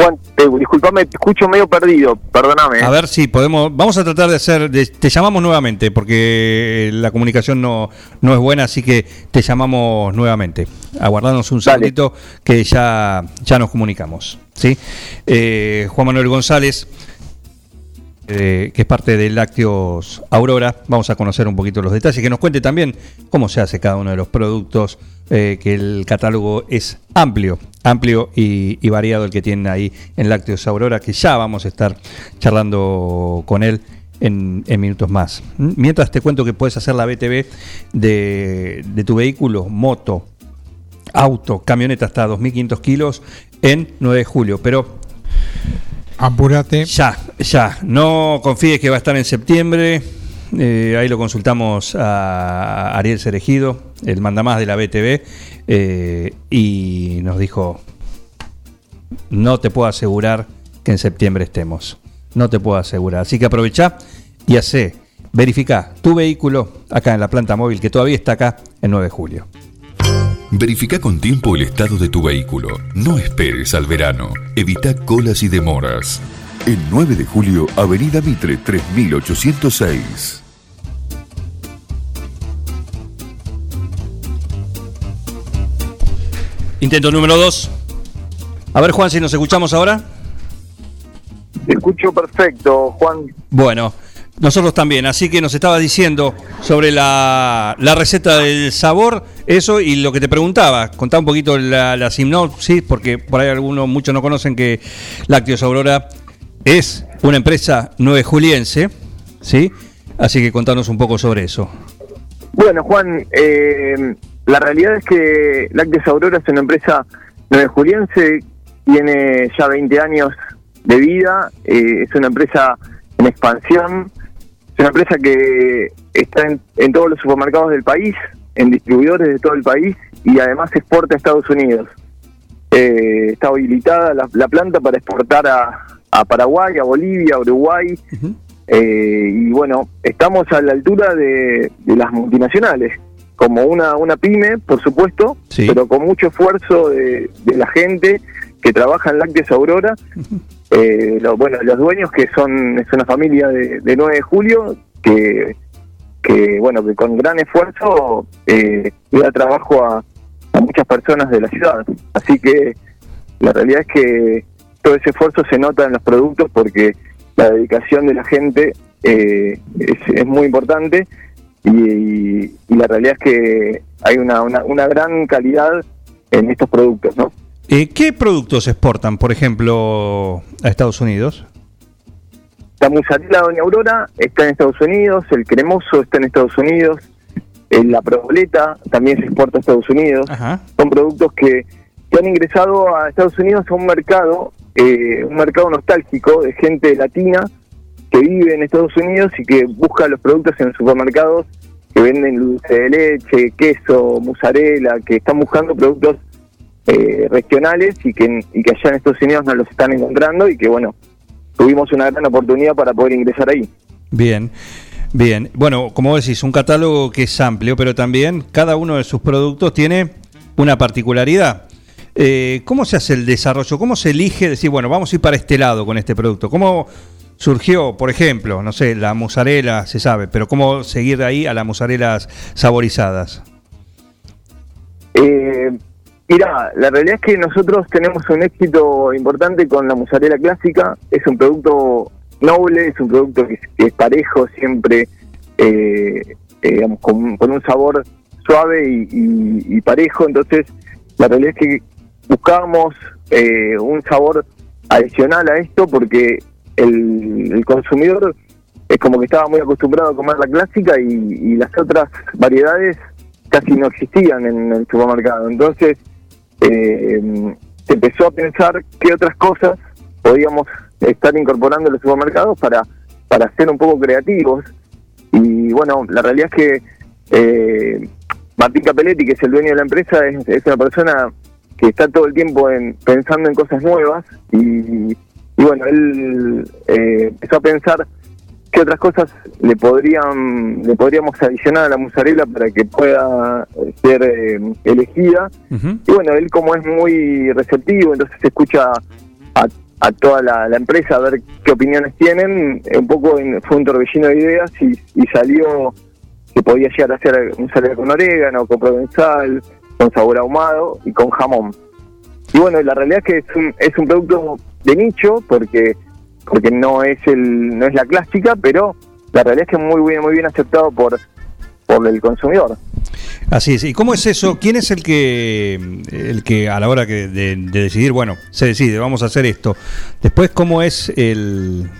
Speaker 46: Juan, disculpame, te escucho medio perdido, perdóname.
Speaker 1: A ver si podemos, vamos a tratar de hacer, de- te llamamos nuevamente, porque la comunicación no, no es buena, así que te llamamos nuevamente. Aguardanos un segundito que ya, ya nos comunicamos. ¿sí? Eh, Juan Manuel González, eh, que es parte de Lácteos Aurora, vamos a conocer un poquito los detalles, que nos cuente también cómo se hace cada uno de los productos, eh, que el catálogo es amplio, amplio y, variado el que tienen ahí en Lácteos Aurora, que ya vamos a estar charlando con él en, en minutos más. ¿Mm? Mientras te cuento que puedes hacer la BTV de, de tu vehículo, moto, auto, camioneta hasta 2.500 kilos en 9 de julio, pero
Speaker 3: Apúrate.
Speaker 1: ya, ya. No confíes que va a estar en septiembre. Eh, ahí lo consultamos a Ariel Cerejido, el mandamás de la BTV, eh, y nos dijo, no te puedo asegurar que en septiembre estemos. No te puedo asegurar. Así que aprovecha y hace, verifica tu vehículo acá en la planta móvil, que todavía está acá en 9 de julio.
Speaker 45: Verifica con tiempo el estado de tu vehículo. No esperes al verano. Evita colas y demoras. El 9 de julio, Avenida Mitre 3806.
Speaker 1: Intento número 2. A ver, Juan, si nos escuchamos ahora.
Speaker 46: Te escucho perfecto, Juan.
Speaker 1: Bueno, nosotros también, así que nos estaba diciendo sobre la, la receta del sabor, eso y lo que te preguntaba, contá un poquito la, la porque por ahí algunos, muchos no conocen que Lácteos Aurora es una empresa nueve juliense, ¿sí? Así que contanos un poco sobre eso.
Speaker 46: Bueno, Juan, eh, la realidad es que Lácteos Aurora es una empresa nueve juliense, tiene ya 20 años de vida, eh, es una empresa en expansión, una empresa que está en, en todos los supermercados del país, en distribuidores de todo el país y además exporta a Estados Unidos. Eh, está habilitada la, la planta para exportar a, a Paraguay, a Bolivia, a Uruguay. Eh, y bueno, estamos a la altura de, de las multinacionales, como una, una pyme, por supuesto, pero con mucho esfuerzo de, de la gente que trabaja en Lácteos Aurora. Eh, lo- bueno, los dueños que son es una familia de, de 9 de julio que, que bueno que con gran esfuerzo eh, da trabajo a, a muchas personas de la ciudad. Así que la realidad es que todo ese esfuerzo se nota en los productos porque la dedicación de la gente eh, es, es muy importante y, y- y la realidad es que hay una, una, una gran calidad en estos productos, ¿no?
Speaker 1: Eh, ¿Qué productos exportan, por ejemplo, a Estados Unidos?
Speaker 46: La mozzarella Doña Aurora está en Estados Unidos, el cremoso está en Estados Unidos, eh, la proboleta también se exporta a Estados Unidos. Son productos que, que han ingresado a Estados Unidos a un mercado, eh, un mercado nostálgico de gente latina que vive en Estados Unidos y que busca los productos en supermercados que venden dulce de leche, queso, mozzarella, que están buscando productos eh, regionales y que, y que allá en Estados Unidos no los están encontrando y que bueno, tuvimos una gran oportunidad para poder ingresar ahí.
Speaker 1: Bien, bien. Bueno, como decís, un catálogo que es amplio, pero también cada uno de sus productos tiene una particularidad. Eh, ¿Cómo se hace el desarrollo? ¿Cómo se elige decir, bueno, vamos a ir para este lado con este producto? ¿Cómo surgió, por ejemplo, no sé, la mozzarella, se sabe, pero cómo seguir de ahí a las mozzarelas saborizadas?
Speaker 46: Eh, mira, la realidad es que nosotros tenemos un éxito importante con la mozzarella clásica. Es un producto noble, es un producto que, es parejo, siempre eh, eh, digamos, con, un sabor suave y, parejo. Entonces, la realidad es que buscábamos eh, un sabor adicional a esto porque el, consumidor es como que estaba muy acostumbrado a comer la clásica y las otras variedades casi no existían en el supermercado. Entonces, eh, se empezó a pensar qué otras cosas podíamos estar incorporando en los supermercados para, para ser un poco creativos. Y bueno, la realidad es que eh, Martín Capelletti, que es el dueño de la empresa, es, es una persona que está todo el tiempo en, pensando en cosas nuevas y, y bueno, él eh, empezó a pensar qué otras cosas le podrían le podríamos adicionar a la mozzarella para que pueda eh, ser eh, elegida y bueno él como es muy receptivo entonces escucha a, a toda la, la empresa a ver qué opiniones tienen. Un poco en- fue un torbellino de ideas y, y salió que podía llegar a ser mozzarella con orégano con provenzal con sabor ahumado y con jamón. Y bueno la realidad es que es un, es un producto de nicho porque porque no es el no es la clásica pero la realidad es que muy bien muy bien aceptado por por el consumidor
Speaker 1: Así es. ¿Y cómo es eso? ¿Quién es el que, el que a la hora que de, de decidir, bueno, se decide, vamos a hacer esto? Después, ¿cómo es el,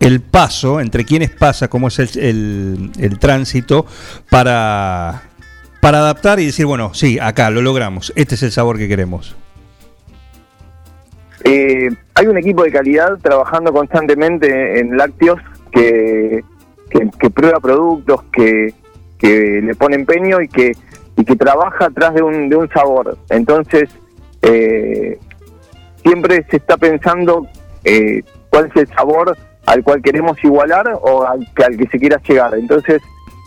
Speaker 1: el paso, entre quiénes pasa, cómo es el, el- el tránsito para, para adaptar y decir, bueno, sí, acá lo logramos, este es el sabor que queremos?
Speaker 46: Eh, hay un equipo de calidad trabajando constantemente en lácteos que, que, prueba productos, que, que le pone empeño y que, y que trabaja atrás de un, de un sabor. Entonces, eh, siempre se está pensando eh, cuál es el sabor al cual queremos igualar o al, al que se quiera llegar. Entonces,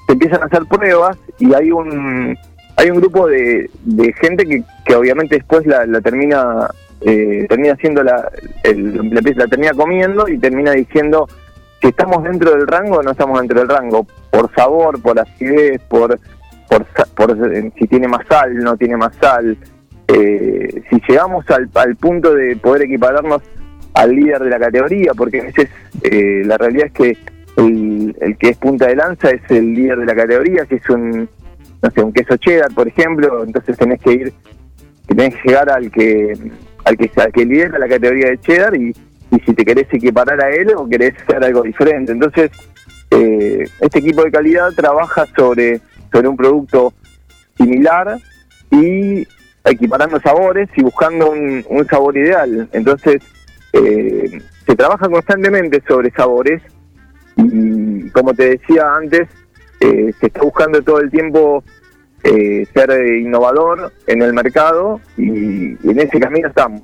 Speaker 46: se empiezan a hacer pruebas y hay un hay un grupo de, de gente que, que obviamente después la, la termina eh, termina haciendo la, el- la, la termina comiendo y termina diciendo si estamos dentro del rango o no estamos dentro del rango. Por sabor por acidez por por, por eh, si tiene más sal no tiene más sal. Eh, si llegamos al, punto de poder equipararnos al líder de la categoría porque a veces eh, la realidad es que el, el que es punta de lanza es el líder de la categoría si es un no sé un queso cheddar por ejemplo. Entonces tenés que ir tenés que llegar al que al que al que lidera la categoría de cheddar y, y si te querés equiparar a él o querés hacer algo diferente. Entonces eh, este equipo de calidad trabaja sobre sobre un producto similar y equiparando sabores y buscando un, un sabor ideal. Entonces eh, se trabaja constantemente sobre sabores y como te decía antes eh, se está buscando todo el tiempo eh, ser eh, innovador en el mercado y, en ese camino estamos.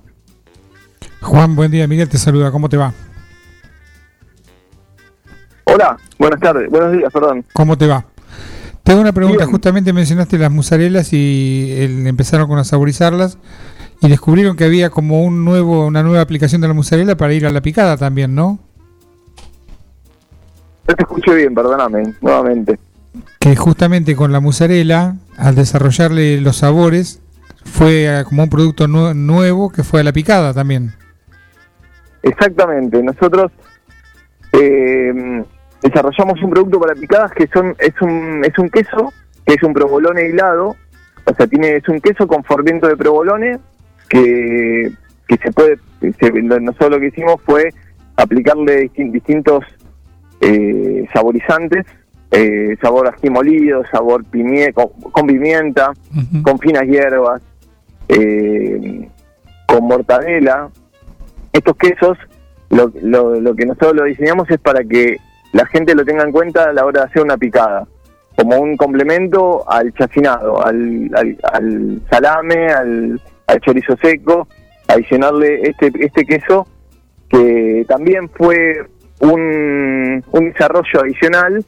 Speaker 3: Juan, buen día. Miguel te saluda. ¿Cómo te va?
Speaker 46: Hola, buenas tardes, buenos días, perdón.
Speaker 3: ¿Cómo te va? Tengo una pregunta. Justamente mencionaste las musarelas y el- empezaron con a saborizarlas y descubrieron que había como un nuevo, una nueva aplicación de la musarela para ir a la picada también, ¿no?
Speaker 46: No te escuché bien, perdóname, nuevamente.
Speaker 3: Que justamente con la musarela, al desarrollarle los sabores, fue como un producto nue- nuevo que fue a la picada también.
Speaker 46: Exactamente, nosotros eh, desarrollamos un producto para picadas que son es un es un queso que es un provolone hilado, o sea tiene es un queso con formiento de provolone que, que se puede se- nosotros lo que hicimos fue aplicarle distin- distintos eh, saborizantes, eh, sabor ají molido, sabor pimie- con, con pimienta, con finas hierbas, eh, con mortadela. Estos quesos, lo, lo, lo que nosotros lo diseñamos es para que la gente lo tenga en cuenta a la hora de hacer una picada, como un complemento al chacinado, al, al, al salame, al, al chorizo seco, adicionarle este, este queso que también fue un, un desarrollo adicional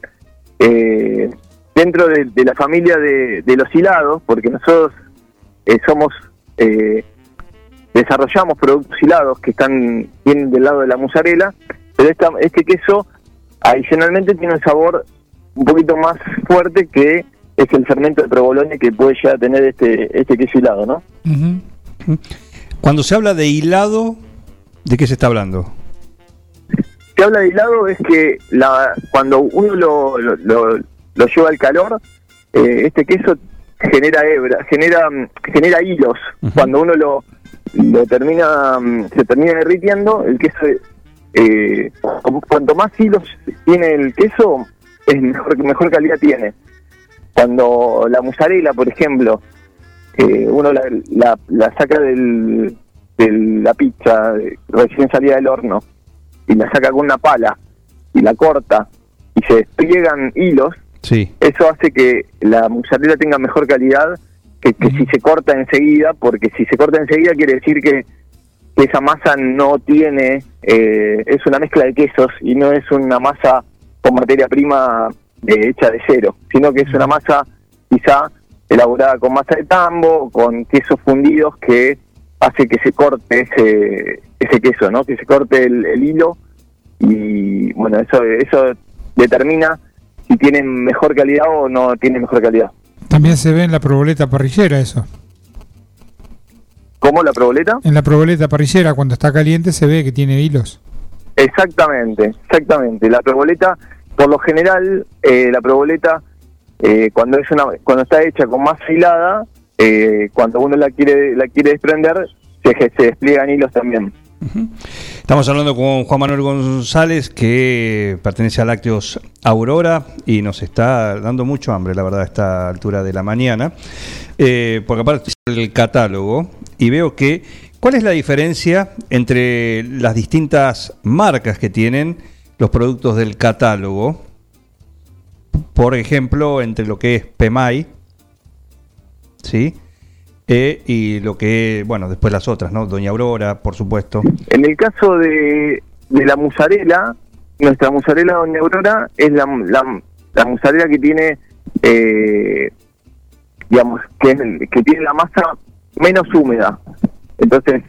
Speaker 46: eh, dentro de, la familia de, de los hilados, porque nosotros eh, somos eh, desarrollamos productos hilados que están vienen del lado de la mozzarella, pero esta, este queso adicionalmente tiene un sabor un poquito más fuerte que es el fermento de provolone que puede llegar a tener este este queso hilado, ¿no?
Speaker 1: Cuando se habla de hilado, ¿de qué se está hablando?
Speaker 46: Se habla de hilado es que la, cuando uno lo, lo, lo- lo lleva al calor, eh, este queso genera hebra, genera mm, genera hilos. Cuando uno lo, lo termina mm, se termina derritiendo, el queso eh, cu- cuanto más hilos tiene el queso, es mejor mejor calidad tiene. Cuando la mozzarella, por ejemplo, eh, uno la, la, la saca del, de la pizza recién salida del horno y la saca con una pala y la corta y se despliegan hilos,
Speaker 1: Sí.
Speaker 46: eso hace que la mozzarella tenga mejor calidad que, que si se corta enseguida, porque si se corta enseguida quiere decir que, que esa masa no tiene, eh, es una mezcla de quesos y no es una masa con materia prima eh, hecha de cero, sino que es una masa quizá elaborada con masa de tambo, con quesos fundidos que hace que se corte ese, ese queso, ¿no? Que se corte el, el hilo y bueno, eso eso determina si tienen mejor calidad o no tienen mejor calidad.
Speaker 3: También se ve en la proboleta parrillera eso.
Speaker 46: ¿Cómo la proboleta?
Speaker 3: En la proboleta parrillera, cuando está caliente, se ve que tiene hilos.
Speaker 46: Exactamente, exactamente. La proboleta, por lo general, eh, la proboleta eh, cuando es una cuando está hecha con masa hilada, eh, cuando uno la quiere la quiere desprender, se, se despliegan hilos también.
Speaker 1: Estamos hablando con Juan Manuel González, que pertenece a Lácteos Aurora y nos está dando mucho hambre, la verdad, a esta altura de la mañana. Eh, porque aparte el catálogo y veo que, ¿cuál es la diferencia entre las distintas marcas que tienen los productos del catálogo? Por ejemplo, entre lo que es PEMAI, ¿sí? Eh, y lo que, bueno, después las otras, ¿no? Doña Aurora, por supuesto.
Speaker 46: En el caso de, de la musarela, nuestra musarela Doña Aurora es la, la, la musarela que tiene, eh, digamos, que, tiene la masa menos húmeda. Entonces,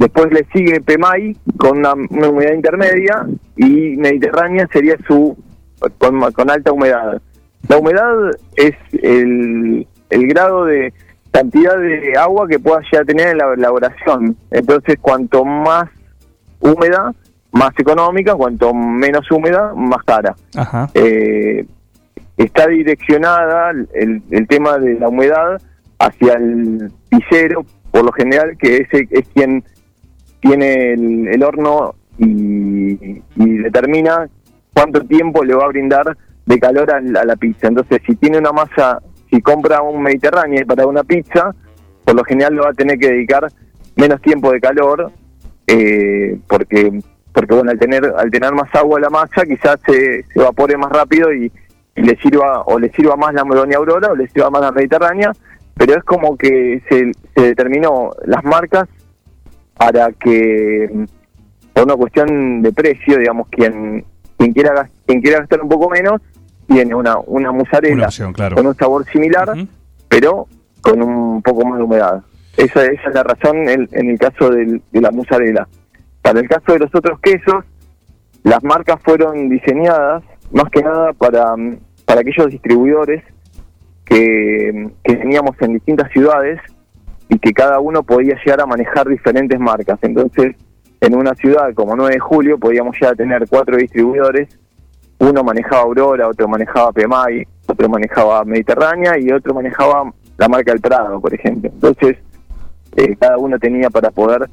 Speaker 46: después le sigue Pemay con una, una humedad intermedia y Mediterránea sería su con, con alta humedad. La humedad es el, el grado de cantidad de agua que pueda llegar a tener en la elaboración. Entonces, cuanto más húmeda, más económica, cuanto menos húmeda, más cara.
Speaker 1: Ajá.
Speaker 46: Eh, está direccionada el, el tema de la humedad hacia el pisero, por lo general, que ese es quien tiene el, el horno y, y determina cuánto tiempo le va a brindar de calor a la, a la pizza. Entonces, si tiene una masa, si compra un Mediterráneo para una pizza, por lo general le va a tener que dedicar menos tiempo de calor, eh, porque porque bueno, al tener al tener más agua la masa, quizás se, se evapore más rápido y, le sirva o le sirva más la Doña Aurora o le sirva más la Mediterránea, pero es como que se, se determinó las marcas para que por una cuestión de precio, digamos, quien quien quiera quien quiera gastar un poco menos tiene una una musarela
Speaker 1: Una opción, claro.
Speaker 46: con un sabor similar, pero con un poco más de humedad. Esa, esa es la razón en, en el caso del- de la musarela. Para el caso de los otros quesos, las marcas fueron diseñadas más que nada para, para aquellos distribuidores que, que teníamos en distintas ciudades y que cada uno podía llegar a manejar diferentes marcas. Entonces, en una ciudad como 9 de julio podíamos llegar a tener cuatro distribuidores, uno manejaba Aurora, otro manejaba PMI, otro manejaba Mediterránea y otro manejaba la marca El Prado, por ejemplo. Entonces, eh, cada uno tenía para poder,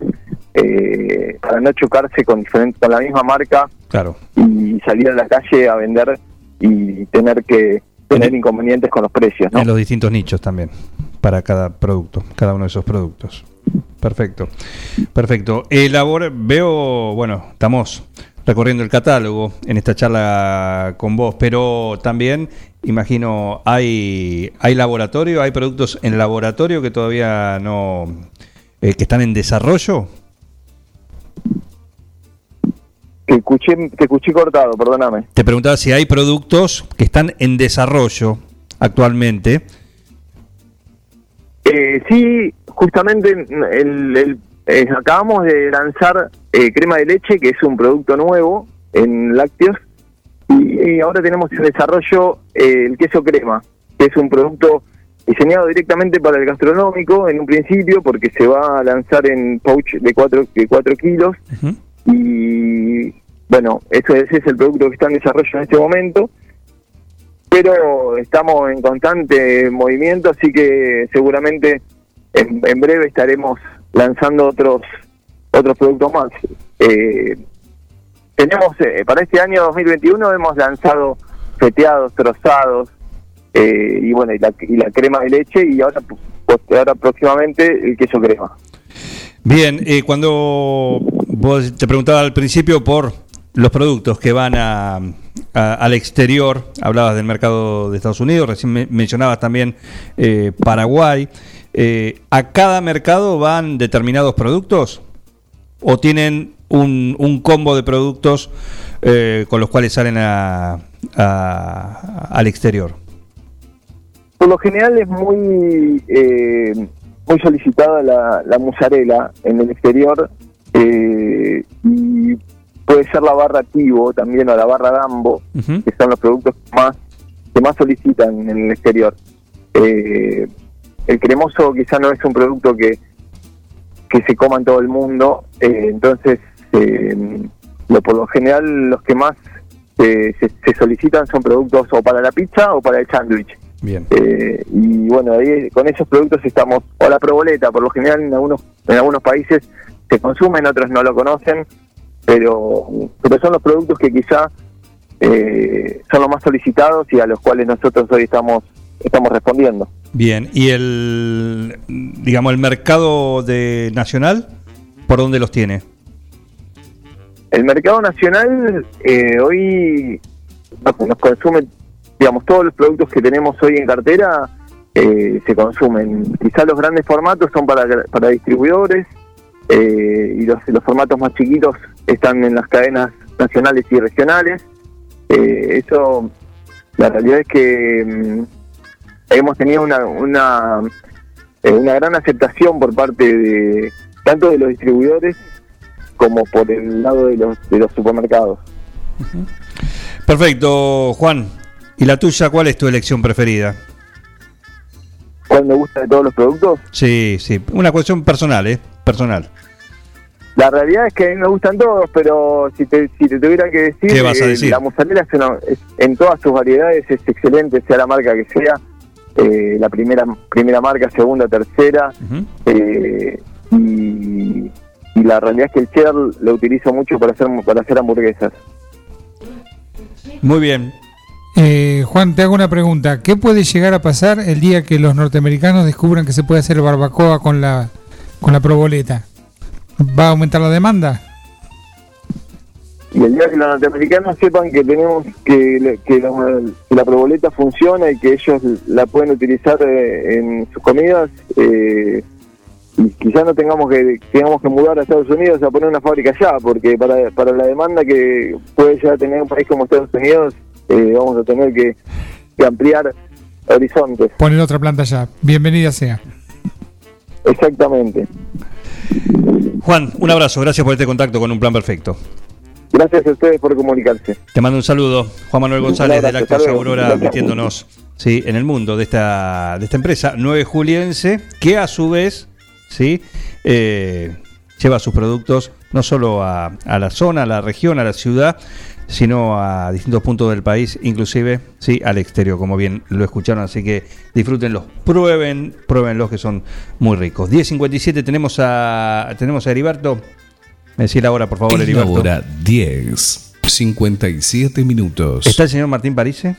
Speaker 46: eh, para no chocarse con, diferente, con la misma marca
Speaker 1: Claro.
Speaker 46: y salir a la calle a vender y tener que tener inconvenientes con los precios, ¿no?
Speaker 1: En los distintos nichos también, para cada producto, cada uno de esos productos. Perfecto, perfecto. Elabor, veo, bueno, estamos recorriendo el catálogo en esta charla con vos, pero también, imagino, hay, hay laboratorio, hay productos en laboratorio que todavía no, eh, que están en desarrollo.
Speaker 46: Que escuché, que escuché cortado, perdóname.
Speaker 1: Te preguntaba si hay productos que están en desarrollo actualmente.
Speaker 46: Eh, sí, justamente el, el- eh, acabamos de lanzar eh, crema de leche, que es un producto nuevo en lácteos, y, y ahora tenemos en desarrollo eh, el queso crema, que es un producto diseñado directamente para el gastronómico en un principio, porque se va a lanzar en pouch de 4 de cuatro kilos, y bueno, eso, ese es el producto que está en desarrollo en este momento. Pero estamos en constante movimiento, así que seguramente en, en breve estaremos lanzando otros otros productos más. Eh, tenemos eh, para este año 2021 hemos lanzado feteados, trozados eh, y bueno y la, y la crema de leche y ahora pues, ahora próximamente el queso crema.
Speaker 1: Bien, eh, cuando vos te preguntaba al principio por los productos que van a, al exterior. Hablabas del mercado de Estados Unidos, recién me- mencionabas también eh, Paraguay. Eh, ¿A cada mercado van determinados productos? ¿O tienen un, un combo de productos eh, con los cuales salen a- a- al exterior?
Speaker 46: Por lo general es muy eh, muy solicitada la, la mozzarella en el exterior eh, y puede ser la barra Tivo también o la barra Dambo, que son los productos más que más solicitan en el exterior. Eh, el cremoso quizá no es un producto que, que se coma en todo el mundo, eh, entonces eh, lo, por lo general los que más eh, se, se solicitan son productos o para la pizza o para el sándwich.
Speaker 1: Bien.
Speaker 46: Eh, y bueno, ahí con esos productos estamos, o la proboleta, por lo general en algunos, en algunos países se consumen, otros no lo conocen, pero, pero son los productos que quizá eh, son los más solicitados y a los cuales nosotros hoy estamos, estamos respondiendo.
Speaker 1: Bien, ¿y el, digamos, el mercado de nacional, por dónde los tiene?
Speaker 46: El mercado nacional eh, hoy nos, consume, digamos, todos los productos que tenemos hoy en cartera eh, se consumen. Quizás los grandes formatos son para, para distribuidores eh, y los, los formatos más chiquitos están en las cadenas nacionales y regionales. Eh, eso, la realidad es que mm, hemos tenido una, una, eh, una gran aceptación por parte de tanto de los distribuidores como por el lado de los, de los supermercados.
Speaker 1: Perfecto, Juan. ¿Y la tuya cuál es tu elección preferida?
Speaker 46: ¿Cuál me gusta de todos los productos?
Speaker 1: Sí, sí. Una cuestión personal, ¿eh? Personal.
Speaker 46: La realidad es que a mí me gustan todos, pero si te, si te tuviera que decir,
Speaker 1: ¿Qué vas a
Speaker 46: eh,
Speaker 1: decir?
Speaker 46: la mozzarella es una- es- en todas sus variedades es excelente, sea la marca que sea, eh, la primera primera marca, segunda, tercera, eh, y, y la realidad es que el cheddar lo utilizo mucho para hacer para hacer hamburguesas.
Speaker 1: Muy bien.
Speaker 3: Eh, Juan, te hago una pregunta. ¿Qué puede llegar a pasar el día que los norteamericanos descubran que se puede hacer barbacoa con la, con la proboleta? ¿Va a aumentar la demanda?
Speaker 46: Y el día que los norteamericanos sepan que tenemos que, que, la, que la proboleta funciona y que ellos la pueden utilizar eh, en sus comidas, eh, y quizás no tengamos que tengamos que mudar a Estados Unidos a poner una fábrica allá, porque para, para la demanda que puede llegar a tener un país como Estados Unidos, eh, vamos a tener que, que ampliar horizontes.
Speaker 3: Poner otra planta allá. Bienvenida sea.
Speaker 46: Exactamente.
Speaker 1: Juan, un abrazo. Gracias por este contacto con un plan perfecto.
Speaker 46: Gracias a ustedes por comunicarse.
Speaker 1: Te mando un saludo. Juan Manuel González de
Speaker 46: abrazo, luego.
Speaker 1: Aurora metiéndonos sí, en el mundo de esta, de esta empresa, 9 Juliense, que a su vez sí, eh, lleva sus productos no solo a, a la zona, a la región, a la ciudad, sino a distintos puntos del país, inclusive sí, al exterior, como bien lo escucharon. Así que disfrútenlos, prueben, pruébenlos que son muy ricos. 10.57 tenemos a, tenemos a Heriberto. Me decís la hora, por favor,
Speaker 47: Es la hora 10, 57 minutos.
Speaker 1: ¿Está el señor Martín Parise?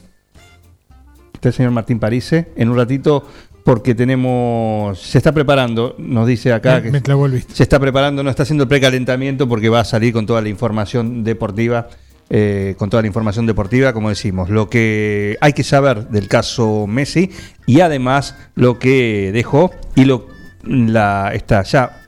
Speaker 1: Está el señor Martín Parise. En un ratito, porque tenemos. Se está preparando, nos dice acá
Speaker 3: Me-
Speaker 1: que.
Speaker 3: me clavó el visto.
Speaker 1: Se está preparando, no está haciendo el precalentamiento porque va a salir con toda la información deportiva. eh, con toda la información deportiva, como decimos, lo que hay que saber del caso Messi y además lo que dejó y lo la esta ya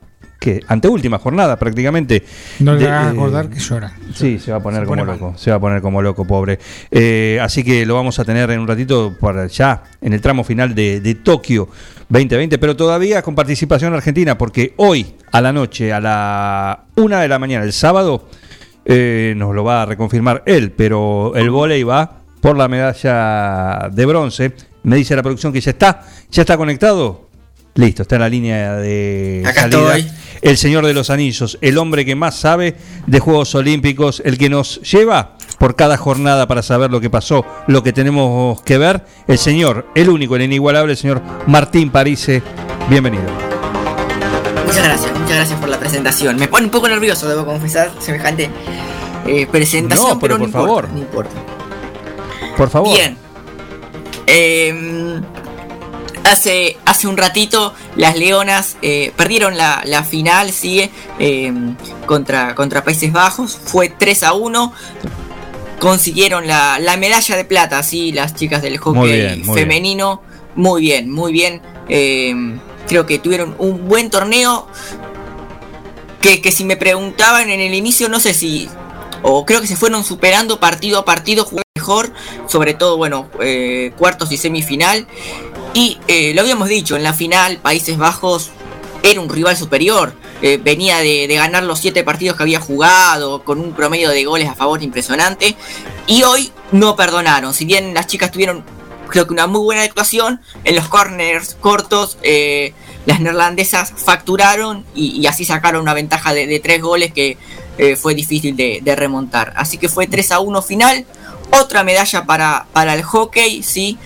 Speaker 1: que anteúltima jornada prácticamente.
Speaker 3: No le hagas
Speaker 1: eh,
Speaker 3: acordar que llora.
Speaker 1: Sí, se va a poner
Speaker 3: Se
Speaker 1: como
Speaker 3: pone mal.
Speaker 1: loco. Se va a poner como loco, pobre. Eh, así que lo vamos a tener en un ratito para ya en el tramo final de, de Tokio 2020, pero todavía con participación argentina, porque hoy a la noche, a la una de la mañana, el sábado, eh, nos lo va a reconfirmar él, pero el volei va por la medalla de bronce. Me dice la producción que ya está, ya está conectado. Listo, está en la línea de
Speaker 4: Acá
Speaker 1: salida.
Speaker 4: estoy.
Speaker 1: El señor de los anillos, el hombre que más sabe de Juegos Olímpicos, el que nos lleva por cada jornada para saber lo que pasó, lo que tenemos que ver, el señor, el único, el inigualable, el señor Martín Parise. Bienvenido.
Speaker 4: Muchas gracias, muchas gracias por la presentación. Me pone un poco nervioso, debo confesar, semejante eh, presentación,
Speaker 1: No, pero
Speaker 4: pero,
Speaker 1: por
Speaker 4: no importa,
Speaker 1: favor.
Speaker 4: no importa.
Speaker 1: Por favor.
Speaker 4: Bien. Eh, hace, hace un ratito las Leonas eh, perdieron la, la final, sigue, eh, contra, contra Países Bajos. Fue 3 a 1. consiguieron la, la medalla de plata, sí, las chicas del hockey
Speaker 1: Muy bien, muy
Speaker 4: femenino. Muy bien, muy bien. Eh, creo que tuvieron un buen torneo. Que, que si me preguntaban en el inicio, no sé si. O creo que se fueron superando partido a partido, jugaron mejor. Sobre todo, bueno, eh, cuartos y semifinal. Y eh, lo habíamos dicho, en la final, Países Bajos era un rival superior. Eh, venía de, ganar los siete partidos que había jugado, con un promedio de goles a favor impresionante. Y hoy no perdonaron. Si bien las chicas tuvieron, creo que una muy buena actuación, en los corners cortos, eh, las neerlandesas facturaron y, así sacaron una ventaja de, de tres goles que fue difícil de, de remontar. Así que fue 3 a 1 final. Otra medalla para, para el hockey, sí.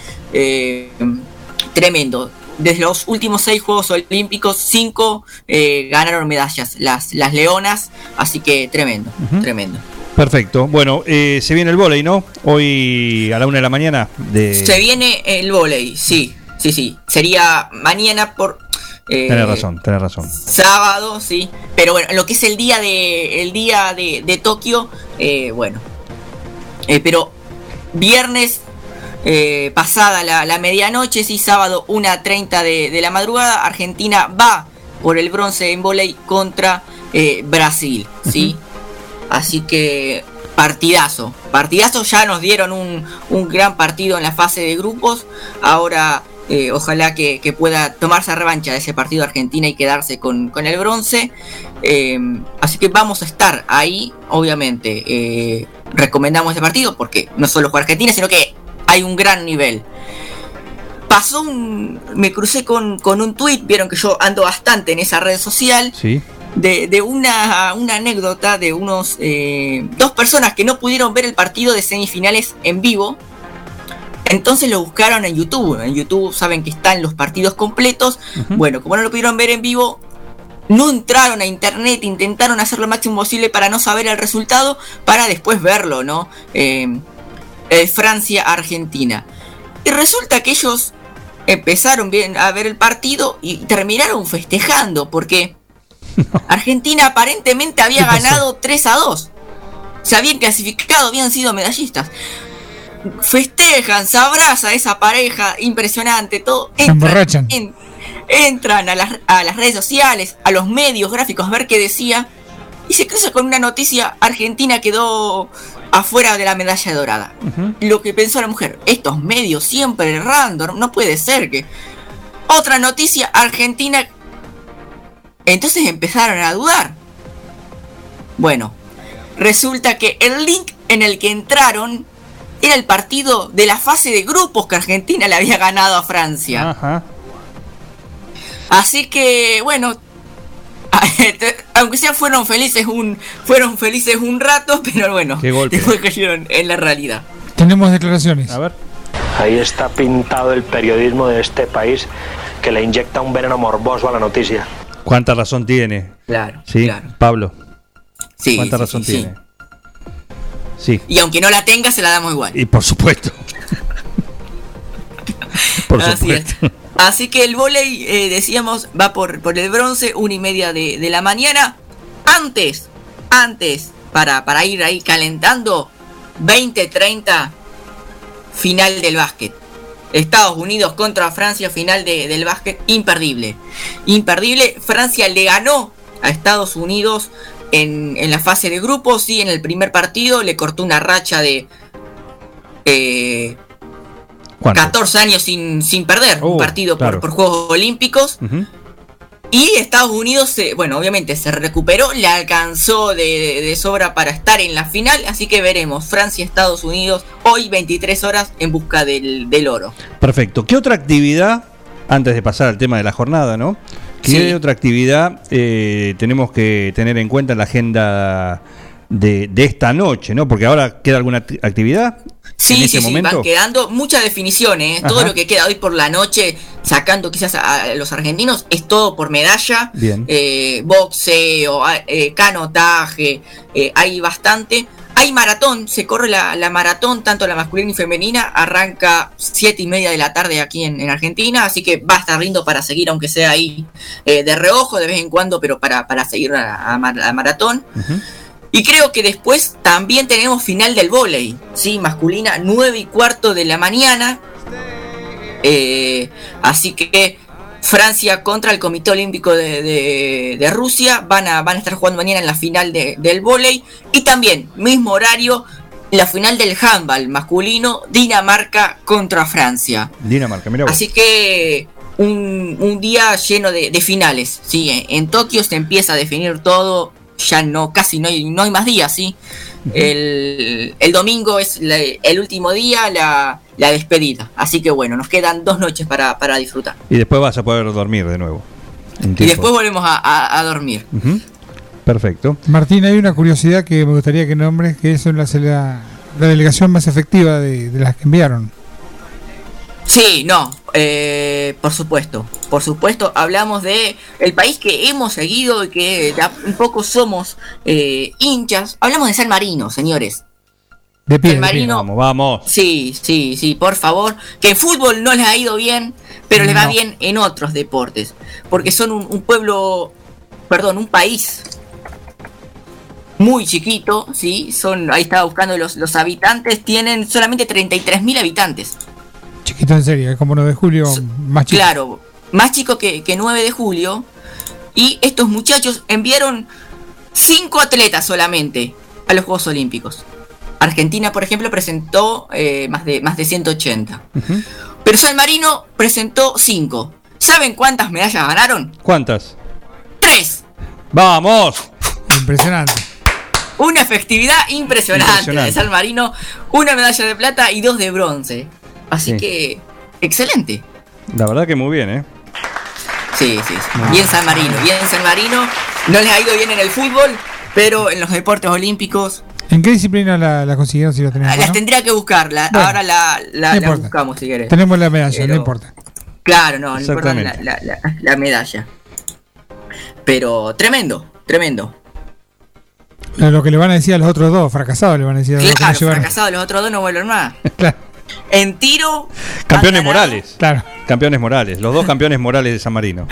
Speaker 4: Tremendo. Desde los últimos seis Juegos Olímpicos, cinco eh, ganaron medallas, las, las leonas, así que tremendo, tremendo.
Speaker 1: Perfecto. Bueno, eh, se viene el volei, ¿no? Hoy a la una de la mañana. De...
Speaker 4: Se viene el volei, sí, sí, sí. Sería mañana por... eh,
Speaker 1: Tenés razón, tenés razón.
Speaker 4: Sábado, sí. Pero bueno, lo que es el día de, el día de, de Tokio, eh, bueno. Pero viernes eh, pasada la, la medianoche, sí, sábado 1.30 de, de la madrugada, Argentina va por el bronce en volei contra eh, Brasil, ¿sí? Así que partidazo, partidazo, ya nos dieron un, un gran partido en la fase de grupos, ahora eh, ojalá que, que pueda tomarse revancha de ese partido Argentina y quedarse con, con el bronce. Eh, así que vamos a estar ahí, obviamente. recomendamos ese partido porque no solo juega Argentina, sino que hay un gran nivel. Pasó un. Me crucé con, con un tweet, vieron que yo ando bastante en esa red social
Speaker 1: Sí.
Speaker 4: de, de una, una anécdota de unos eh, dos personas que no pudieron ver el partido de semifinales en vivo. Entonces lo buscaron en YouTube. En YouTube saben que están los partidos completos. Bueno, como no lo pudieron ver en vivo, no entraron a internet, intentaron hacer lo máximo posible para no saber el resultado, para después verlo, ¿no? Eh, eh, Francia-Argentina. Y resulta que ellos empezaron bien a ver el partido y terminaron festejando, porque [LAUGHS] Argentina aparentemente había ganado 3 a 2. Se habían clasificado, habían sido medallistas. Festejan, se abraza esa pareja, impresionante, todo.
Speaker 3: Se emborrachan.
Speaker 4: en- entran a las, a las redes sociales, a los medios gráficos a ver qué decía. Y se cruza con una noticia, Argentina quedó afuera de la medalla dorada. Lo que pensó la mujer, estos medios siempre random, no puede ser que... Otra noticia, Argentina... Entonces empezaron a dudar. Bueno, resulta que el link en el que entraron era el partido de la fase de grupos que Argentina le había ganado a Francia.
Speaker 1: Ajá.
Speaker 4: Así que, bueno, [LAUGHS] aunque sea fueron felices un fueron felices un rato, pero bueno,
Speaker 1: Qué golpe.
Speaker 4: después cayeron en la realidad.
Speaker 3: Tenemos declaraciones.
Speaker 1: A ver.
Speaker 48: Ahí está pintado el periodismo de este país que le inyecta un veneno morboso a la noticia.
Speaker 1: ¿Cuánta razón tiene?
Speaker 4: Claro,
Speaker 1: Sí,
Speaker 4: claro.
Speaker 1: Pablo.
Speaker 4: Sí,
Speaker 1: ¿Cuánta
Speaker 4: sí,
Speaker 1: razón
Speaker 4: sí,
Speaker 1: tiene? Sí.
Speaker 4: Y aunque no la tenga, se la damos igual.
Speaker 1: Y por supuesto. [LAUGHS] por
Speaker 4: Así es. Así que el volei, eh, decíamos, va por, por el bronce, una y media de, de la mañana. Antes, antes, para, para ir ahí calentando, 20-30, final del básquet. Estados Unidos contra Francia, final de- del básquet, imperdible. Imperdible, Francia le ganó a Estados Unidos en, en la fase de grupos, sí, en el primer partido, le cortó una racha de... eh,
Speaker 1: ¿Cuánto?
Speaker 4: 14 años sin, sin perder un
Speaker 1: Oh,
Speaker 4: partido por-
Speaker 1: claro.
Speaker 4: por, Juegos Olímpicos. Y Estados Unidos, se- bueno, obviamente se recuperó, le alcanzó de, de sobra para estar en la final. Así que veremos Francia, Estados Unidos, hoy 23 horas en busca del, del oro.
Speaker 1: Perfecto. ¿Qué otra actividad, antes de pasar al tema de la jornada, ¿no? ¿Qué
Speaker 4: Sí.
Speaker 1: otra actividad eh, tenemos que tener en cuenta en la agenda de, de esta noche, ¿no? Porque ahora queda alguna acti- actividad
Speaker 4: Sí,
Speaker 1: en
Speaker 4: sí,
Speaker 1: ese
Speaker 4: sí,
Speaker 1: momento.
Speaker 4: van quedando muchas definiciones. ¿eh? Todo
Speaker 1: Ajá.
Speaker 4: lo que queda hoy por la noche, sacando quizás a, los argentinos, es todo por medalla.
Speaker 1: Bien.
Speaker 4: Eh, boxeo, a- eh, canotaje, eh, hay bastante. Hay maratón, se corre la, la maratón, tanto la masculina y femenina, arranca siete y media de la tarde aquí en, en Argentina, así que va a estar lindo para seguir, aunque sea ahí de reojo de vez en cuando, pero para, para seguir a, a mar- a maratón. Y creo que después también tenemos final del vóley, sí, masculina, 9 y cuarto de la mañana. Eh, así que Francia contra el Comité Olímpico de, de- de Rusia van a, van a estar jugando mañana en la final de- del vóley. Y también, mismo horario, la final del handball masculino, Dinamarca contra Francia.
Speaker 1: Dinamarca, mira vos.
Speaker 4: Así que un, un día lleno de, de finales. Sí, en Tokio se empieza a definir todo. Ya no, casi no hay, no hay más días, sí. el, el domingo es la- el último día, la, la despedida. Así que bueno, nos quedan dos noches para, para disfrutar.
Speaker 1: Y después vas a poder dormir de nuevo.
Speaker 4: Y después volvemos a, a- a dormir.
Speaker 1: Perfecto.
Speaker 3: Martín, hay una curiosidad que me gustaría que nombres, que es la delegación más efectiva de, de las que enviaron.
Speaker 4: Sí, no, eh, por supuesto, por supuesto, hablamos de el país que hemos seguido y que un poco somos eh, hinchas. Hablamos de San Marino, señores.
Speaker 3: De pie,
Speaker 4: San
Speaker 3: de pie.
Speaker 4: Marino,
Speaker 1: Vamos, vamos.
Speaker 4: sí, sí, sí, por favor, que en fútbol no les ha ido bien, pero les va
Speaker 3: No.
Speaker 4: bien en otros deportes, porque son un, un pueblo, perdón, un país muy chiquito, sí, son, ahí estaba buscando los, los habitantes, tienen solamente 33.000 habitantes.
Speaker 3: Chiquito en serio, es como 9 de julio, más chico.
Speaker 4: Claro, más chico que, que 9 de julio. Y estos muchachos enviaron 5 atletas solamente a los Juegos Olímpicos. Argentina, por ejemplo, presentó eh, más, de, más de 180. Pero San Marino presentó 5. ¿Saben cuántas medallas ganaron?
Speaker 1: ¿Cuántas?
Speaker 4: 3.
Speaker 1: ¡Vamos!
Speaker 3: Impresionante.
Speaker 4: Una efectividad impresionante,
Speaker 1: Impresionante.
Speaker 4: de San Marino. Una medalla de plata y dos de bronce. Así
Speaker 1: Sí.
Speaker 4: que, excelente.
Speaker 1: La verdad que muy bien, ¿eh?
Speaker 4: Sí, sí, sí. Bien San Marino, bien San Marino. No les ha ido bien en el fútbol, pero en los deportes olímpicos
Speaker 3: ¿En qué disciplina la, la consiguieron si lo tenemos?
Speaker 4: ah, las tendría que buscar. la-
Speaker 3: Bueno,
Speaker 4: ahora la, la-
Speaker 3: no
Speaker 4: la
Speaker 3: importa.
Speaker 4: buscamos si querés.
Speaker 3: Tenemos la medalla,
Speaker 4: Pero-
Speaker 3: no importa.
Speaker 4: Claro, no, no importa la,
Speaker 1: Exactamente.
Speaker 4: la- la- la medalla. Pero tremendo, tremendo.
Speaker 3: Lo que le van a decir a los otros dos, fracasados le van a decir a los dos que no
Speaker 4: Claro, fracasados, los otros dos no vuelven más. [LAUGHS]
Speaker 3: Claro.
Speaker 4: En tiro,
Speaker 1: Campeones morales.
Speaker 3: Claro.
Speaker 1: Campeones morales. Los dos campeones morales de San Marino.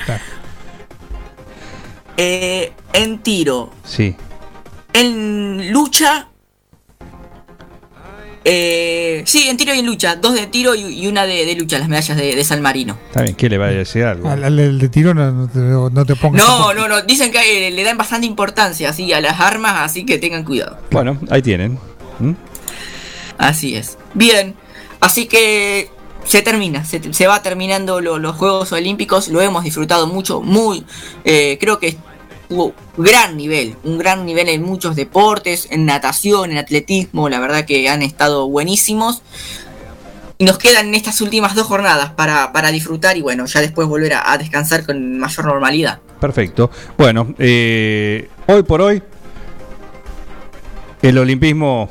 Speaker 4: eh, en tiro,
Speaker 1: Sí.
Speaker 4: en lucha. Eh, sí, en tiro y en lucha. Dos de tiro y, y una de, de lucha, las medallas de, de San Marino.
Speaker 1: Está bien, ¿qué le va a decir algo?
Speaker 3: Al, al- al de tiro no, no te, no te pongas.
Speaker 4: No, no, no. Dicen que eh, le dan bastante importancia así a las armas, así que tengan cuidado.
Speaker 1: Bueno, ahí tienen. ¿Mm?
Speaker 4: Así es. Bien, así que se termina, se, se va terminando lo- los Juegos Olímpicos. Lo hemos disfrutado mucho, muy. eh, creo que hubo gran nivel, un gran nivel en muchos deportes, en natación, en atletismo. La verdad que han estado buenísimos. Y nos quedan estas últimas dos jornadas para, disfrutar y bueno, ya después volver a, a descansar con mayor normalidad.
Speaker 1: Perfecto. Bueno, eh, hoy por hoy, el olimpismo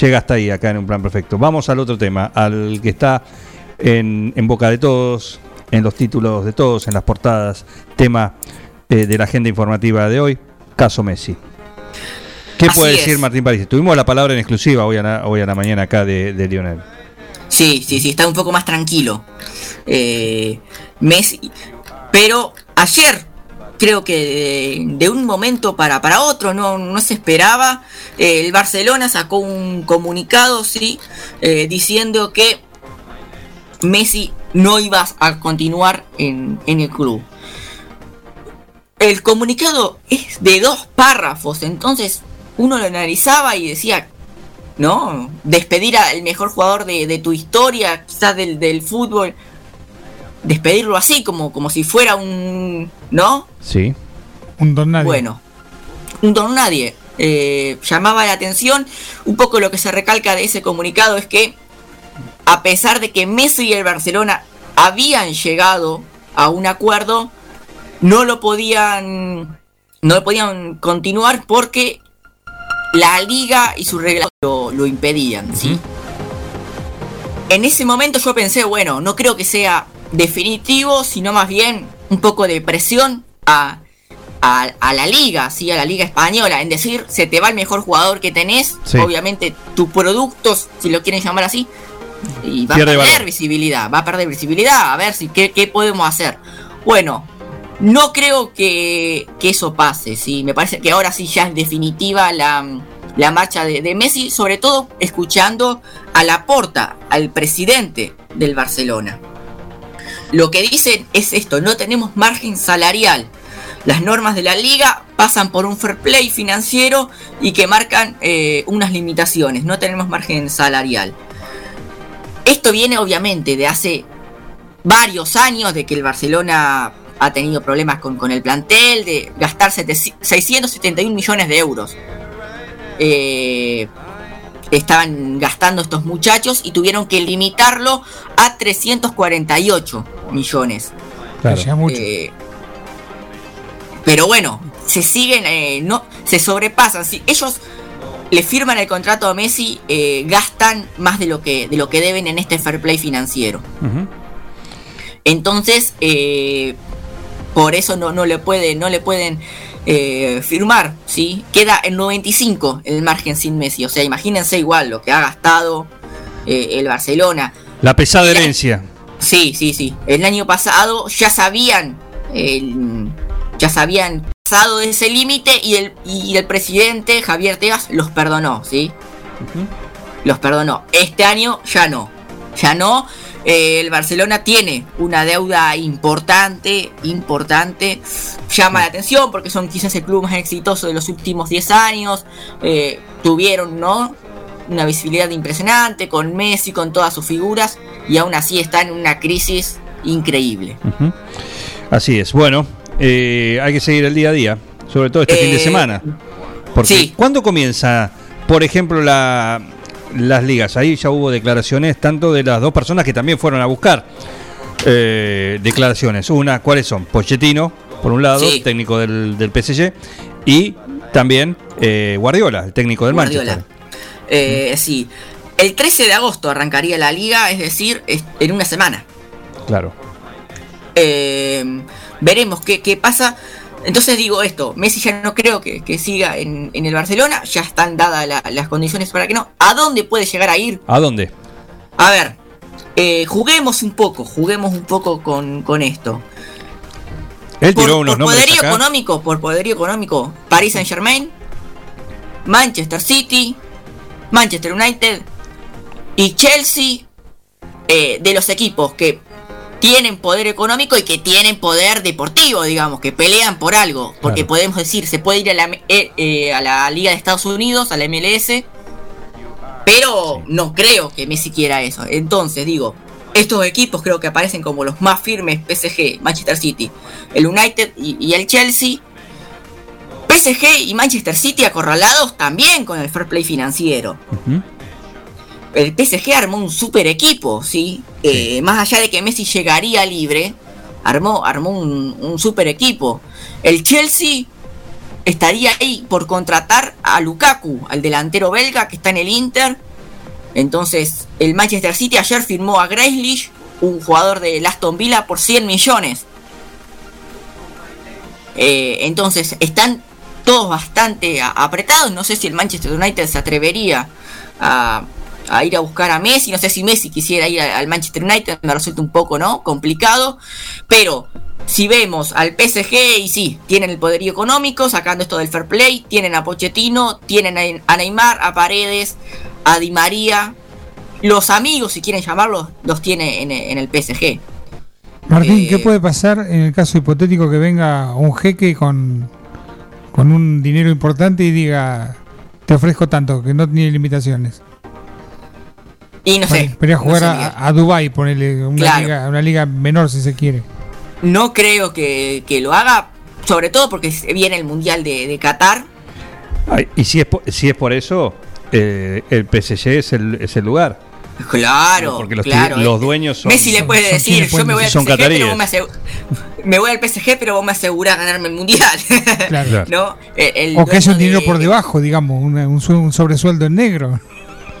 Speaker 1: llega hasta ahí, acá en un plan perfecto. Vamos al otro tema, al que está en, en boca de todos, en los títulos de todos, en las portadas, tema eh, de la agenda informativa de hoy, caso Messi. ¿Qué
Speaker 4: Así
Speaker 1: puede
Speaker 4: es.
Speaker 1: decir Martín París? Tuvimos la palabra en exclusiva hoy a la, hoy a la mañana acá de, de Lionel.
Speaker 4: Sí, sí, sí, está un poco más tranquilo. Eh, Messi. Pero ayer, creo que de, de un momento para, para otro, no, no se esperaba. eh, el Barcelona sacó un comunicado, sí, eh, diciendo que Messi no iba a continuar en, en el club. El comunicado es de dos párrafos, entonces uno lo analizaba y decía, ¿no? Despedir al mejor jugador de, de tu historia, quizás del, del fútbol. Despedirlo así, como, como si fuera un. ¿No?
Speaker 1: Sí.
Speaker 3: Un don nadie.
Speaker 4: Bueno, un don nadie. Eh, llamaba la atención. Un poco lo que se recalca de ese comunicado es que, a pesar de que Messi y el Barcelona habían llegado a un acuerdo, no lo podían. No lo podían continuar porque la liga y su regla lo, lo impedían, ¿sí? En ese momento yo pensé, bueno, no creo que sea definitivo, sino más bien un poco de presión a, a, a la liga, ¿sí? A la liga española, en decir, se te va el mejor jugador que tenés,
Speaker 1: Sí.
Speaker 4: obviamente tu producto, si lo quieren llamar así, y va
Speaker 1: Pierde
Speaker 4: a perder
Speaker 1: valor.
Speaker 4: visibilidad, va a perder visibilidad, a ver si qué, qué podemos hacer. Bueno, No creo que, que eso pase, ¿sí? Me parece que ahora sí ya es definitiva la, la marcha de, de Messi, sobre todo escuchando a Laporta, al presidente del Barcelona. Lo que dicen es esto, no tenemos margen salarial. Las normas de la liga pasan por un fair play financiero y que marcan eh, unas limitaciones. No tenemos margen salarial. Esto viene obviamente de hace varios años, de que el Barcelona ha tenido problemas con, con el plantel, de gastar 700 671 millones de euros. Eh, estaban gastando estos muchachos y tuvieron que limitarlo a 348 millones.
Speaker 1: Claro.
Speaker 4: Eh, pero bueno, se siguen, eh, no, se sobrepasan. Si ellos le firman el contrato a Messi, eh, gastan más de lo que de lo que deben en este fair play financiero. Entonces, eh, por eso no, no le puede, no le pueden eh, firmar, ¿sí? Queda en 95 el margen sin Messi. O sea, imagínense igual lo que ha gastado eh, el Barcelona.
Speaker 1: La pesada herencia.
Speaker 4: Sí, sí, sí. El año pasado ya sabían, el- ya sabían pasado de ese límite y el, y el presidente Javier Tebas los perdonó, ¿sí? Los perdonó. Este año ya no. Ya no. Eh, el Barcelona tiene una deuda importante, importante. Llama la atención porque son quizás el club más exitoso de los últimos 10 años. Eh, tuvieron, ¿no? Una visibilidad impresionante con Messi, con todas sus figuras. Y aún así está en una crisis increíble.
Speaker 1: Así es. Bueno, eh, hay que seguir el día a día, sobre todo este fin de
Speaker 4: Eh,
Speaker 1: semana. Porque ¿cuándo comienza, por ejemplo, la, las ligas? Ahí ya hubo declaraciones tanto de las dos personas que también fueron a buscar eh, declaraciones. Una, ¿cuáles son? Pochettino, por un lado,
Speaker 4: Sí.
Speaker 1: técnico del, del PSG, y también eh, Guardiola, el técnico del
Speaker 4: Guardiola.
Speaker 1: Manchester.
Speaker 4: Eh, sí. El 13 de agosto arrancaría la liga, es decir, en una semana.
Speaker 1: Claro.
Speaker 4: Eh, veremos qué, qué pasa. Entonces digo esto, Messi ya no creo que, que siga en, en el Barcelona, ya están dadas la- las condiciones para que no. ¿A dónde puede llegar a ir?
Speaker 1: ¿A dónde?
Speaker 4: A ver, eh, juguemos un poco, juguemos un poco con, con esto.
Speaker 1: Él tiró
Speaker 4: por,
Speaker 1: unos
Speaker 4: por poderío
Speaker 1: acá.
Speaker 4: económico, por poderío económico, Paris Saint Germain, Manchester City, Manchester United y Chelsea, eh, de los equipos que tienen poder económico y que tienen poder deportivo, digamos, que pelean por algo. Porque
Speaker 1: Claro.
Speaker 4: podemos decir, se puede ir a la, eh, eh, a la Liga de Estados Unidos, a la MLS, pero no creo que Messi quiera eso. Entonces, digo, estos equipos creo que aparecen como los más firmes, PSG, Manchester City, el United y, y el Chelsea. PSG y Manchester City acorralados también con el fair play financiero.
Speaker 1: Ujú.
Speaker 4: El PSG armó un super equipo, ¿sí? Eh, más allá de que Messi llegaría libre, armó, armó un, un super equipo. El Chelsea estaría ahí por contratar a Lukaku, al delantero belga que está en el Inter. Entonces, el Manchester City ayer firmó a Grealish, un jugador de Aston Villa, por 100 millones. Eh, entonces, están todos bastante apretados. No sé si el Manchester United se atrevería a, a ir a buscar a Messi. No sé si Messi quisiera ir al Manchester United. Me resulta un poco, ¿no? Complicado. Pero si vemos al PSG, y sí, tienen el poderío económico, sacando esto del fair play. Tienen a Pochettino, tienen a- a Neymar, a Paredes, a Di María. Los amigos, si quieren llamarlos, los tiene en, en el PSG.
Speaker 3: Martín,
Speaker 4: Eh,
Speaker 3: ¿qué puede pasar en el caso hipotético que venga un jeque con, con un dinero importante y diga, te ofrezco tanto, que no tiene limitaciones?
Speaker 4: Y no sé.
Speaker 3: Para ir a
Speaker 4: no
Speaker 3: jugar
Speaker 4: sé,
Speaker 3: a, a Dubái, ponerle una,
Speaker 4: Claro.
Speaker 3: liga, una liga menor si se quiere.
Speaker 4: No creo que, que lo haga, sobre todo porque viene el Mundial de, de Qatar.
Speaker 1: Ay, y si es, por, si es por eso, eh, el PSG es el, es el lugar.
Speaker 4: Claro,
Speaker 1: Porque los,
Speaker 4: claro.
Speaker 1: los dueños son.
Speaker 4: Messi le puede decir, yo me voy al
Speaker 1: son
Speaker 4: PSG, pero vos me, [LAUGHS] me voy al PSG, pero vos me asegurás ganarme el Mundial.
Speaker 3: Claro. [LAUGHS]
Speaker 4: ¿No? El- el
Speaker 3: O que haya un dinero
Speaker 4: de-
Speaker 3: por debajo, digamos, un, su- un sobresueldo en negro.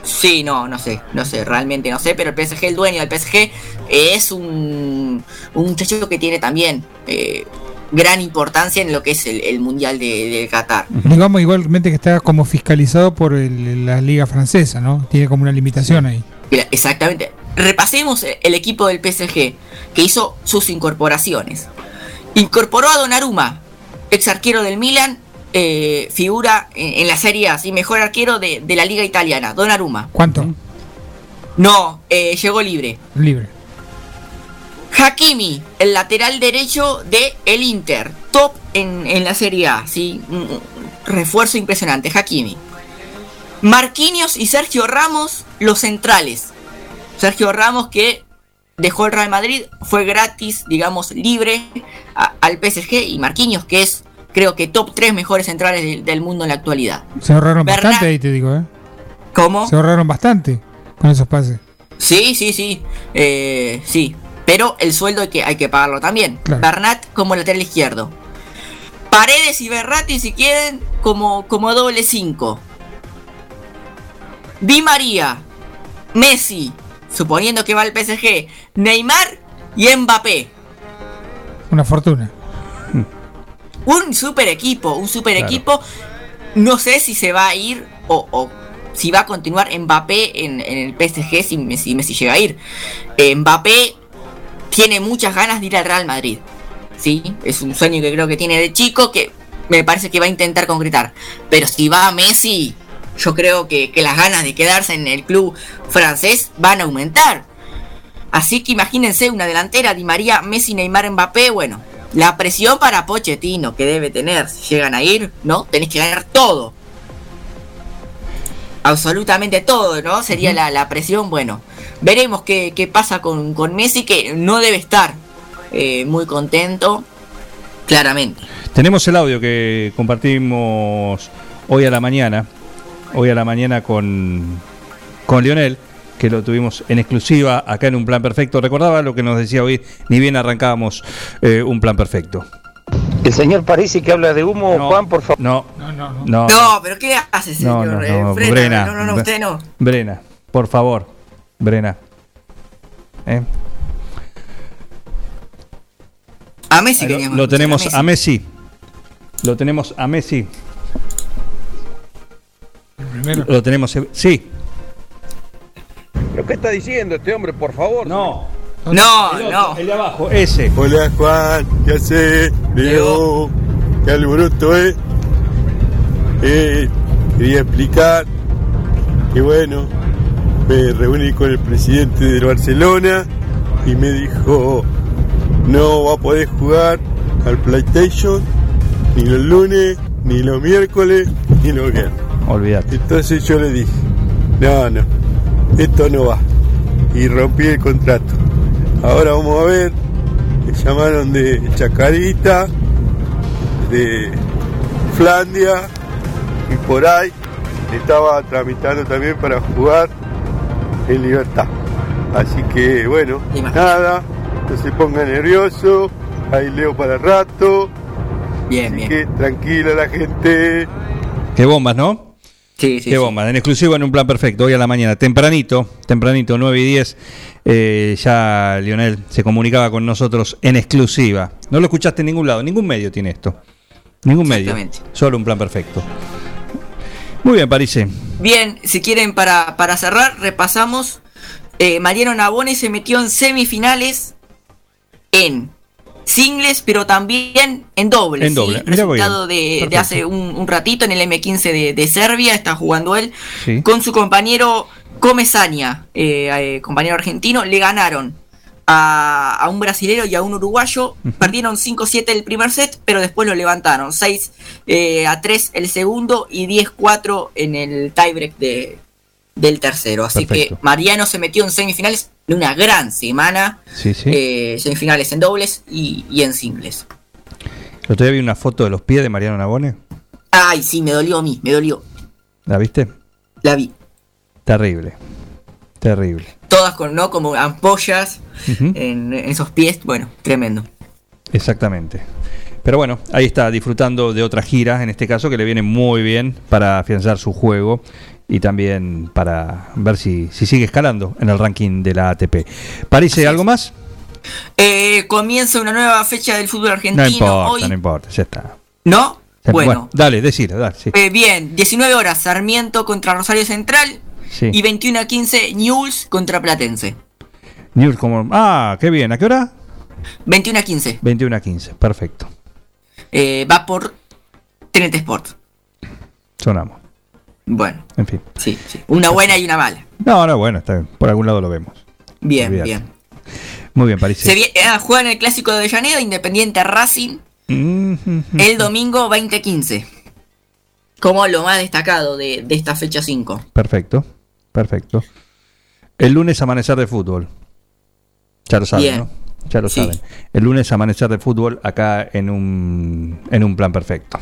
Speaker 4: Sí, no, no sé, no sé, realmente no sé, pero el PSG, el dueño del PSG, es un, un muchacho que tiene también eh, gran importancia en lo que es el, el Mundial de, de Qatar.
Speaker 3: Digamos igualmente que está como fiscalizado por el- la liga francesa, ¿no? Tiene como una limitación ahí.
Speaker 4: Exactamente. Repasemos el equipo del PSG que hizo sus incorporaciones. Incorporó a Donnarumma, ex arquero del Milan, eh, figura en, en la Serie A, sí, mejor arquero de, de la Liga Italiana, Donnarumma.
Speaker 3: ¿Cuánto?
Speaker 4: No, eh, llegó libre.
Speaker 3: Libre.
Speaker 4: Hakimi, el lateral derecho de el Inter, top en, en la Serie A, ¿sí? Un- un refuerzo impresionante, Hakimi. Marquinhos y Sergio Ramos, los centrales. Sergio Ramos que dejó el Real Madrid, fue gratis, digamos, libre a- al PSG y Marquinhos que es, creo que top 3 mejores centrales del- del mundo en la actualidad.
Speaker 3: Se ahorraron
Speaker 4: Bernat-
Speaker 3: bastante ahí, te digo, ¿eh?
Speaker 4: ¿Cómo?
Speaker 3: Se ahorraron bastante con esos pases.
Speaker 4: Sí, sí, sí. Eh, sí. Pero el sueldo hay que, hay que pagarlo también.
Speaker 3: Claro.
Speaker 4: Bernat como lateral izquierdo. Paredes y Berratti, si quieren, como, como doble 5. Di María, Messi, suponiendo que va al PSG, Neymar y Mbappé.
Speaker 3: Una fortuna.
Speaker 4: Un super equipo, un super
Speaker 3: Claro.
Speaker 4: equipo. No sé si se va a ir o, o si va a continuar Mbappé en, en el PSG si Messi, Messi llega a ir. Eh, Mbappé tiene muchas ganas de ir al Real Madrid. Sí, es un sueño que creo que tiene de chico que me parece que va a intentar concretar. Pero si va a Messi, yo creo que, que las ganas de quedarse en el club francés van a aumentar. Así que imagínense una delantera, Di María, Messi, Neymar, Mbappé, bueno, la presión para Pochettino que debe tener, si llegan a ir, ¿no? Tenés que ganar todo. Absolutamente todo, ¿no? Sería la, la presión, bueno. Veremos qué, qué pasa con, con Messi, que no debe estar eh, muy contento, claramente.
Speaker 1: Tenemos el audio que compartimos hoy a la mañana, hoy a la mañana con, con Lionel, que lo tuvimos en exclusiva acá en Un Plan Perfecto. Recordaba lo que nos decía hoy, ni bien arrancábamos eh, Un Plan Perfecto.
Speaker 49: El señor Parisi que habla de humo, Juan, por favor.
Speaker 1: No,
Speaker 3: no, no.
Speaker 1: no.
Speaker 4: No, pero ¿qué hace, señor?
Speaker 1: no, no,
Speaker 4: frena,
Speaker 1: Brena.
Speaker 4: no, no, no, usted no.
Speaker 1: Brena, por favor, Brena. ¿Eh?
Speaker 4: A Messi
Speaker 1: Ahí
Speaker 4: queríamos
Speaker 1: Lo
Speaker 4: escuchar,
Speaker 1: tenemos a Messi. Lo tenemos a Messi. Lo tenemos. Sí.
Speaker 12: ¿Pero qué está diciendo este hombre, por favor?
Speaker 1: No.
Speaker 4: No,
Speaker 1: El otro,
Speaker 4: no.
Speaker 1: El de abajo, ese.
Speaker 5: Hola Juan, ¿qué haces? Leo, qué alboroto, eh. Eh, quería explicar que bueno, me reuní con el presidente del Barcelona y me dijo, no va a poder jugar al PlayStation ni los lunes, ni los miércoles, ni los viernes.
Speaker 1: Olvídate.
Speaker 5: Entonces yo le dije, no, no, esto no va. Y rompí el contrato. Ahora vamos a ver, me llamaron de Chacarita, de Flandia, y por ahí estaba tramitando también para jugar en libertad. Así que bueno, nada, no se ponga nervioso, ahí leo para rato.
Speaker 4: Bien,
Speaker 5: Así que tranquila la gente.
Speaker 1: Qué bombas, ¿no?
Speaker 4: Sí, sí.
Speaker 1: Qué bombas. En exclusivo en un plan perfecto. Hoy a la mañana, tempranito, tempranito, 9 y 10, eh, ya Lionel se comunicaba con nosotros en exclusiva. No lo escuchaste en ningún lado, ningún medio tiene esto. Ningún medio.
Speaker 4: Exactamente.
Speaker 1: Solo un plan perfecto. Muy bien, Parise.
Speaker 4: Bien, si quieren para, para cerrar, repasamos. Eh, Mariano Nabone se metió en semifinales en singles, pero también en dobles.
Speaker 1: En doble.
Speaker 4: ¿sí? Resultado de, de hace un, un ratito en el M15 de, de Serbia, está jugando él
Speaker 1: Sí.
Speaker 4: con su compañero Comesaña, eh, eh, compañero argentino, le ganaron a, a un brasilero y a un uruguayo. Perdieron 5-7 el primer set, pero después lo levantaron. 6 eh, a 3 el segundo y 10-4 en el tiebreak de, del tercero. Así
Speaker 1: Perfecto.
Speaker 4: que Mariano se metió en semifinales de una gran semana.
Speaker 1: Sí, sí.
Speaker 4: eh, semifinales en dobles y, y en singles.
Speaker 1: Otro día vi una foto de los pies de Mariano Nabone.
Speaker 4: Ay, sí, me dolió a mí, me dolió.
Speaker 1: ¿La viste?
Speaker 4: La vi.
Speaker 1: Terrible. Terrible.
Speaker 4: Todas con, ¿no? Como ampollas en, en esos pies. Bueno, tremendo.
Speaker 1: Exactamente. Pero bueno, ahí está disfrutando de otra gira, en este caso, que le viene muy bien para afianzar su juego y también para ver si, si sigue escalando en el ranking de la ATP. ¿Parece algo más?
Speaker 4: Eh, comienza una nueva fecha del fútbol argentino.
Speaker 1: No importa,
Speaker 4: hoy,
Speaker 1: no importa, ya está.
Speaker 4: ¿No? Bueno,
Speaker 1: dale, decilo, dale, sí.
Speaker 4: eh, bien, 19 horas Sarmiento contra Rosario Central
Speaker 1: Sí.
Speaker 4: y 21 a 15 News contra Platense.
Speaker 1: News como... Ah, qué bien, ¿a qué hora?
Speaker 4: 21 a 15.
Speaker 1: 21 a 15, perfecto.
Speaker 4: Eh, va por TNT Sport.
Speaker 1: Sonamos.
Speaker 4: Bueno,
Speaker 1: En fin.
Speaker 4: sí, sí. Una buena y una mala.
Speaker 1: No, no, bueno, está bien. por algún lado lo vemos.
Speaker 4: Bien, bien.
Speaker 1: Muy bien, París.
Speaker 4: Se juegan el clásico de Avellaneda, Independiente Racing, el domingo 2015. Como lo más destacado de, de esta fecha 5.
Speaker 1: Perfecto, perfecto. El lunes amanecer de fútbol. Ya lo saben,
Speaker 4: Bien.
Speaker 1: ¿no? Ya lo
Speaker 4: Sí.
Speaker 1: saben. El lunes amanecer de fútbol acá en un, en un plan perfecto.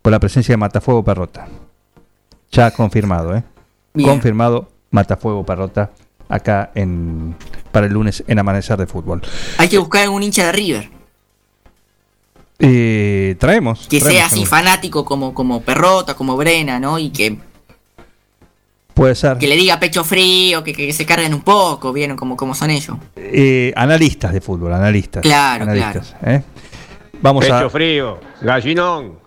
Speaker 1: Por la presencia de Matafuego Perrota. Ya confirmado, ¿eh?
Speaker 4: Bien.
Speaker 1: Confirmado Matafuego Perrota acá en para el lunes en amanecer de fútbol.
Speaker 4: Hay que buscar un hincha de River.
Speaker 1: Eh, traemos.
Speaker 4: Que
Speaker 1: traemos
Speaker 4: sea así
Speaker 1: algún-
Speaker 4: fanático como, como Perrota, como Brena, ¿no? Y que,
Speaker 1: Puede ser.
Speaker 4: que le diga pecho frío, que, que se carguen un poco, ¿vieron? Como, como son ellos.
Speaker 1: Eh, analistas de fútbol, analistas.
Speaker 4: Claro,
Speaker 1: analistas, ¿eh? Vamos
Speaker 12: Pecho
Speaker 1: a.
Speaker 12: frío, gallinón.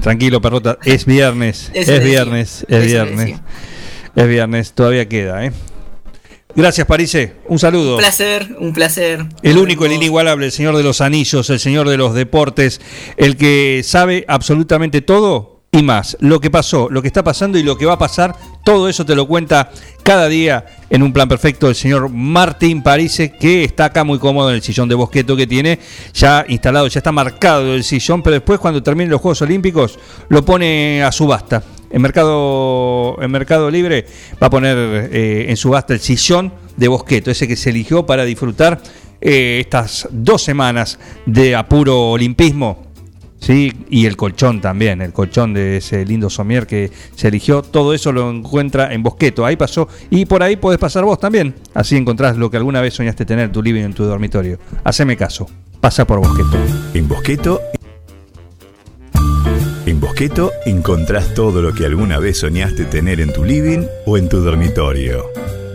Speaker 1: Tranquilo, perrota. Es viernes. Es viernes. Es viernes. Es viernes. Todavía queda, ¿eh? Gracias, Parise. Un saludo.
Speaker 4: Un placer, un placer.
Speaker 1: El único, el inigualable, el señor de los anillos, el señor de los deportes, el que sabe absolutamente todo y más. Lo que pasó, lo que está pasando y lo que va a pasar, todo eso te lo cuenta cada día en un plan perfecto el señor Martín Parise, que está acá muy cómodo en el sillón de bosqueto que tiene, ya instalado, ya está marcado el sillón, pero después cuando terminen los Juegos Olímpicos lo pone a subasta. En Mercado, en Mercado Libre va a poner eh, en subasta el sillón de Bosqueto, ese que se eligió para disfrutar eh, estas dos semanas de apuro olimpismo. Sí, y el colchón también, el colchón de ese lindo somier que se eligió, todo eso lo encuentra en Bosqueto, ahí pasó, y por ahí podés pasar vos también, así encontrás lo que alguna vez soñaste tener en tu living, en tu dormitorio. Haceme caso, pasa por Bosqueto.
Speaker 32: En Bosqueto. En Bosqueto encontrás todo lo que alguna vez soñaste tener en tu living o en tu dormitorio.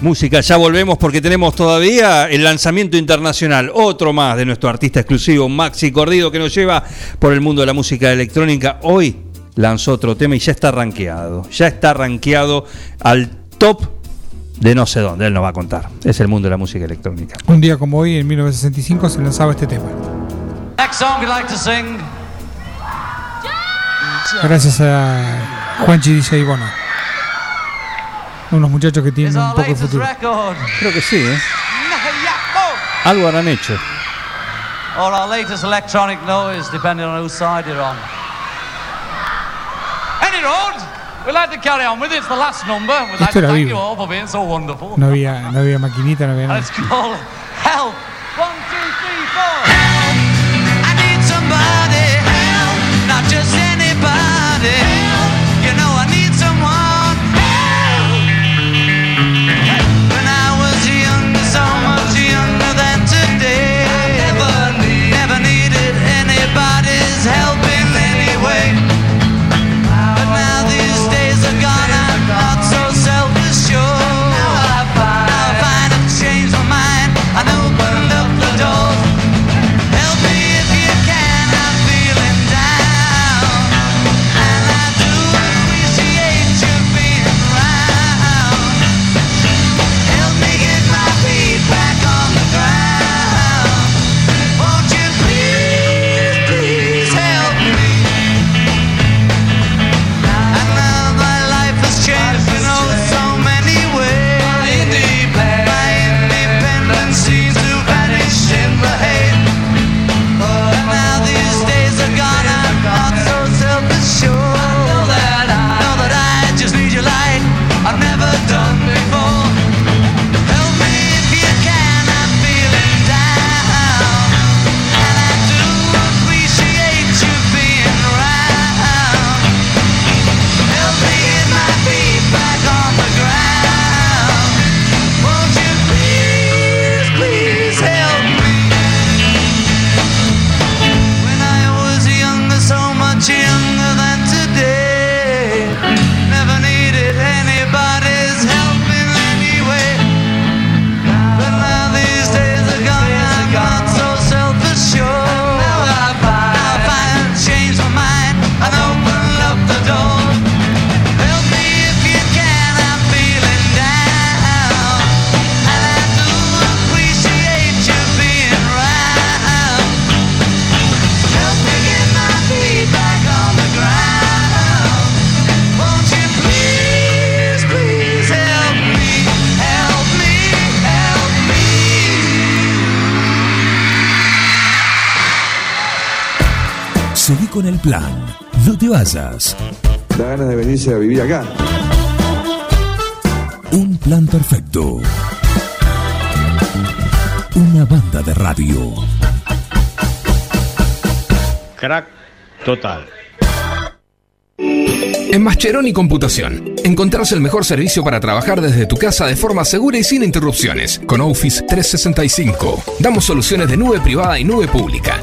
Speaker 1: Música, ya volvemos porque tenemos todavía el lanzamiento internacional, otro más de nuestro artista exclusivo, Maxi Cordido, que nos lleva por el mundo de la música electrónica. Hoy lanzó otro tema y ya está rankeado, ya está rankeado al top de no sé dónde, él nos va a contar. Es el mundo de la música electrónica.
Speaker 3: Un día como hoy, en 1965, se lanzaba este tema.
Speaker 50: Next song you'd like to sing.
Speaker 3: Gracias a Juanchi DJ Bono. Unos muchachos que tienen un poco de futuro.
Speaker 1: Creo que sí, ¿eh? Algo habrán hecho.
Speaker 50: Or our latest electronic noise, depending on whose side you're on. Any road, we'd like to carry on with it. It's the last number. We'd like
Speaker 3: Esto
Speaker 50: to
Speaker 3: era
Speaker 50: thank
Speaker 3: vivo.
Speaker 50: you all for being so wonderful.
Speaker 3: No había, no había maquinita, no había
Speaker 50: And
Speaker 3: nada.
Speaker 50: it's called Help.
Speaker 51: Plan. No te vayas.
Speaker 52: Da ganas de venirse a vivir acá.
Speaker 51: Un plan perfecto. Una banda de radio.
Speaker 12: Crack total.
Speaker 53: En Mascheroni Computación, encontrás el mejor servicio para trabajar desde tu casa de forma segura y sin interrupciones. Con Office 365, damos soluciones de nube privada y nube pública,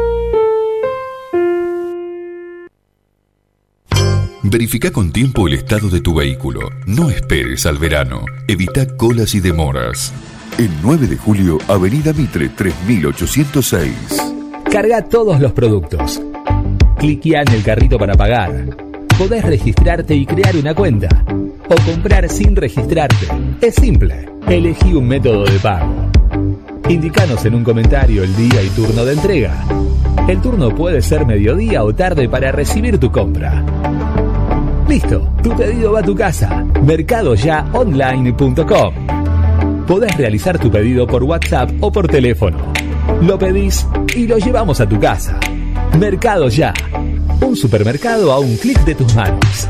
Speaker 54: Verifica con tiempo el estado de tu vehículo. No esperes al verano. Evita colas y demoras. El 9 de julio, Avenida Mitre 3806.
Speaker 55: Carga todos los productos. Cliquea en el carrito para pagar. Podés registrarte y crear una cuenta. O comprar sin registrarte. Es simple. Elegí un método de pago. Indicanos en un comentario el día y turno de entrega. El turno puede ser mediodía o tarde para recibir tu compra. Listo, tu pedido va a tu casa. Mercadoyaonline.com. Podés realizar tu pedido por WhatsApp o por teléfono. Lo pedís y lo llevamos a tu casa. Mercado Ya. Un supermercado a un clic de tus manos.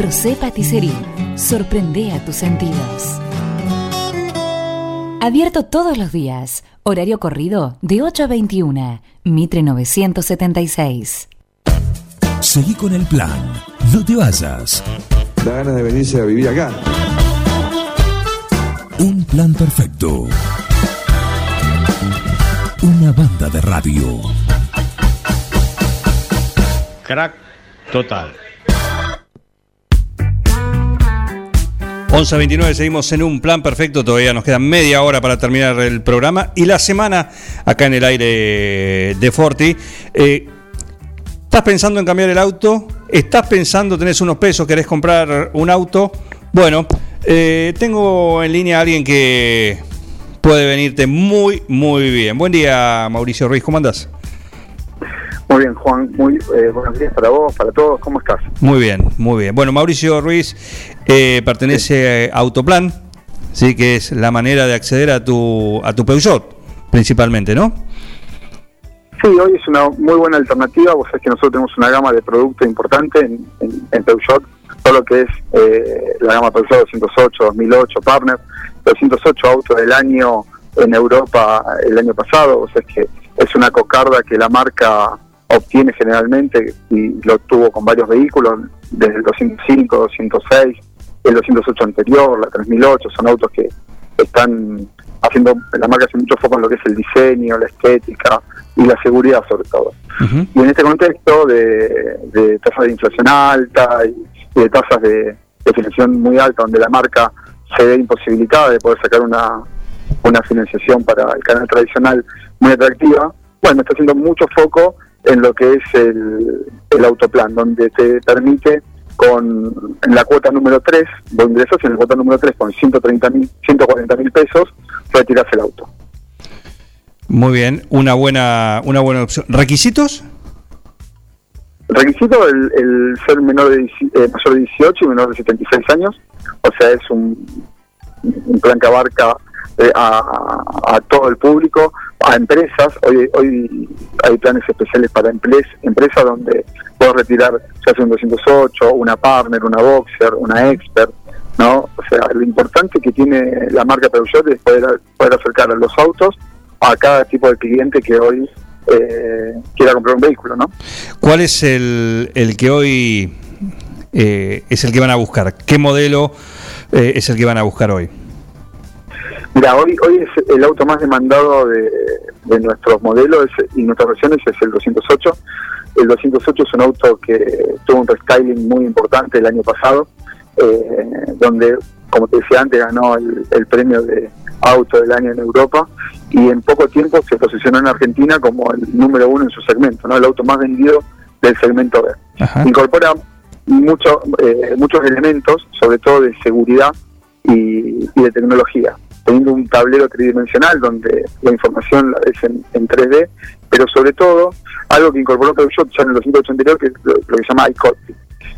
Speaker 42: Rosé Patisserie, sorprende a tus sentidos. Abierto todos los días. Horario corrido de 8 a 21. Mitre 976.
Speaker 51: Seguí con el plan. No te vayas.
Speaker 52: Da ganas de venirse a vivir acá.
Speaker 51: Un plan perfecto. Una banda de radio.
Speaker 12: Crack total.
Speaker 1: 11.29, seguimos en un plan perfecto, todavía nos queda media hora para terminar el programa y la semana acá en el aire de Forti. Eh, ¿Estás pensando en cambiar el auto? ¿Estás pensando, tenés unos pesos, querés comprar un auto? Bueno, eh, tengo en línea a alguien que puede venirte muy, muy bien. Buen día, Mauricio Ruiz, ¿cómo andás?
Speaker 56: Muy bien, Juan. Muy eh, buenos días para vos, para todos. ¿Cómo estás?
Speaker 1: Muy bien, muy bien. Bueno, Mauricio Ruiz eh, pertenece a Autoplan, sí, que es la manera de acceder a tu a tu Peugeot, principalmente, ¿no?
Speaker 56: Sí, hoy es una muy buena alternativa. Vos sabés que nosotros tenemos una gama de productos importante en, en, en Peugeot. Todo lo que es eh, la gama Peugeot 208, 2008, Partner, 208 autos del año en Europa el año pasado. O sea, es que es una cocarda que la marca obtiene generalmente y lo tuvo con varios vehículos, desde el 205, 206, el 208 anterior, la 3008, son autos que están haciendo, la marca hace mucho foco en lo que es el diseño, la estética y la seguridad sobre todo. Y en este contexto de, de tasas de inflación alta y, y de tasas de, de financiación muy alta, donde la marca se ve imposibilitada de poder sacar una, una financiación para el canal tradicional muy atractiva, bueno, está haciendo mucho foco en lo que es el, el autoplan, donde te permite con en la cuota número 3, vos ingresas en la cuota número 3 con 130 mil, 140 mil pesos, retiras el auto.
Speaker 1: Muy bien, una buena, una buena opción. ¿Requisitos?
Speaker 56: Requisito el, el ser menor de, eh, mayor de 18 y menor de 76 años, o sea, es un, un plan que abarca eh, a, a todo el público, a empresas. Hoy, hoy hay planes especiales para empresas donde puedo retirar ya sea un 208, una Partner, una Boxer, una Expert, ¿no? O sea, lo importante que tiene la marca Peugeot es poder, poder acercar a los autos a cada tipo de cliente que hoy eh, quiera comprar un vehículo, ¿no?
Speaker 1: ¿Cuál es el, el que hoy eh, es el que van a buscar? ¿Qué modelo eh, es el que van a buscar hoy?
Speaker 56: Mira, hoy, hoy es el auto más demandado de, de nuestros modelos es- y nuestras versiones es el 208. El 208 es un auto que tuvo un restyling muy importante el año pasado, eh, donde, como te decía antes, ganó el, el premio de auto del año en Europa y en poco tiempo se posicionó en Argentina como el número uno en su segmento, ¿no? el auto más vendido del segmento B. Incorpora mucho, eh, muchos elementos, sobre todo de seguridad y, y de tecnología, teniendo un tablero tridimensional donde la información la ves en, en 3D, pero sobre todo algo que incorporó Peugeot ya en el 208 anterior, que es lo, lo que se llama iCockpit,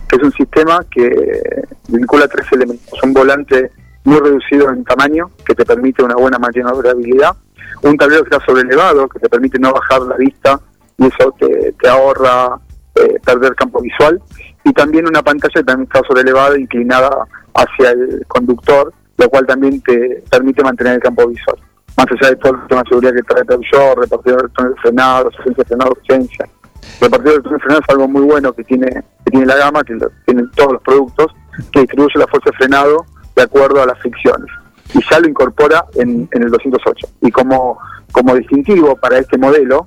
Speaker 56: que es un sistema que vincula tres elementos. Un volante muy reducido en tamaño, que te permite una buena maniobrabilidad, un tablero que está sobrelevado, que te permite no bajar la vista y eso te, te ahorra eh, perder campo visual, y también una pantalla que también está sobrelevada, inclinada hacia el conductor, lo cual también te permite mantener el campo visual. Más allá de todo el tema de seguridad que trae repartidor de electrónico de frenado, asistencia de frenado urgencia. Repartidor de frenado es algo muy bueno que tiene, que tiene la gama, que tienen todos los productos, que distribuye la fuerza de frenado de acuerdo a las fricciones. Y ya lo incorpora en, en el 208. Y como, como distintivo para este modelo,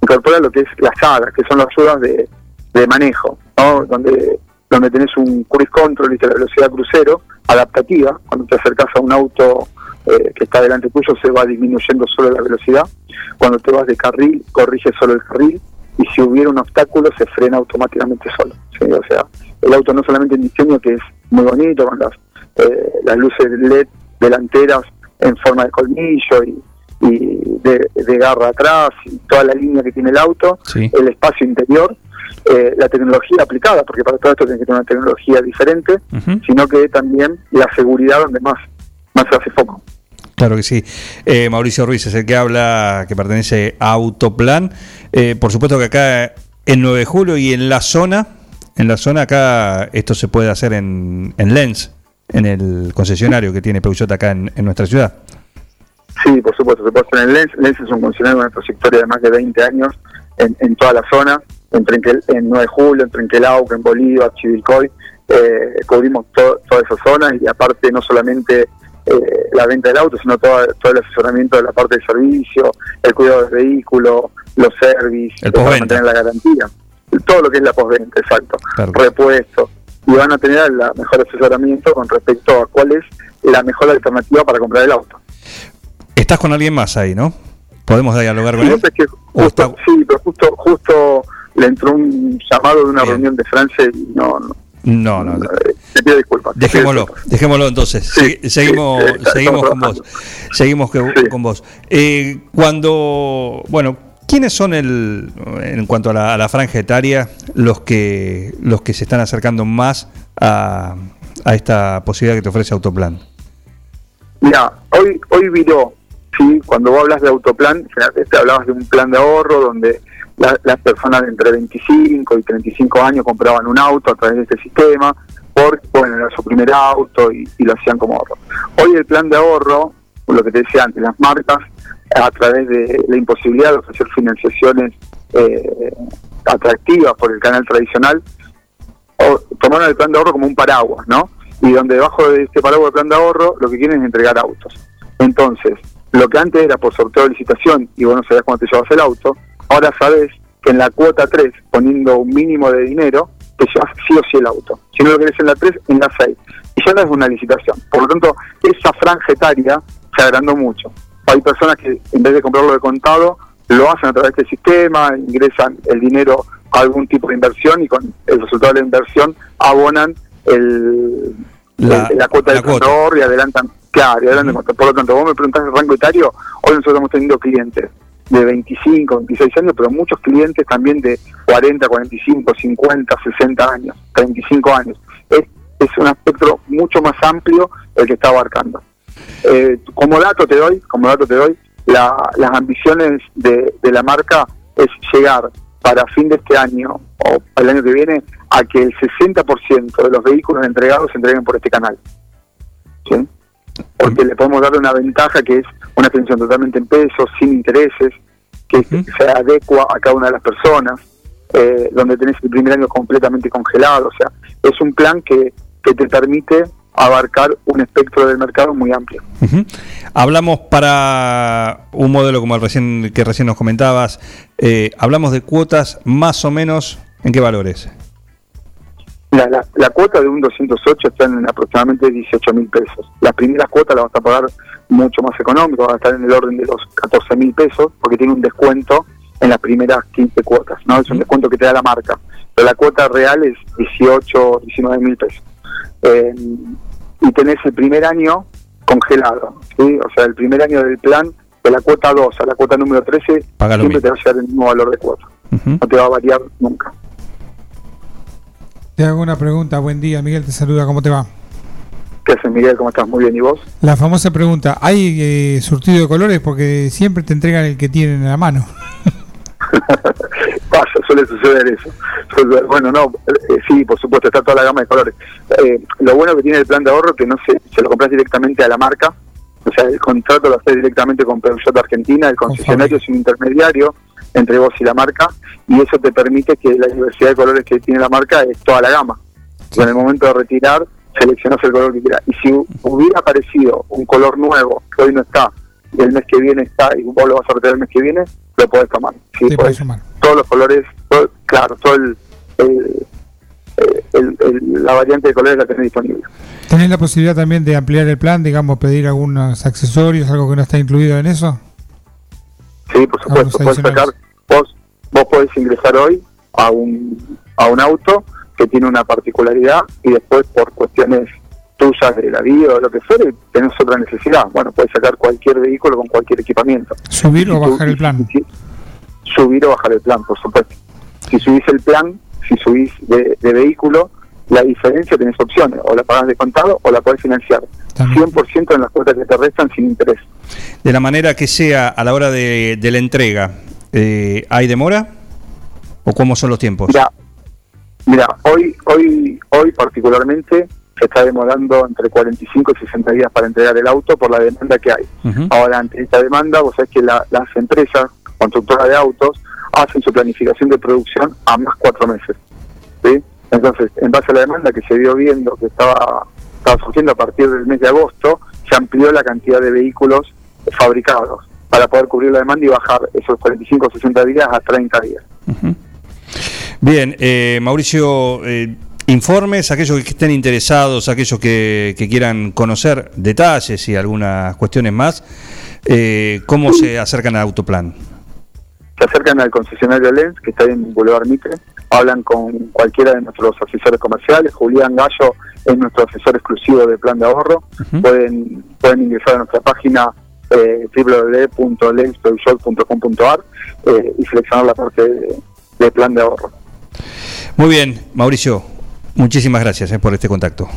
Speaker 56: incorpora lo que es las sagas, que son las ayudas de, de manejo, ¿no? donde, donde tenés un cruise control y la velocidad crucero adaptativa, cuando te acercas a un auto eh, que está delante tuyo se va disminuyendo solo la velocidad, cuando te vas de carril corrige solo el carril. Y si hubiera un obstáculo se frena automáticamente solo. O sea, el auto no solamente en diseño que es muy bonito con las, eh, las luces LED delanteras en forma de colmillo y, y de, de garra atrás y toda la línea que tiene el auto, el espacio interior, eh, la tecnología aplicada, porque para todo esto tiene que tener una tecnología diferente, sino que también la seguridad donde más, más se hace foco.
Speaker 1: Claro que sí. Eh, Mauricio Ruiz es el que habla, que pertenece a Autoplan. Eh, por supuesto que acá en 9 de julio y en la zona, en la zona acá esto se puede hacer en, en Lens, en el concesionario que tiene Peugeot acá en, en nuestra ciudad.
Speaker 56: Sí, por supuesto, se puede hacer en Lens. Lens es un concesionario con una trayectoria de más de 20 años en, en toda la zona, en, Trenquel- en 9 de julio, en Trenquelauque, en Bolívar, Chivilcoy. Eh, cubrimos to- toda esa zona y aparte no solamente eh, la venta del auto, sino todo, todo el asesoramiento de la parte de servicio, el cuidado del vehículo, los servicios,
Speaker 1: El
Speaker 56: para mantener la garantía. Todo lo que es la postventa, exacto. Repuestos. y van a tener el mejor asesoramiento con respecto a cuál es la mejor alternativa para comprar el auto.
Speaker 1: Estás con alguien más ahí, ¿no? ¿Podemos dialogar con
Speaker 56: Sí,
Speaker 1: él?
Speaker 56: sabés que justo, sí, pero justo, justo le entró un llamado de una reunión de Francia y no, no,
Speaker 1: No, no.
Speaker 56: te pido disculpas.
Speaker 1: Dejémoslo, dejémoslo entonces. Se- seguimos,
Speaker 56: sí, eh,
Speaker 1: seguimos con vos. Seguimos que- con vos. Eh, cuando, bueno, ¿quiénes son el, en cuanto a la, a la franja etaria los que los que se están acercando más a, a esta posibilidad que te ofrece Autoplan?
Speaker 56: Mira, hoy, hoy viró, ¿sí? cuando vos hablas de autoplan, generalmente hablabas de un plan de ahorro donde la- las personas de entre 25 y 35 años compraban un auto a través de este sistema, porque bueno, era su primer auto y, y lo hacían como ahorro. Hoy el plan de ahorro, lo que te decía antes, las marcas, a través de la imposibilidad de ofrecer financiaciones eh, atractivas por el canal tradicional, o- tomaron el plan de ahorro como un paraguas, ¿no? Y donde debajo de este paraguas de plan de ahorro lo que quieren es entregar autos. Entonces, lo que antes era por sorteo de licitación y vos no sabías cuándo te llevas el auto, ahora sabes que en la cuota 3, poniendo un mínimo de dinero, te llevas sí o sí el auto. Si no lo querés en la 3, en la 6. Y ya no es una licitación. Por lo tanto, esa franja etaria se agrandó mucho. Hay personas que en vez de comprarlo de contado, lo hacen a través del sistema, ingresan el dinero a algún tipo de inversión y con el resultado de la inversión abonan el,
Speaker 1: La-
Speaker 56: cuota del contador y adelantan, claro, y adelantan cuota. Por lo tanto, vos me preguntás el rango etario, hoy nosotros estamos teniendo clientes de 25, 26 años, pero muchos clientes también de 40, 45, 50, 60 años, 35 años. Es, es un espectro mucho más amplio el que está abarcando. Eh, como dato te doy, como dato te doy, la- las ambiciones de, de la marca es llegar para fin de este año o para el año que viene a que el 60% de los vehículos entregados se entreguen por este canal. ¿sí? Porque le podemos dar una ventaja que es una atención totalmente en pesos, sin intereses, que se adecua a cada una de las personas, eh, donde tenés el primer año completamente congelado. O sea, es un plan que, que te permite abarcar un espectro del mercado muy amplio.
Speaker 1: Hablamos para un modelo como el recién, que recién nos comentabas, eh, hablamos de cuotas más o menos, ¿en qué valores?
Speaker 56: La, la, la cuota de un 208 está en aproximadamente 18 mil pesos. Las primeras cuotas las vas a pagar mucho más económico, van a estar en el orden de los 14 mil pesos, porque tiene un descuento en las primeras 15 cuotas, ¿no? Es un descuento que te da la marca. Pero la cuota real es 18, 19 mil pesos. Eh, y tenés el primer año congelado, ¿sí? O sea, el primer año del plan, de la cuota 2 a la cuota número 13,
Speaker 1: Paga lo
Speaker 56: siempre te
Speaker 1: mismo.
Speaker 56: va a llegar el mismo valor de cuota.
Speaker 1: Ujú.
Speaker 56: No te va a variar nunca.
Speaker 3: Te hago una pregunta. Buen día, Miguel, te saluda. ¿Cómo te va?
Speaker 56: ¿Qué haces, Miguel? ¿Cómo estás? Muy bien. ¿Y vos?
Speaker 3: La famosa pregunta, ¿hay eh, surtido de colores? Porque siempre te entregan el que tienen en la mano. [LAUGHS]
Speaker 56: Pasa, suele suceder eso. Bueno, no, eh, sí, por supuesto, está toda la gama de colores. Eh, lo bueno que tiene el plan de ahorro es que no se, se lo compras directamente a la marca, o sea, el contrato lo haces directamente con Peugeot Argentina, el concesionario es un intermediario entre vos y la marca, y eso te permite que la diversidad de colores que tiene la marca es toda la gama. Y en el momento de retirar, seleccionas el color que quieras. Y si hu- hubiera aparecido un color nuevo que hoy no está, y el mes que viene está, y vos lo vas a retirar el mes que viene, lo podés tomar. Sí,
Speaker 3: Te
Speaker 56: podés-
Speaker 3: sumar.
Speaker 56: todos los colores, todo- claro, todo el, el- el- el- la variante de colores la tenés disponible.
Speaker 3: ¿Tenés la posibilidad también de ampliar el plan, digamos, pedir algunos accesorios, algo que no está incluido en eso?
Speaker 56: Sí, por supuesto,
Speaker 3: Vamos
Speaker 56: podés sacar, vos, vos podés ingresar hoy a un, a un auto que tiene una particularidad y después por cuestiones tuyas de la vida o lo que fuere, tenés otra necesidad. Bueno, puedes sacar cualquier vehículo con cualquier equipamiento.
Speaker 3: ¿Subir o bajar el plan?
Speaker 56: Subir o bajar el plan, por supuesto. Si subís el plan, si subís de, de vehículo, la diferencia tenés opciones, o la pagás de contado o la podés financiar. 100% en las cuotas que te restan sin interés.
Speaker 1: De la manera que sea a la hora de, de la entrega, eh, ¿hay demora? ¿O cómo son los tiempos?
Speaker 56: Mira, mira, hoy, hoy, hoy particularmente se está demorando entre 45 y 60 días para entregar el auto por la demanda que hay. Ahora, ante esta demanda, vos sabés que la- las empresas constructoras de autos hacen su planificación de producción a más cuatro meses. ¿sí? Entonces, en base a la demanda que se vio viendo que estaba, estaba surgiendo a partir del mes de agosto, se amplió la cantidad de vehículos fabricados para poder cubrir la demanda y bajar esos 45 o 60 días a 30 días.
Speaker 1: Bien, eh, Mauricio, eh, informes, aquellos que estén interesados, aquellos que, que quieran conocer detalles y algunas cuestiones más, eh, ¿cómo se acercan a Autoplan?
Speaker 56: Se acercan al concesionario Lens, que está en Boulevard Mitre, hablan con cualquiera de nuestros asesores comerciales, Julián Gallo es nuestro asesor exclusivo de plan de ahorro, pueden, pueden ingresar a nuestra página eh, eh, y seleccionar la parte de, de plan de ahorro.
Speaker 1: Muy bien, Mauricio, muchísimas gracias eh, por este contacto.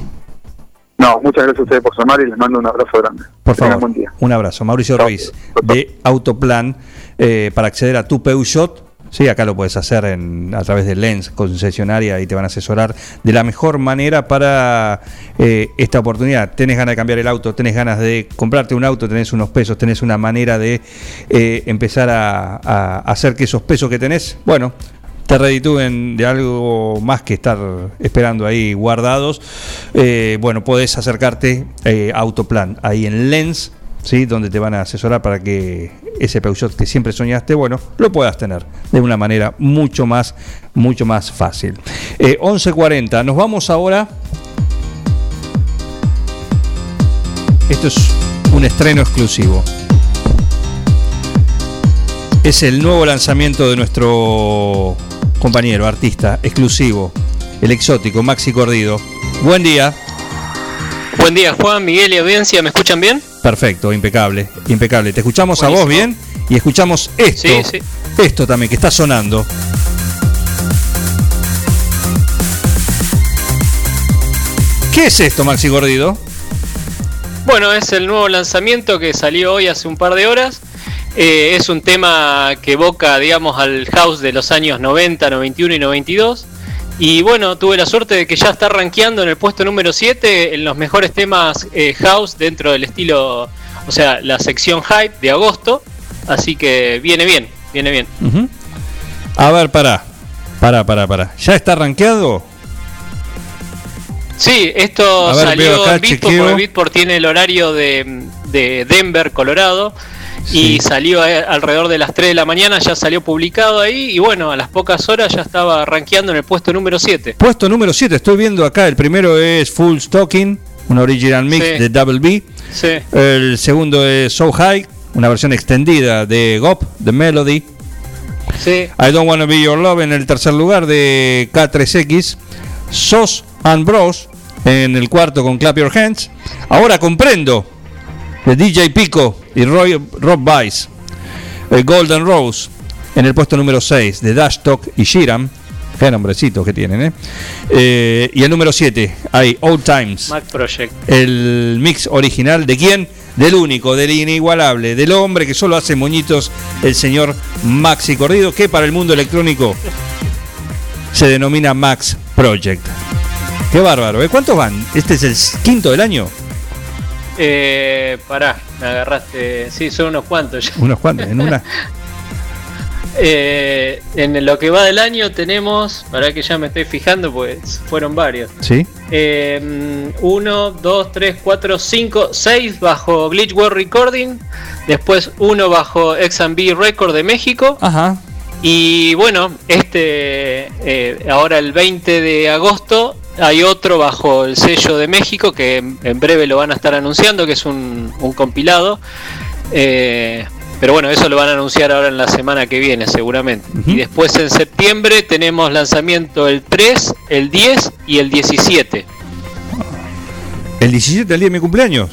Speaker 56: No, muchas gracias a ustedes por llamar y les mando un abrazo grande.
Speaker 1: Por favor,
Speaker 56: buen día.
Speaker 1: un abrazo. Mauricio Ruiz, de Autoplan, eh, para acceder a tu Peugeot. Sí, acá lo puedes hacer a través de Lens concesionaria y te van a asesorar de la mejor manera para eh, esta oportunidad. Tenés ganas de cambiar el auto, tenés ganas de comprarte un auto, tenés unos pesos, tenés una manera de eh, empezar a, hacer que esos pesos que tenés, bueno, te reditúen de algo más que estar esperando ahí guardados, eh, bueno, podés acercarte a Autoplan, ahí en Lens, ¿sí? donde te van a asesorar para que ese Peugeot que siempre soñaste, bueno, lo puedas tener de una manera mucho más, mucho más fácil. Eh, 11.40, nos vamos ahora. Esto es un estreno exclusivo. Es el nuevo lanzamiento de nuestro compañero, artista, exclusivo, el exótico Maxi Cordido. Buen día.
Speaker 57: Buen día, Juan, Miguel y audiencia. ¿Me escuchan bien?
Speaker 1: Perfecto, impecable, impecable. Te escuchamos a vos bien y escuchamos esto,
Speaker 57: Sí, sí.
Speaker 1: esto también que está sonando. ¿Qué es esto, Maxi Gordido?
Speaker 57: Bueno, es el nuevo lanzamiento que salió hoy hace un par de horas. Eh, es un tema que evoca, digamos, al house de los años 90, 91 y 92. Y bueno, tuve la suerte de que ya está rankeando en el puesto número 7 en los mejores temas eh, house dentro del estilo, o sea, la sección hype de agosto. Así que viene bien, viene bien.
Speaker 1: A ver, pará, pará, pará, pará. ¿Ya está rankeado?
Speaker 57: Sí, esto
Speaker 1: ver,
Speaker 57: salió
Speaker 1: acá,
Speaker 57: en Beatport, porque Beatport tiene el horario de, de Denver, Colorado, y salió a- alrededor de las 3 de la mañana, ya salió publicado ahí, y bueno, a las pocas horas ya estaba rankeando en el puesto número 7.
Speaker 1: Puesto número 7, estoy viendo acá. El primero es Full Stocking, un original mix
Speaker 57: Sí.
Speaker 1: de Double B.
Speaker 57: Sí.
Speaker 1: El segundo es So High, una versión extendida de GOP, The Melody.
Speaker 57: Sí.
Speaker 1: I Don't Wanna Be Your Love en el tercer lugar de K3X. Sos and Bros en el cuarto con Clap Your Hands. Ahora comprendo de DJ Pico y Roy, Rob Vice. El Golden Rose en el puesto número 6 de Dash Talk y Shiram. Qué nombrecitos que tienen, ¿eh? Eh, y el número 7 hay Old Times.
Speaker 57: Mac Project.
Speaker 1: El mix original de quién? Del único, del inigualable, del hombre que solo hace moñitos, el señor Maxi Cordido, que para el mundo electrónico [LAUGHS] se denomina Max Project. Qué bárbaro, ¿eh? ¿Cuántos van? ¿Este es el quinto del año?
Speaker 57: Eh, pará, me agarraste. Sí, son unos cuantos ya.
Speaker 1: Unos cuantos, en una. [LAUGHS]
Speaker 57: Eh, en lo que va del año tenemos, para que ya me estoy fijando, pues fueron varios.
Speaker 1: ¿Sí?
Speaker 57: Eh, 1, 2, 3, 4, 5, 6 bajo Glitch World Recording. Después uno bajo XB Record de México.
Speaker 1: Ajá.
Speaker 57: Y bueno, este eh, ahora el 20 de agosto hay otro bajo el sello de México que en, en breve lo van a estar anunciando, que es un, un compilado. Eh, pero bueno, eso lo van a anunciar ahora en la semana que viene seguramente. Y después en septiembre tenemos lanzamiento el 3, el 10 y el 17.
Speaker 1: El 17 del día de mi cumpleaños.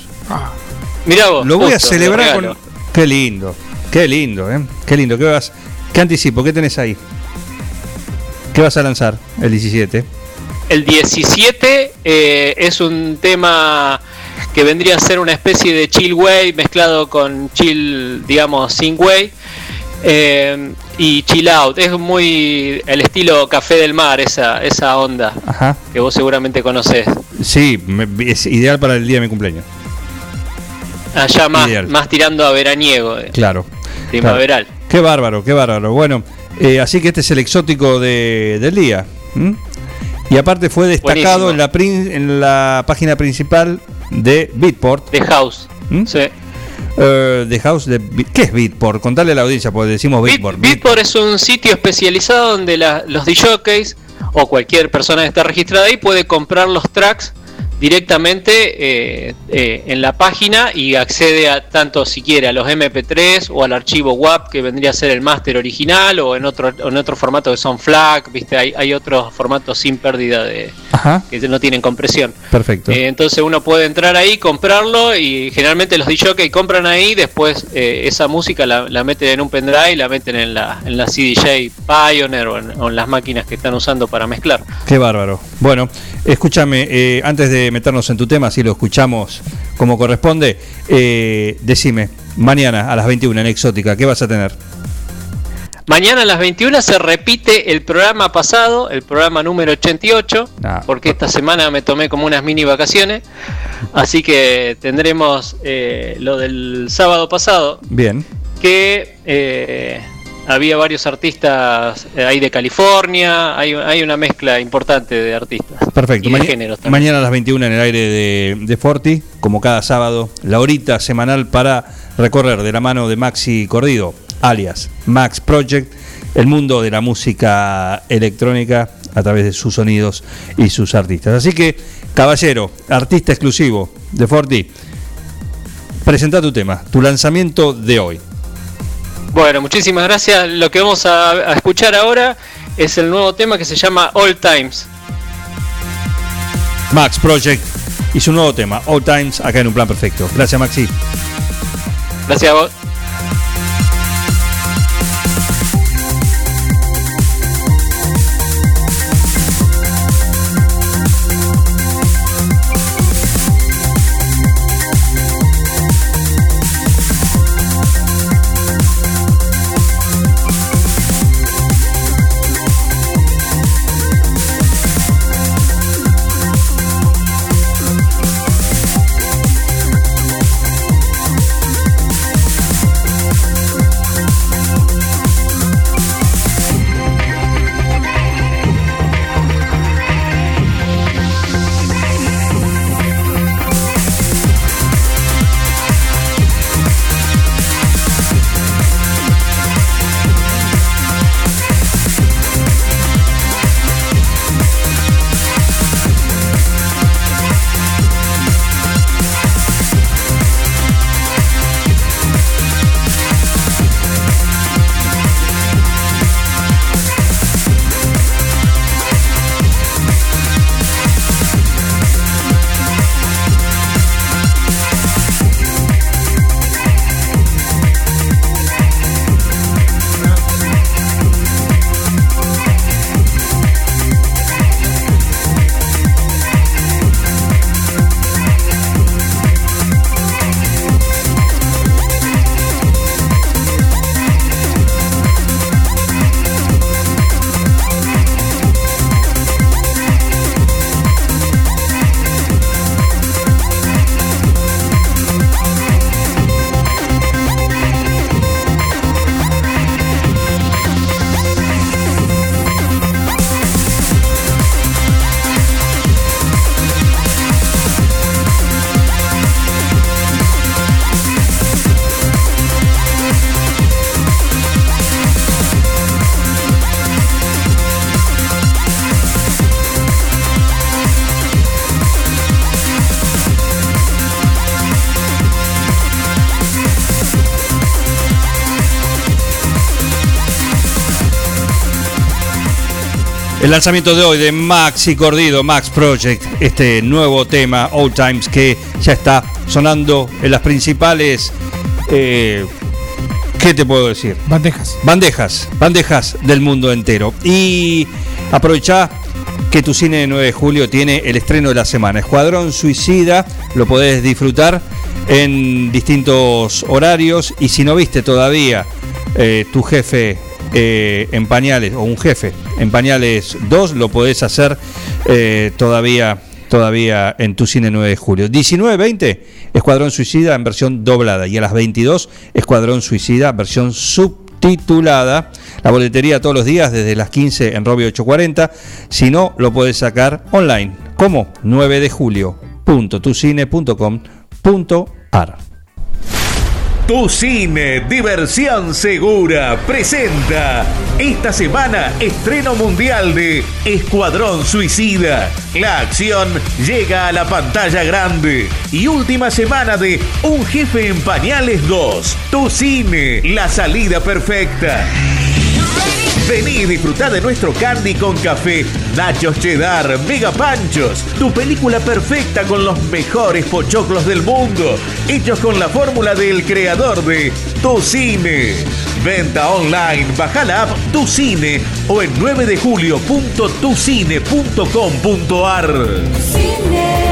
Speaker 57: Mirá vos.
Speaker 1: Lo voy a celebrar con. Qué lindo, qué lindo, ¿eh? Qué lindo. ¿Qué, vas... ¿Qué anticipo? ¿Qué tenés ahí? ¿Qué vas a lanzar el 17?
Speaker 57: El 17 eh, es un tema que vendría a ser una especie de chill way mezclado con chill, digamos, sin way. eh, y chill out. Es muy el estilo café del mar, esa, esa onda
Speaker 1: Ajá.
Speaker 57: que vos seguramente conocés.
Speaker 1: Sí, me- es ideal para el día de mi cumpleaños.
Speaker 57: Allá más,
Speaker 1: Ideal.
Speaker 57: más tirando a veraniego, eh,
Speaker 1: Claro.
Speaker 57: primaveral.
Speaker 1: Claro. Qué bárbaro, qué bárbaro. Bueno, eh, así que este es el exótico de- del día. Y aparte fue destacado en la, prin- en la página principal de Beatport.
Speaker 57: De House.
Speaker 1: ¿Mm?
Speaker 57: Sí.
Speaker 1: De House de Beat- ¿Qué es Beatport? Contale a la audiencia, porque decimos Beatport.
Speaker 57: Beatport es un sitio especializado donde la- los DJs o cualquier persona que esté registrada ahí puede comprar los tracks directamente eh, eh, en la página y accede a tanto si quiere a los MP3 o al archivo WAP que vendría a ser el máster original o en otro en otro formato que son FLAC, viste, hay, hay otros formatos sin pérdida de
Speaker 1: Ajá.
Speaker 57: que no tienen compresión.
Speaker 1: Perfecto.
Speaker 57: Eh, entonces uno puede entrar ahí, comprarlo y generalmente los DJ compran ahí, después esa música la, la meten en un pendrive, la meten en la, en la CDJ Pioneer o en, o en las máquinas que están usando para mezclar.
Speaker 1: Qué bárbaro. Bueno, escúchame, antes de meternos en tu tema, si lo escuchamos como corresponde, eh, decime, mañana a las 21 en Exótica, ¿qué vas a tener?
Speaker 57: Mañana a las 21 se repite el programa pasado, el programa número 88,
Speaker 1: Ah,
Speaker 57: porque esta semana me tomé como unas mini vacaciones, así que tendremos eh, lo del sábado pasado,
Speaker 1: Bien.
Speaker 57: que eh, había varios artistas eh, ahí de California, hay, hay una mezcla importante de artistas.
Speaker 1: Perfecto.
Speaker 57: Y de
Speaker 1: Maña- mañana a las 21 en el aire de, de Forti, como cada sábado, la horita semanal para recorrer de la mano de Maxi Cordido, alias Max Project, el mundo de la música electrónica a través de sus sonidos y sus artistas. Así que, caballero, artista exclusivo de Forti, presenta tu tema, tu lanzamiento de hoy.
Speaker 57: Bueno, muchísimas gracias. Lo que vamos a, a escuchar ahora es el nuevo tema que se llama All Times.
Speaker 1: Max Project y su nuevo tema, All Times, acá en un plan perfecto. Gracias, Maxi.
Speaker 57: Gracias a vos.
Speaker 1: Lanzamiento de hoy de Maxi Cordido, Max Project, este nuevo tema, Old Times, que ya está sonando en las principales. eh, ¿Qué te puedo decir?
Speaker 3: Bandejas.
Speaker 1: Bandejas, bandejas del mundo entero. Y aprovechá que tu cine de 9 de julio tiene el estreno de la semana. Escuadrón Suicida, lo podés disfrutar en distintos horarios. Y si no viste todavía eh, tu jefe eh, en pañales, o un jefe en pañales 2, lo podés hacer eh, todavía, todavía en tu cine 9 de julio. 19-20, Escuadrón Suicida en versión doblada. Y a las 22, Escuadrón Suicida versión subtitulada. La boletería todos los días desde las 15 en Robio 840. Si no, lo podés sacar online. como 9 de julio.tucine.com.ar
Speaker 58: Tu cine, diversión segura, presenta esta semana estreno mundial de Escuadrón Suicida. La acción llega a la pantalla grande. Y última semana de Un jefe en pañales 2. Tu cine, la salida perfecta. Vení y disfrutá de nuestro candy con café, nachos cheddar, mega panchos, tu película perfecta con los mejores pochoclos del mundo, hechos con la fórmula del creador de Tu Cine. Venta online, baja la app Tu Cine o en 9 de julio.tucine.com.ar.
Speaker 59: Cine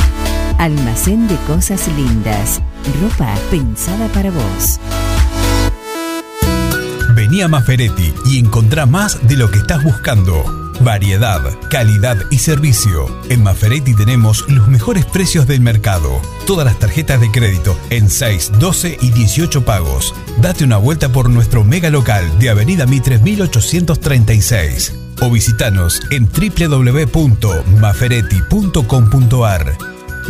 Speaker 42: Almacén de Cosas Lindas. Ropa pensada para vos.
Speaker 60: Vení a Maferetti y encontrá más de lo que estás buscando. Variedad, calidad y servicio. En Maferetti tenemos los mejores precios del mercado. Todas las tarjetas de crédito en 6, 12 y 18 pagos. Date una vuelta por nuestro mega local de Avenida Mitres 1836 o visitanos en www.maferetti.com.ar.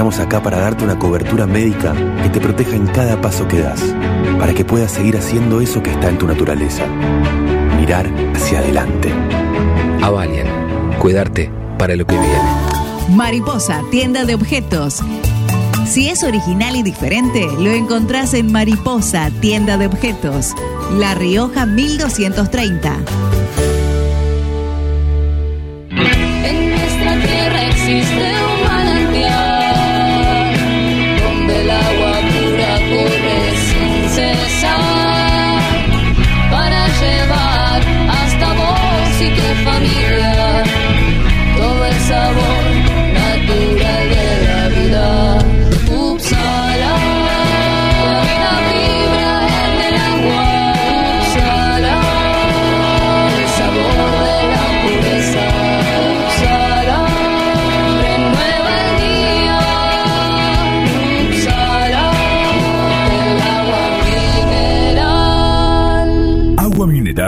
Speaker 19: Estamos acá para darte una cobertura médica que te proteja en cada paso que das, para que puedas seguir haciendo eso que está en tu naturaleza. Mirar hacia adelante.
Speaker 61: Avalian. Cuidarte para lo que viene.
Speaker 39: Mariposa, tienda de objetos. Si es original y diferente, lo encontrás en Mariposa, tienda de objetos. La Rioja 1230.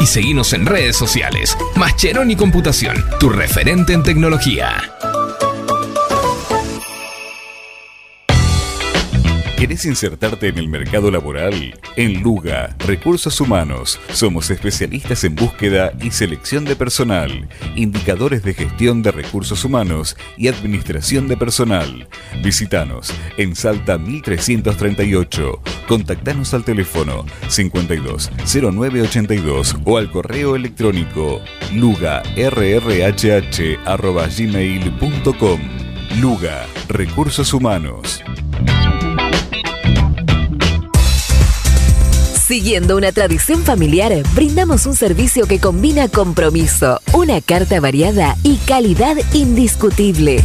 Speaker 53: y seguinos en redes sociales. Mascheroni Computación, tu referente en tecnología.
Speaker 32: ¿Querés insertarte en el mercado laboral? En Luga, Recursos Humanos, somos especialistas en búsqueda y selección de personal, indicadores de gestión de recursos humanos y administración de personal. Visítanos en Salta 1338. Contactanos al teléfono 52 0982 o al correo electrónico lugarrhh@gmail.com. Luga, Recursos Humanos.
Speaker 62: Siguiendo una tradición familiar, brindamos un servicio que combina compromiso, una carta variada y calidad indiscutible.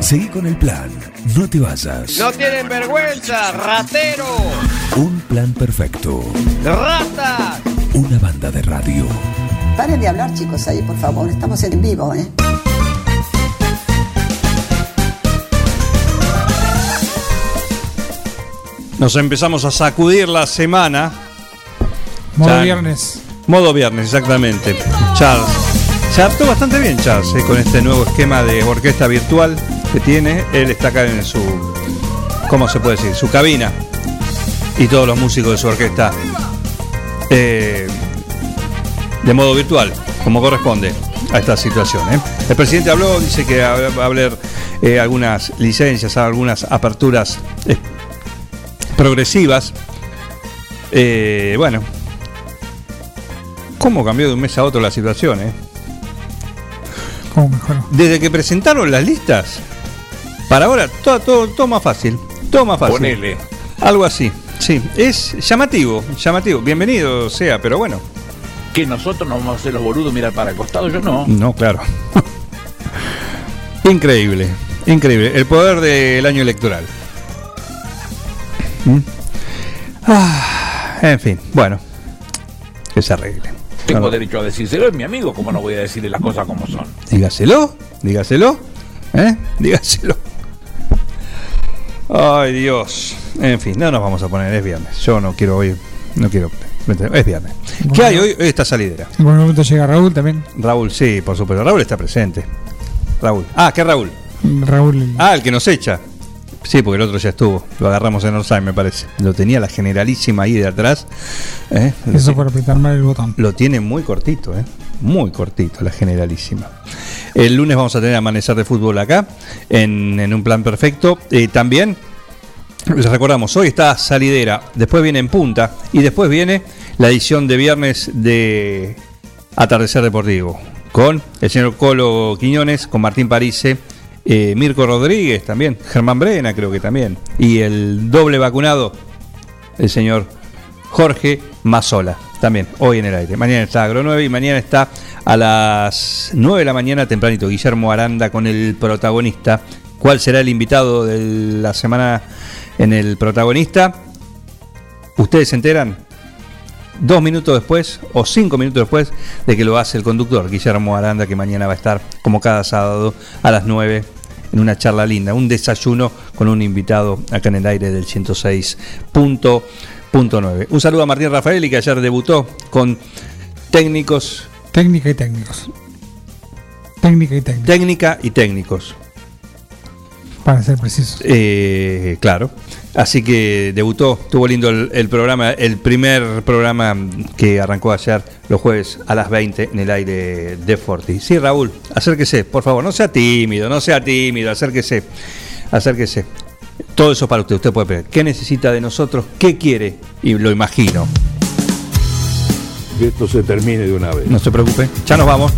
Speaker 47: Seguí con el plan. No te vayas.
Speaker 12: No tienen vergüenza, ratero.
Speaker 47: Un plan perfecto.
Speaker 12: Ratas.
Speaker 47: Una banda de radio.
Speaker 63: Paren de hablar, chicos, ahí, por favor. Estamos en vivo, ¿eh?
Speaker 1: Nos empezamos a sacudir la semana.
Speaker 3: Modo
Speaker 1: Ya-
Speaker 3: viernes.
Speaker 1: Modo viernes, exactamente. Charles. Se adaptó bastante bien Charles eh, con este nuevo esquema de orquesta virtual que tiene. Él está acá en su, ¿cómo se puede decir? Su cabina. Y todos los músicos de su orquesta eh, de modo virtual, como corresponde a esta situación. ¿eh? El presidente habló, dice que va a haber eh, algunas licencias, algunas aperturas eh, progresivas. Bueno, ¿cómo cambió de un mes a otro la situación? Eh?
Speaker 3: ¿Cómo mejoró?
Speaker 1: Desde que presentaron las listas, para ahora todo, todo, todo más fácil. Todo más fácil.
Speaker 12: Ponele.
Speaker 1: Algo así. Sí, es llamativo, llamativo. Bienvenido sea, pero bueno.
Speaker 12: Que nosotros nos vamos a hacer los boludos mirar para el costado, yo no.
Speaker 1: No, claro. [LAUGHS] increíble, increíble. El poder del año electoral. ¿Mm? Ah, en fin, bueno. Que se arregle.
Speaker 12: Tengo derecho a decírselo, es mi amigo, ¿cómo no voy a decirle las cosas como son?
Speaker 1: Dígaselo, dígaselo, ¿eh? Dígaselo. Ay, Dios. En fin, no nos vamos a poner, es viernes. Yo no quiero hoy, no quiero. Es viernes. ¿Qué hay hoy? Hoy está salidera.
Speaker 3: En algún momento llega Raúl también.
Speaker 1: Raúl, sí, por supuesto. Raúl está presente. Raúl. Ah, ¿qué Raúl?
Speaker 3: Raúl. el-
Speaker 1: Ah, el que nos echa. Sí, porque el otro ya estuvo. Lo agarramos en Orsay, me parece. Lo tenía la generalísima ahí de atrás. ¿eh?
Speaker 3: Eso por apretar mal el botón.
Speaker 1: Lo tiene muy cortito, ¿eh? Muy cortito, la generalísima. El lunes vamos a tener amanecer de fútbol acá, en, en un plan perfecto. Eh, también, les recordamos, hoy está salidera, después viene en punta y después viene la edición de viernes de Atardecer Deportivo, con el señor Colo Quiñones, con Martín Parise, eh, Mirko Rodríguez también, Germán Brena creo que también, y el doble vacunado, el señor Jorge Mazola, también hoy en el aire. Mañana está Agro 9 y mañana está a las 9 de la mañana tempranito Guillermo Aranda con el protagonista. ¿Cuál será el invitado de la semana en el protagonista? Ustedes se enteran dos minutos después o cinco minutos después de que lo hace el conductor Guillermo Aranda, que mañana va a estar como cada sábado a las 9 en una charla linda, un desayuno con un invitado acá en el aire del 106.9. Un saludo a Martín Rafaeli que ayer debutó con técnicos.
Speaker 3: Técnica y técnicos. Técnica y técnicos.
Speaker 1: Técnica y técnicos.
Speaker 3: Para ser precisos.
Speaker 1: Eh, claro. Así que debutó, estuvo lindo el, el programa, el primer programa que arrancó ayer los jueves a las 20 en el aire de Forti. Sí, Raúl, acérquese, por favor, no sea tímido, no sea tímido, acérquese, acérquese. Todo eso para usted, usted puede pedir. ¿Qué necesita de nosotros? ¿Qué quiere? Y lo imagino.
Speaker 64: Que esto se termine de una vez.
Speaker 1: No se preocupe, ya nos vamos.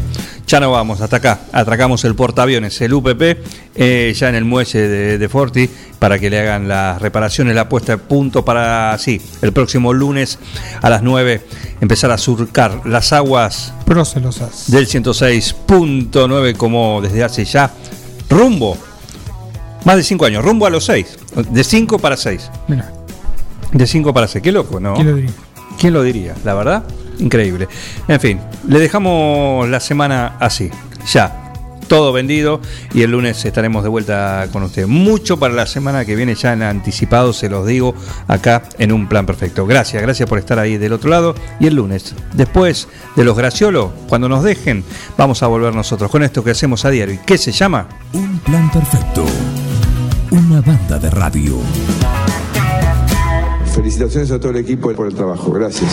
Speaker 1: Ya nos vamos, hasta acá. Atracamos el portaaviones, el UPP, eh, ya en el muelle de, de Forti, para que le hagan las reparaciones, la puesta de punto para, sí, el próximo lunes a las 9, empezar a surcar las aguas
Speaker 3: Procelosas.
Speaker 1: del 106.9, como desde hace ya rumbo, más de 5 años, rumbo a los 6, de 5 para 6.
Speaker 3: Mira.
Speaker 1: De 5 para 6. Qué loco, ¿no?
Speaker 3: ¿Quién lo diría?
Speaker 1: ¿Quién lo diría? La verdad, increíble. En fin, le dejamos la semana así. Ya. Todo vendido y el lunes estaremos de vuelta con usted. Mucho para la semana que viene ya en anticipado, se los digo acá en un plan perfecto. Gracias, gracias por estar ahí del otro lado. Y el lunes, después de los graciolos, cuando nos dejen, vamos a volver nosotros con esto que hacemos a diario. ¿Y qué se llama?
Speaker 47: Un plan perfecto. Una banda de radio.
Speaker 64: Felicitaciones a todo el equipo por el trabajo. Gracias.